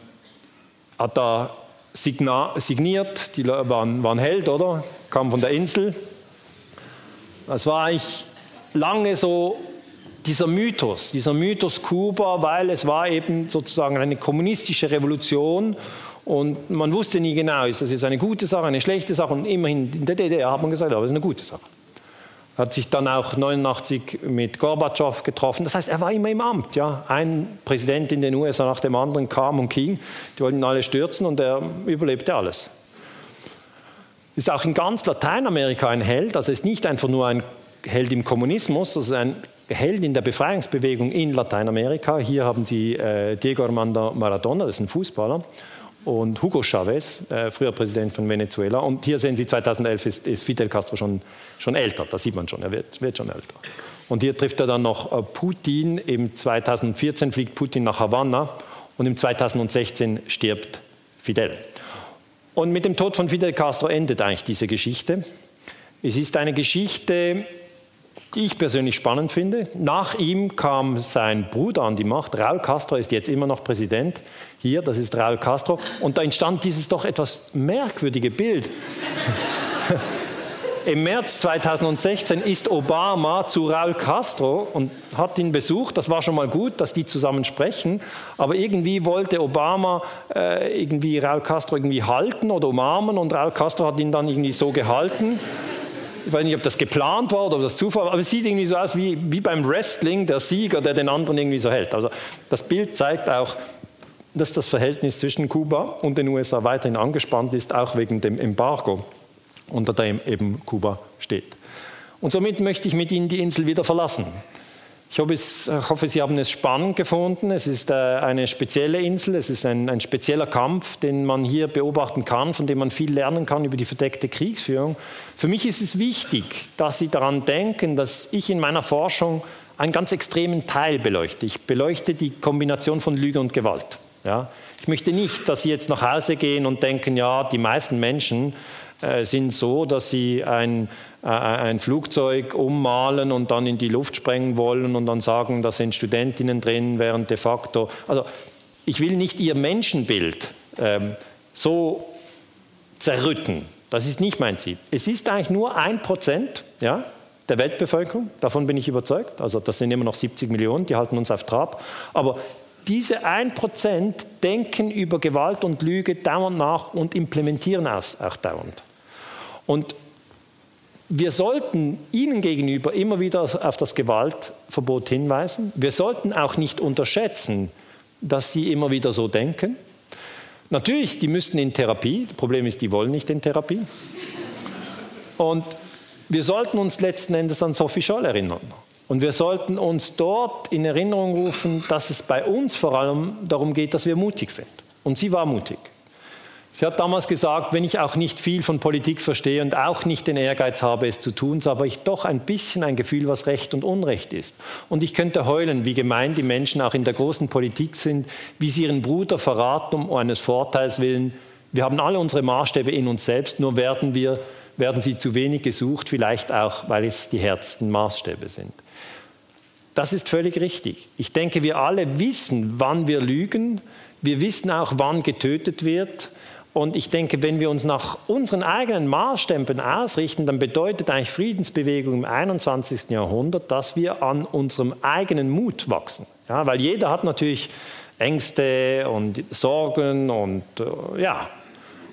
hat da signiert, die waren, waren Held, oder? Kam von der Insel. Das war eigentlich lange so dieser Mythos, dieser Mythos Kuba, weil es war eben sozusagen eine kommunistische Revolution und man wusste nie genau, ist das jetzt eine gute Sache, eine schlechte Sache und immerhin in der DDR hat man gesagt, aber es ist eine gute Sache hat sich dann auch 89 mit Gorbatschow getroffen. Das heißt, er war immer im Amt. Ja. Ein Präsident in den USA nach dem anderen kam und ging. Die wollten alle stürzen und er überlebte alles. Ist auch in ganz Lateinamerika ein Held. Also ist nicht einfach nur ein Held im Kommunismus, also ein Held in der Befreiungsbewegung in Lateinamerika. Hier haben Sie äh, Diego Armando Maradona, das ist ein Fußballer und Hugo Chavez, äh, früher Präsident von Venezuela. Und hier sehen Sie, 2011 ist, ist Fidel Castro schon, schon älter, das sieht man schon, er wird, wird schon älter. Und hier trifft er dann noch äh, Putin. Im 2014 fliegt Putin nach Havanna und im 2016 stirbt Fidel. Und mit dem Tod von Fidel Castro endet eigentlich diese Geschichte. Es ist eine Geschichte, die ich persönlich spannend finde. Nach ihm kam sein Bruder an die Macht. Raúl Castro ist jetzt immer noch Präsident. Hier, das ist Raúl Castro. Und da entstand dieses doch etwas merkwürdige Bild. Im März 2016 ist Obama zu Raúl Castro und hat ihn besucht. Das war schon mal gut, dass die zusammen sprechen. Aber irgendwie wollte Obama äh, irgendwie Raúl Castro irgendwie halten oder umarmen und Raúl Castro hat ihn dann irgendwie so gehalten ich weiß nicht, ob das geplant war oder ob das Zufall war, aber es sieht irgendwie so aus wie, wie beim Wrestling, der Sieger, der den anderen irgendwie so hält. Also das Bild zeigt auch, dass das Verhältnis zwischen Kuba und den USA weiterhin angespannt ist, auch wegen dem Embargo, unter dem eben Kuba steht. Und somit möchte ich mit Ihnen die Insel wieder verlassen. Ich ich hoffe, Sie haben es spannend gefunden. Es ist äh, eine spezielle Insel, es ist ein, ein, spezieller Kampf, den man hier beobachten kann, von dem man viel lernen kann über die verdeckte Kriegsführung. Für mich ist es wichtig, dass Sie daran denken, dass ich in meiner Forschung einen ganz extremen Teil beleuchte. Ich beleuchte die Kombination von Lüge und Gewalt. Ja? Ich möchte nicht, dass Sie jetzt nach Hause gehen und denken, ja, die meisten Menschen äh, sind so, dass sie ein, äh, ein Flugzeug ummalen und dann in die Luft sprengen wollen und dann sagen, da sind Studentinnen drin, während de facto. Also ich will nicht ihr Menschenbild ähm, so zerrütten. Das ist nicht mein Ziel. Es ist eigentlich nur ein Prozent ja, der Weltbevölkerung, davon bin ich überzeugt. Also das sind immer noch 70 Millionen, die halten uns auf Trab. Aber diese 1% denken über Gewalt und Lüge dauernd nach und implementieren es auch dauernd. Und wir sollten ihnen gegenüber immer wieder auf das Gewaltverbot hinweisen. Wir sollten auch nicht unterschätzen, dass sie immer wieder so denken. Natürlich, die müssten in Therapie. Das Problem ist, die wollen nicht in Therapie. Und wir sollten uns letzten Endes an Sophie Scholl erinnern. Und wir sollten uns dort in Erinnerung rufen, dass es bei uns vor allem darum geht, dass wir mutig sind. Und sie war mutig. Sie hat damals gesagt, wenn ich auch nicht viel von Politik verstehe und auch nicht den Ehrgeiz habe, es zu tun, so habe ich doch ein bisschen ein Gefühl, was Recht und Unrecht ist. Und ich könnte heulen, wie gemein die Menschen auch in der großen Politik sind, wie sie ihren Bruder verraten um eines Vorteils willen. Wir haben alle unsere Maßstäbe in uns selbst, nur werden, wir, werden sie zu wenig gesucht, vielleicht auch, weil es die härtesten Maßstäbe sind. Das ist völlig richtig. Ich denke, wir alle wissen, wann wir lügen. Wir wissen auch, wann getötet wird. Und ich denke, wenn wir uns nach unseren eigenen Maßstäben ausrichten, dann bedeutet eigentlich Friedensbewegung im 21. Jahrhundert, dass wir an unserem eigenen Mut wachsen. Ja, weil jeder hat natürlich Ängste und Sorgen und äh, ja.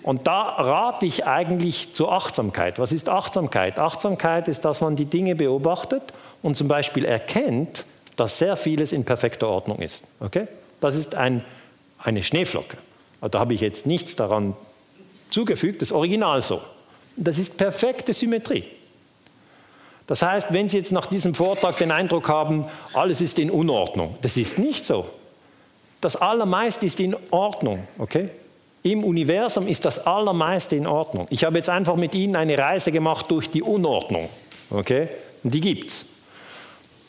Und da rate ich eigentlich zur Achtsamkeit. Was ist Achtsamkeit? Achtsamkeit ist, dass man die Dinge beobachtet und zum Beispiel erkennt, dass sehr vieles in perfekter Ordnung ist. Okay? Das ist ein, eine Schneeflocke. Da habe ich jetzt nichts daran zugefügt, das Original so. Das ist perfekte Symmetrie. Das heißt, wenn Sie jetzt nach diesem Vortrag den Eindruck haben, alles ist in Unordnung, das ist nicht so. Das Allermeiste ist in Ordnung, okay? Im Universum ist das Allermeiste in Ordnung. Ich habe jetzt einfach mit Ihnen eine Reise gemacht durch die Unordnung, okay? Und die gibt's.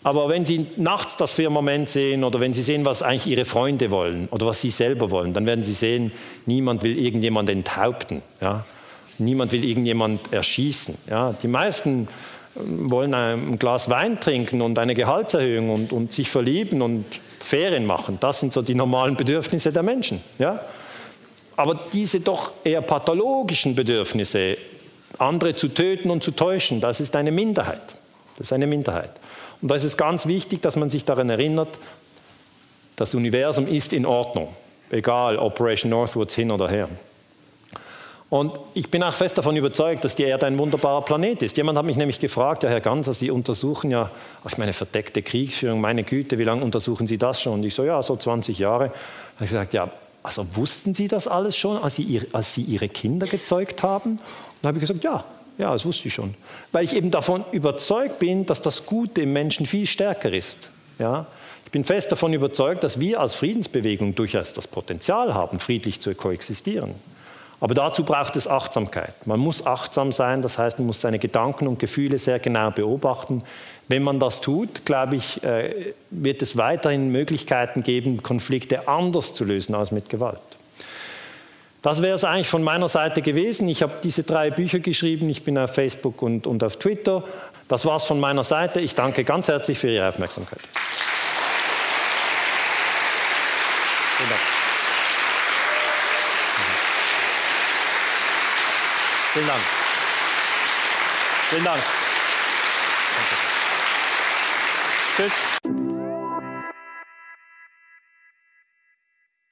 Aber wenn Sie nachts das Firmament sehen oder wenn Sie sehen, was eigentlich Ihre Freunde wollen oder was Sie selber wollen, dann werden Sie sehen, niemand will irgendjemand enthaupten. Ja? Niemand will irgendjemand erschießen. Ja? Die meisten ähm, wollen ein Glas Wein trinken und eine Gehaltserhöhung und, und sich verlieben und Ferien machen. Das sind so die normalen Bedürfnisse der Menschen. Ja? Aber diese doch eher pathologischen Bedürfnisse, andere zu töten und zu täuschen, das ist eine Minderheit. Das ist eine Minderheit. Und da ist es ganz wichtig, dass man sich daran erinnert, das Universum ist in Ordnung, egal Operation Northwoods hin oder her. Und ich bin auch fest davon überzeugt, dass die Erde ein wunderbarer Planet ist. Jemand hat mich nämlich gefragt, ja Herr Ganser, Sie untersuchen ja, ich meine verdeckte Kriegsführung, meine Güte, wie lange untersuchen Sie das schon? Und ich so, ja, so 20 Jahre. Da ich gesagt, ja, also wussten Sie das alles schon, als Sie, als Sie Ihre Kinder gezeugt haben? Und da habe ich gesagt, ja, ja, das wusste ich schon. Weil ich eben davon überzeugt bin, dass das Gute im Menschen viel stärker ist. Ja? Ich bin fest davon überzeugt, dass wir als Friedensbewegung durchaus das Potenzial haben, friedlich zu koexistieren. Aber dazu braucht es Achtsamkeit. Man muss achtsam sein, das heißt, man muss seine Gedanken und Gefühle sehr genau beobachten. Wenn man das tut, glaube ich, äh, wird es weiterhin Möglichkeiten geben, Konflikte anders zu lösen als mit Gewalt. Das wäre es eigentlich von meiner Seite gewesen. Ich habe diese drei Bücher geschrieben. Ich bin auf Facebook und, und auf Twitter. Das war es von meiner Seite. Ich danke ganz herzlich für Ihre Aufmerksamkeit. Vielen Dank. Vielen Dank. Vielen Dank. Tschüss.